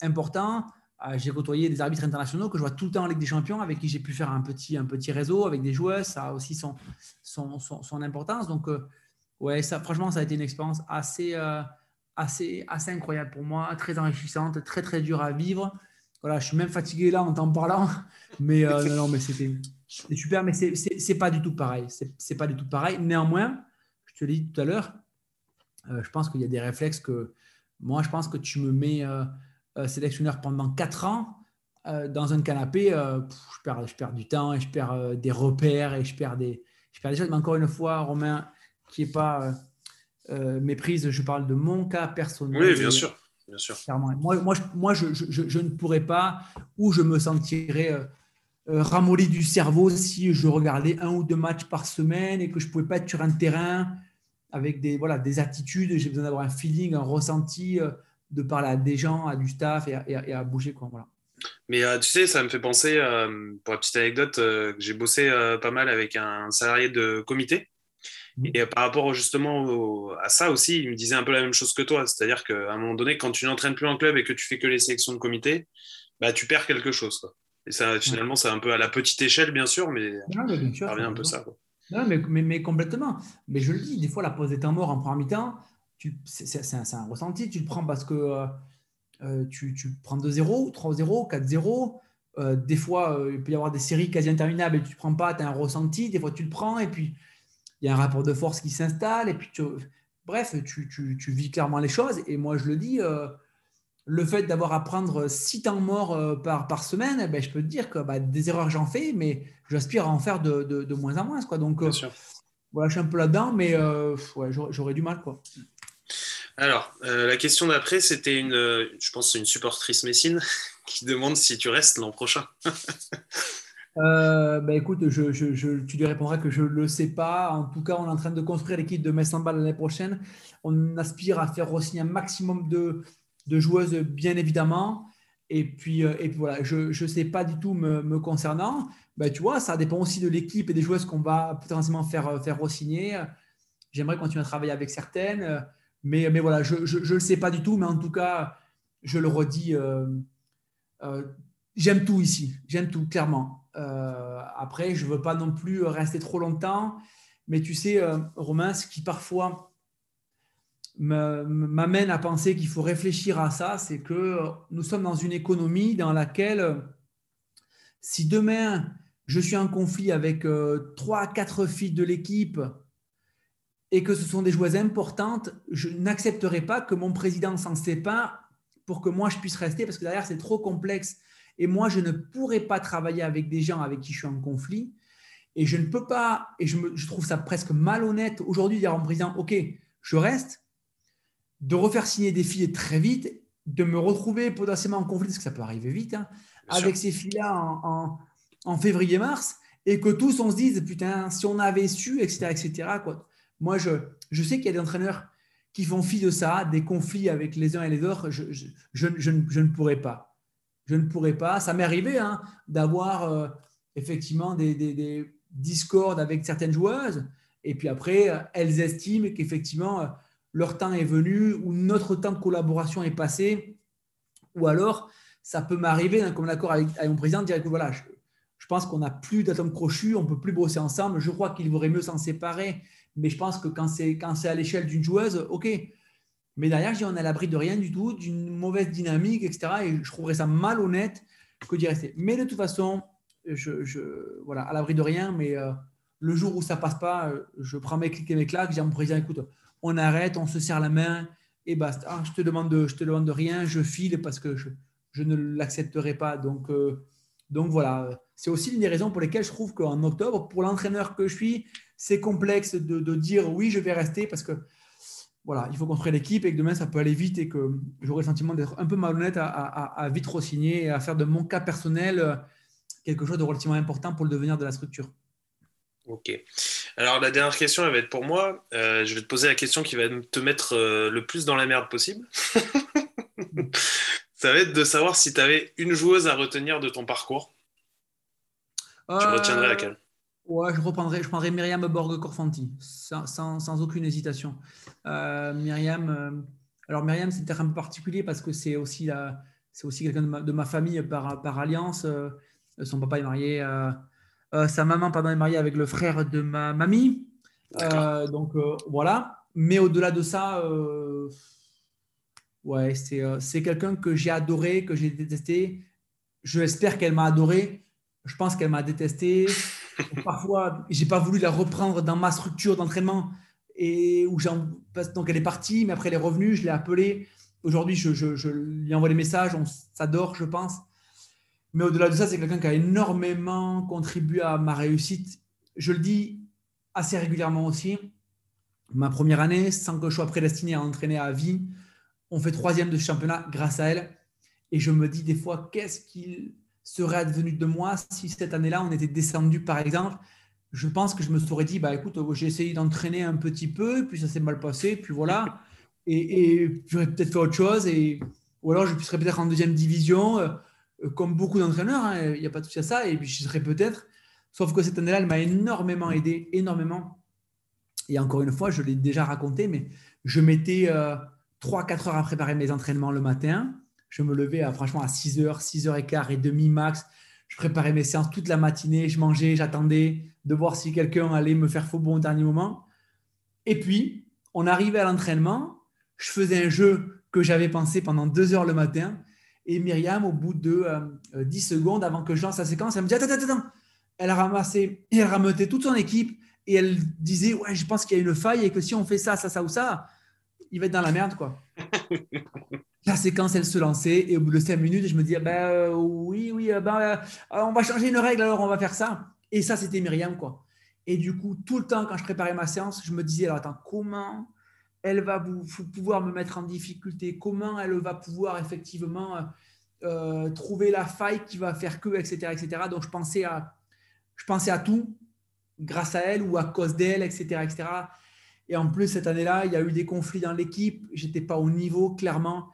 important. Ah, j'ai côtoyé des arbitres internationaux que je vois tout le temps en Ligue des Champions, avec qui j'ai pu faire un petit, un petit réseau avec des joueuses. Ça a aussi son, son, son, importance. Donc, euh, ouais, ça, franchement, ça a été une expérience assez, euh, assez, assez incroyable pour moi, très enrichissante, très, très dure à vivre. Voilà, je suis même fatigué là en t'en parlant, mais euh, non, mais c'était super, mais c'est pas du tout pareil. C'est pas du tout pareil. Néanmoins, je te l'ai dit tout à l'heure, je pense qu'il y a des réflexes que moi, je pense que tu me mets sélectionneur pendant 4 ans, euh, dans un canapé, euh, je, perds, je perds du temps et je perds des repères et je perds des, je perds des choses. Mais encore une fois, Romain, qui n'est pas méprise, je parle de mon cas personnel. Oui, bien sûr. Bien sûr. Moi, moi, je, moi je, je, je, ne pourrais pas, ou je me sentirais ramolli du cerveau si je regardais un ou deux matchs par semaine et que je ne pouvais pas être sur un terrain avec des, voilà, des attitudes. J'ai besoin d'avoir un feeling, un ressenti de parler à des gens, à du staff et à, bouger. Quoi, voilà. Mais euh, tu sais, ça me fait penser, euh, pour la petite anecdote, euh, que j'ai bossé pas mal avec un salarié de comité. Mmh. Et par rapport justement à ça aussi, il me disait un peu la même chose que toi. C'est-à-dire qu'à un moment donné, quand tu n'entraînes plus en club et que tu fais que les sélections de comité, bah, tu perds quelque chose. Quoi. Et ça, finalement, c'est un peu à la petite échelle, bien sûr, mais, ça revient un peu ça. Quoi. Non, mais, mais, mais, complètement. Mais je le dis, des fois, la pause des temps morts en première mi-temps, c'est un, un, ressenti. Tu le prends parce que euh, tu, tu, prends 2-0, 3-0, 4-0. des fois, il peut y avoir des séries quasi interminables et tu ne prends pas, tu as un ressenti. Des fois, tu le prends et puis il y a un rapport de force qui s'installe. Et puis, tu, bref, tu, tu, vis clairement les choses. Et moi, je le dis, le fait d'avoir à prendre six temps morts euh, par, par semaine, eh ben, je peux te dire que bah, des erreurs j'en fais, mais j'aspire à en faire de, de, moins en moins. Quoi. Donc, euh, voilà, je suis un peu là-dedans, mais euh, j'aurais du mal. Quoi. Alors, la question d'après, c'était une, je pense, une supportrice Messine qui demande si tu restes l'an prochain. bah écoute, je, tu lui répondras que je ne le sais pas. En tout cas, on est en train de construire l'équipe de Metz l'année prochaine. On aspire à faire aussi un maximum de, joueuses, bien évidemment. Et puis, euh, et voilà, je ne sais pas du tout me, concernant. Ben, tu vois, ça dépend aussi de l'équipe et des joueuses qu'on va potentiellement faire, euh, faire re-signer. J'aimerais continuer à travailler avec certaines. Mais, mais voilà, je ne le sais pas du tout. Mais en tout cas, je le redis, euh, j'aime tout ici. J'aime tout, clairement. après, je ne veux pas non plus rester trop longtemps. Mais tu sais, Romain, ce qui parfois m'amène à penser qu'il faut réfléchir à ça, c'est que nous sommes dans une économie dans laquelle, si demain je suis en conflit avec euh, trois, quatre filles de l'équipe et que ce sont des joueuses importantes, je n'accepterai pas que mon président s'en sépare pour que moi je puisse rester parce que derrière c'est trop complexe et moi je ne pourrai pas travailler avec des gens avec qui je suis en conflit et je ne peux pas et je, je trouve ça presque malhonnête aujourd'hui de dire mon président ok je reste de refaire signer des filles très vite, de me retrouver potentiellement en conflit, parce que ça peut arriver vite, hein, avec ces filles-là en, février-mars, et que tous on se dise, putain, si on avait su, etc. etc. Quoi. Moi, je, sais qu'il y a des entraîneurs qui font fi de ça, des conflits avec les uns et les autres, je, ne pourrais pas. Je ne pourrais pas. Ça m'est arrivé hein, d'avoir euh, effectivement des, des, des, discordes avec certaines joueuses, et puis après, elles estiment qu'effectivement, leur temps est venu ou notre temps de collaboration est passé, ou alors ça peut m'arriver, hein, comme d'accord avec, mon président, de dire que voilà, je, pense qu'on n'a plus d'atomes crochus, on ne peut plus bosser ensemble, je crois qu'il vaudrait mieux s'en séparer, mais je pense que quand c'est, à l'échelle d'une joueuse, ok. Mais derrière, on est à l'abri de rien du tout, d'une mauvaise dynamique, etc. Et je trouverais ça malhonnête que d'y rester. Mais de toute façon, je, voilà, à l'abri de rien, mais euh, le jour où ça passe pas, euh, je prends mes clics et mes claques, je dis à mon président, écoute, on arrête, on se serre la main et basta. Ah, je te demande de, je te demande de rien, je file parce que je, ne l'accepterai pas. Donc, euh, donc voilà, c'est aussi une des raisons pour lesquelles je trouve qu'en octobre, pour l'entraîneur que je suis, c'est complexe de, dire oui, je vais rester parce que voilà, il faut construire l'équipe et que demain ça peut aller vite et que j'aurai le sentiment d'être un peu malhonnête à, à, vite re-signer et à faire de mon cas personnel euh, quelque chose de relativement important pour le devenir de la structure. Ok. Alors la dernière question, elle va être pour moi. Euh, je vais te poser la question qui va te mettre euh, le plus dans la merde possible. Ça va être de savoir si tu avais une joueuse à retenir de ton parcours. Tu retiendrais laquelle? Ouais, je reprendrais, je prendrais Myriam Borg-Corfanti, sans, sans, aucune hésitation. Myriam, alors Myriam, c'est peut-être un peu particulier parce que c'est aussi, c'est aussi quelqu'un de, ma, famille par, par alliance. son papa est marié euh, sa maman pardon, est mariée avec le frère de ma mamie. Euh, donc euh, voilà. Mais au-delà de ça, ouais, c'est quelqu'un que j'ai adoré, que j'ai détesté. Je espère qu'elle m'a adoré. Je pense qu'elle m'a détesté. Parfois, j'ai pas voulu la reprendre dans ma structure d'entraînement donc elle est partie, mais après elle est revenue. Je l'ai appelée. Aujourd'hui, je, je, lui envoie des messages. On s'adore, je pense. Mais au-delà de ça, c'est quelqu'un qui a énormément contribué à ma réussite. Je le dis assez régulièrement aussi. Ma première année, sans que je sois prédestiné à entraîner à vie, on fait troisième de ce championnat grâce à elle. Et je me dis des fois, qu'est-ce qu'il serait advenu de moi si cette année-là, on était descendu, par exemple Je pense que je me serais dit, bah, écoute, j'ai essayé d'entraîner un petit peu, puis ça s'est mal passé, puis voilà. Et, j'aurais peut-être fait autre chose. Et, ou alors, je serais peut-être en deuxième division euh, comme beaucoup d'entraîneurs, hein, il n'y a pas de souci à ça, et puis je serais peut-être. Sauf que cette année-là, elle m'a énormément aidé, énormément. Et encore une fois, je l'ai déjà raconté, mais je mettais 3-4 heures à préparer mes entraînements le matin. Je me levais à, franchement à 6 h 6 h et quart et demi max. Je préparais mes séances toute la matinée, je mangeais, j'attendais de voir si quelqu'un allait me faire faux bon au dernier moment. Et puis, on arrivait à l'entraînement, je faisais un jeu que j'avais pensé pendant deux heures le matin. Et Myriam, au bout de 10 secondes, avant que je lance la séquence, elle me dit Attends, attends, attends. Elle a ramassé, elle rameutait toute son équipe et elle disait Ouais, je pense qu'il y a une faille et que si on fait ça, ça, ça ou ça, il va être dans la merde, quoi. la séquence, elle se lançait et au bout de 5 minutes, je me dis ben, Oui, oui, ben, on va changer une règle, alors on va faire ça. Et ça, c'était Myriam, quoi. Et du coup, tout le temps, quand je préparais ma séance, je me disais Alors attends, comment elle va pouvoir me mettre en difficulté? Comment elle va pouvoir effectivement euh, trouver la faille qui va faire que, etc., etc. Donc, je pensais à, je pensais à tout grâce à elle ou à cause d'elle, etc., etc. Et en plus, cette année-là, il y a eu des conflits dans l'équipe. J'étais pas au niveau, clairement.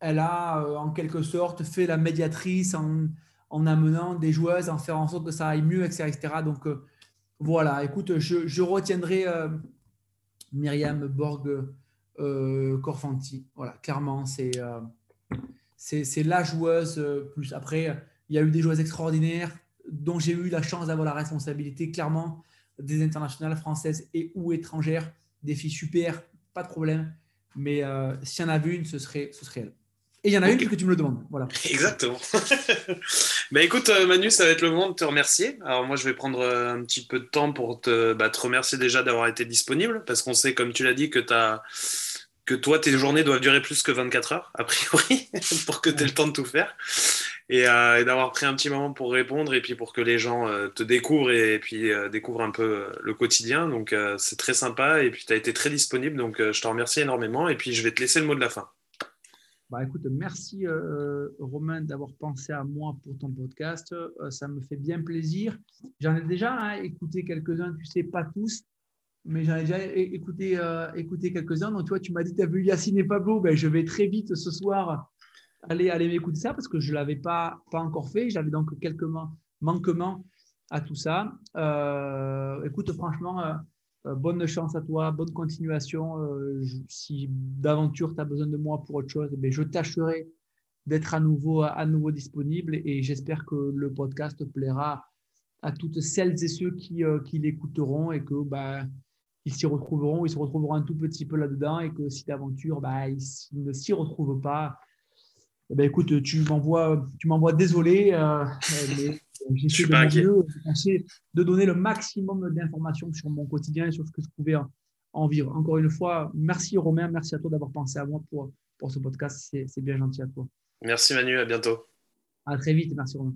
Elle a, euh, en quelque sorte, fait la médiatrice en, en, amenant des joueuses, en faire en sorte que ça aille mieux, etc. Donc, euh, voilà, écoute, je, retiendrai Myriam Borg euh, Corfanti. Voilà, clairement, euh, c'est la joueuse euh, plus. Après, il y a eu des joueuses extraordinaires dont j'ai eu la chance d'avoir la responsabilité, clairement, des internationales françaises et ou étrangères, des filles super, pas de problème. Mais s'il y en avait une, ce serait, ce serait elle. Et il y en a une que tu me le demandes. Voilà. Exactement. bah écoute, euh, Manu, ça va être le moment de te remercier. Alors moi, je vais prendre euh, un petit peu de temps pour te, bah, te remercier déjà d'avoir été disponible, parce qu'on sait, comme tu l'as dit, que, as, que toi, tes journées doivent durer plus que 24 heures, a priori, pour que tu aies le temps de tout faire. Euh, et, d'avoir pris un petit moment pour répondre, et puis pour que les gens te découvrent et, puis découvrent un peu le quotidien. Donc c'est très sympa, et puis tu as été très disponible, donc je te remercie énormément, et puis je vais te laisser le mot de la fin. Bah, écoute, merci euh, Romain d'avoir pensé à moi pour ton podcast. Euh, ça me fait bien plaisir. J'en ai déjà hein, écouté quelques-uns, tu sais, pas tous, mais j'en ai déjà écouté, euh, écouté quelques-uns. Donc, toi, tu m'as dit, tu as vu Yacine et Pablo. Ben, je vais très vite ce soir aller, aller m'écouter ça parce que je ne l'avais pas, pas encore fait. J'avais donc quelques manquements à tout ça. écoute, franchement, bonne chance à toi, bonne continuation. Euh, si d'aventure tu as besoin de moi pour autre chose, eh je tâcherai d'être à nouveau, à nouveau disponible et j'espère que le podcast plaira à toutes celles et ceux qui, euh, qui l'écouteront et que bah, ils s'y retrouveront, ils se retrouveront un tout petit peu là-dedans et que si d'aventure bah, ils ne s'y retrouvent pas, eh ben, écoute, tu m'envoies, tu m'envoies désolé, J'essaie de, de donner le maximum d'informations sur mon quotidien et sur ce que je pouvais en, vivre. Encore une fois, merci Romain, merci à toi d'avoir pensé à moi pour, pour ce podcast. C'est bien gentil à toi. Merci Manu, à bientôt. À très vite, merci Romain.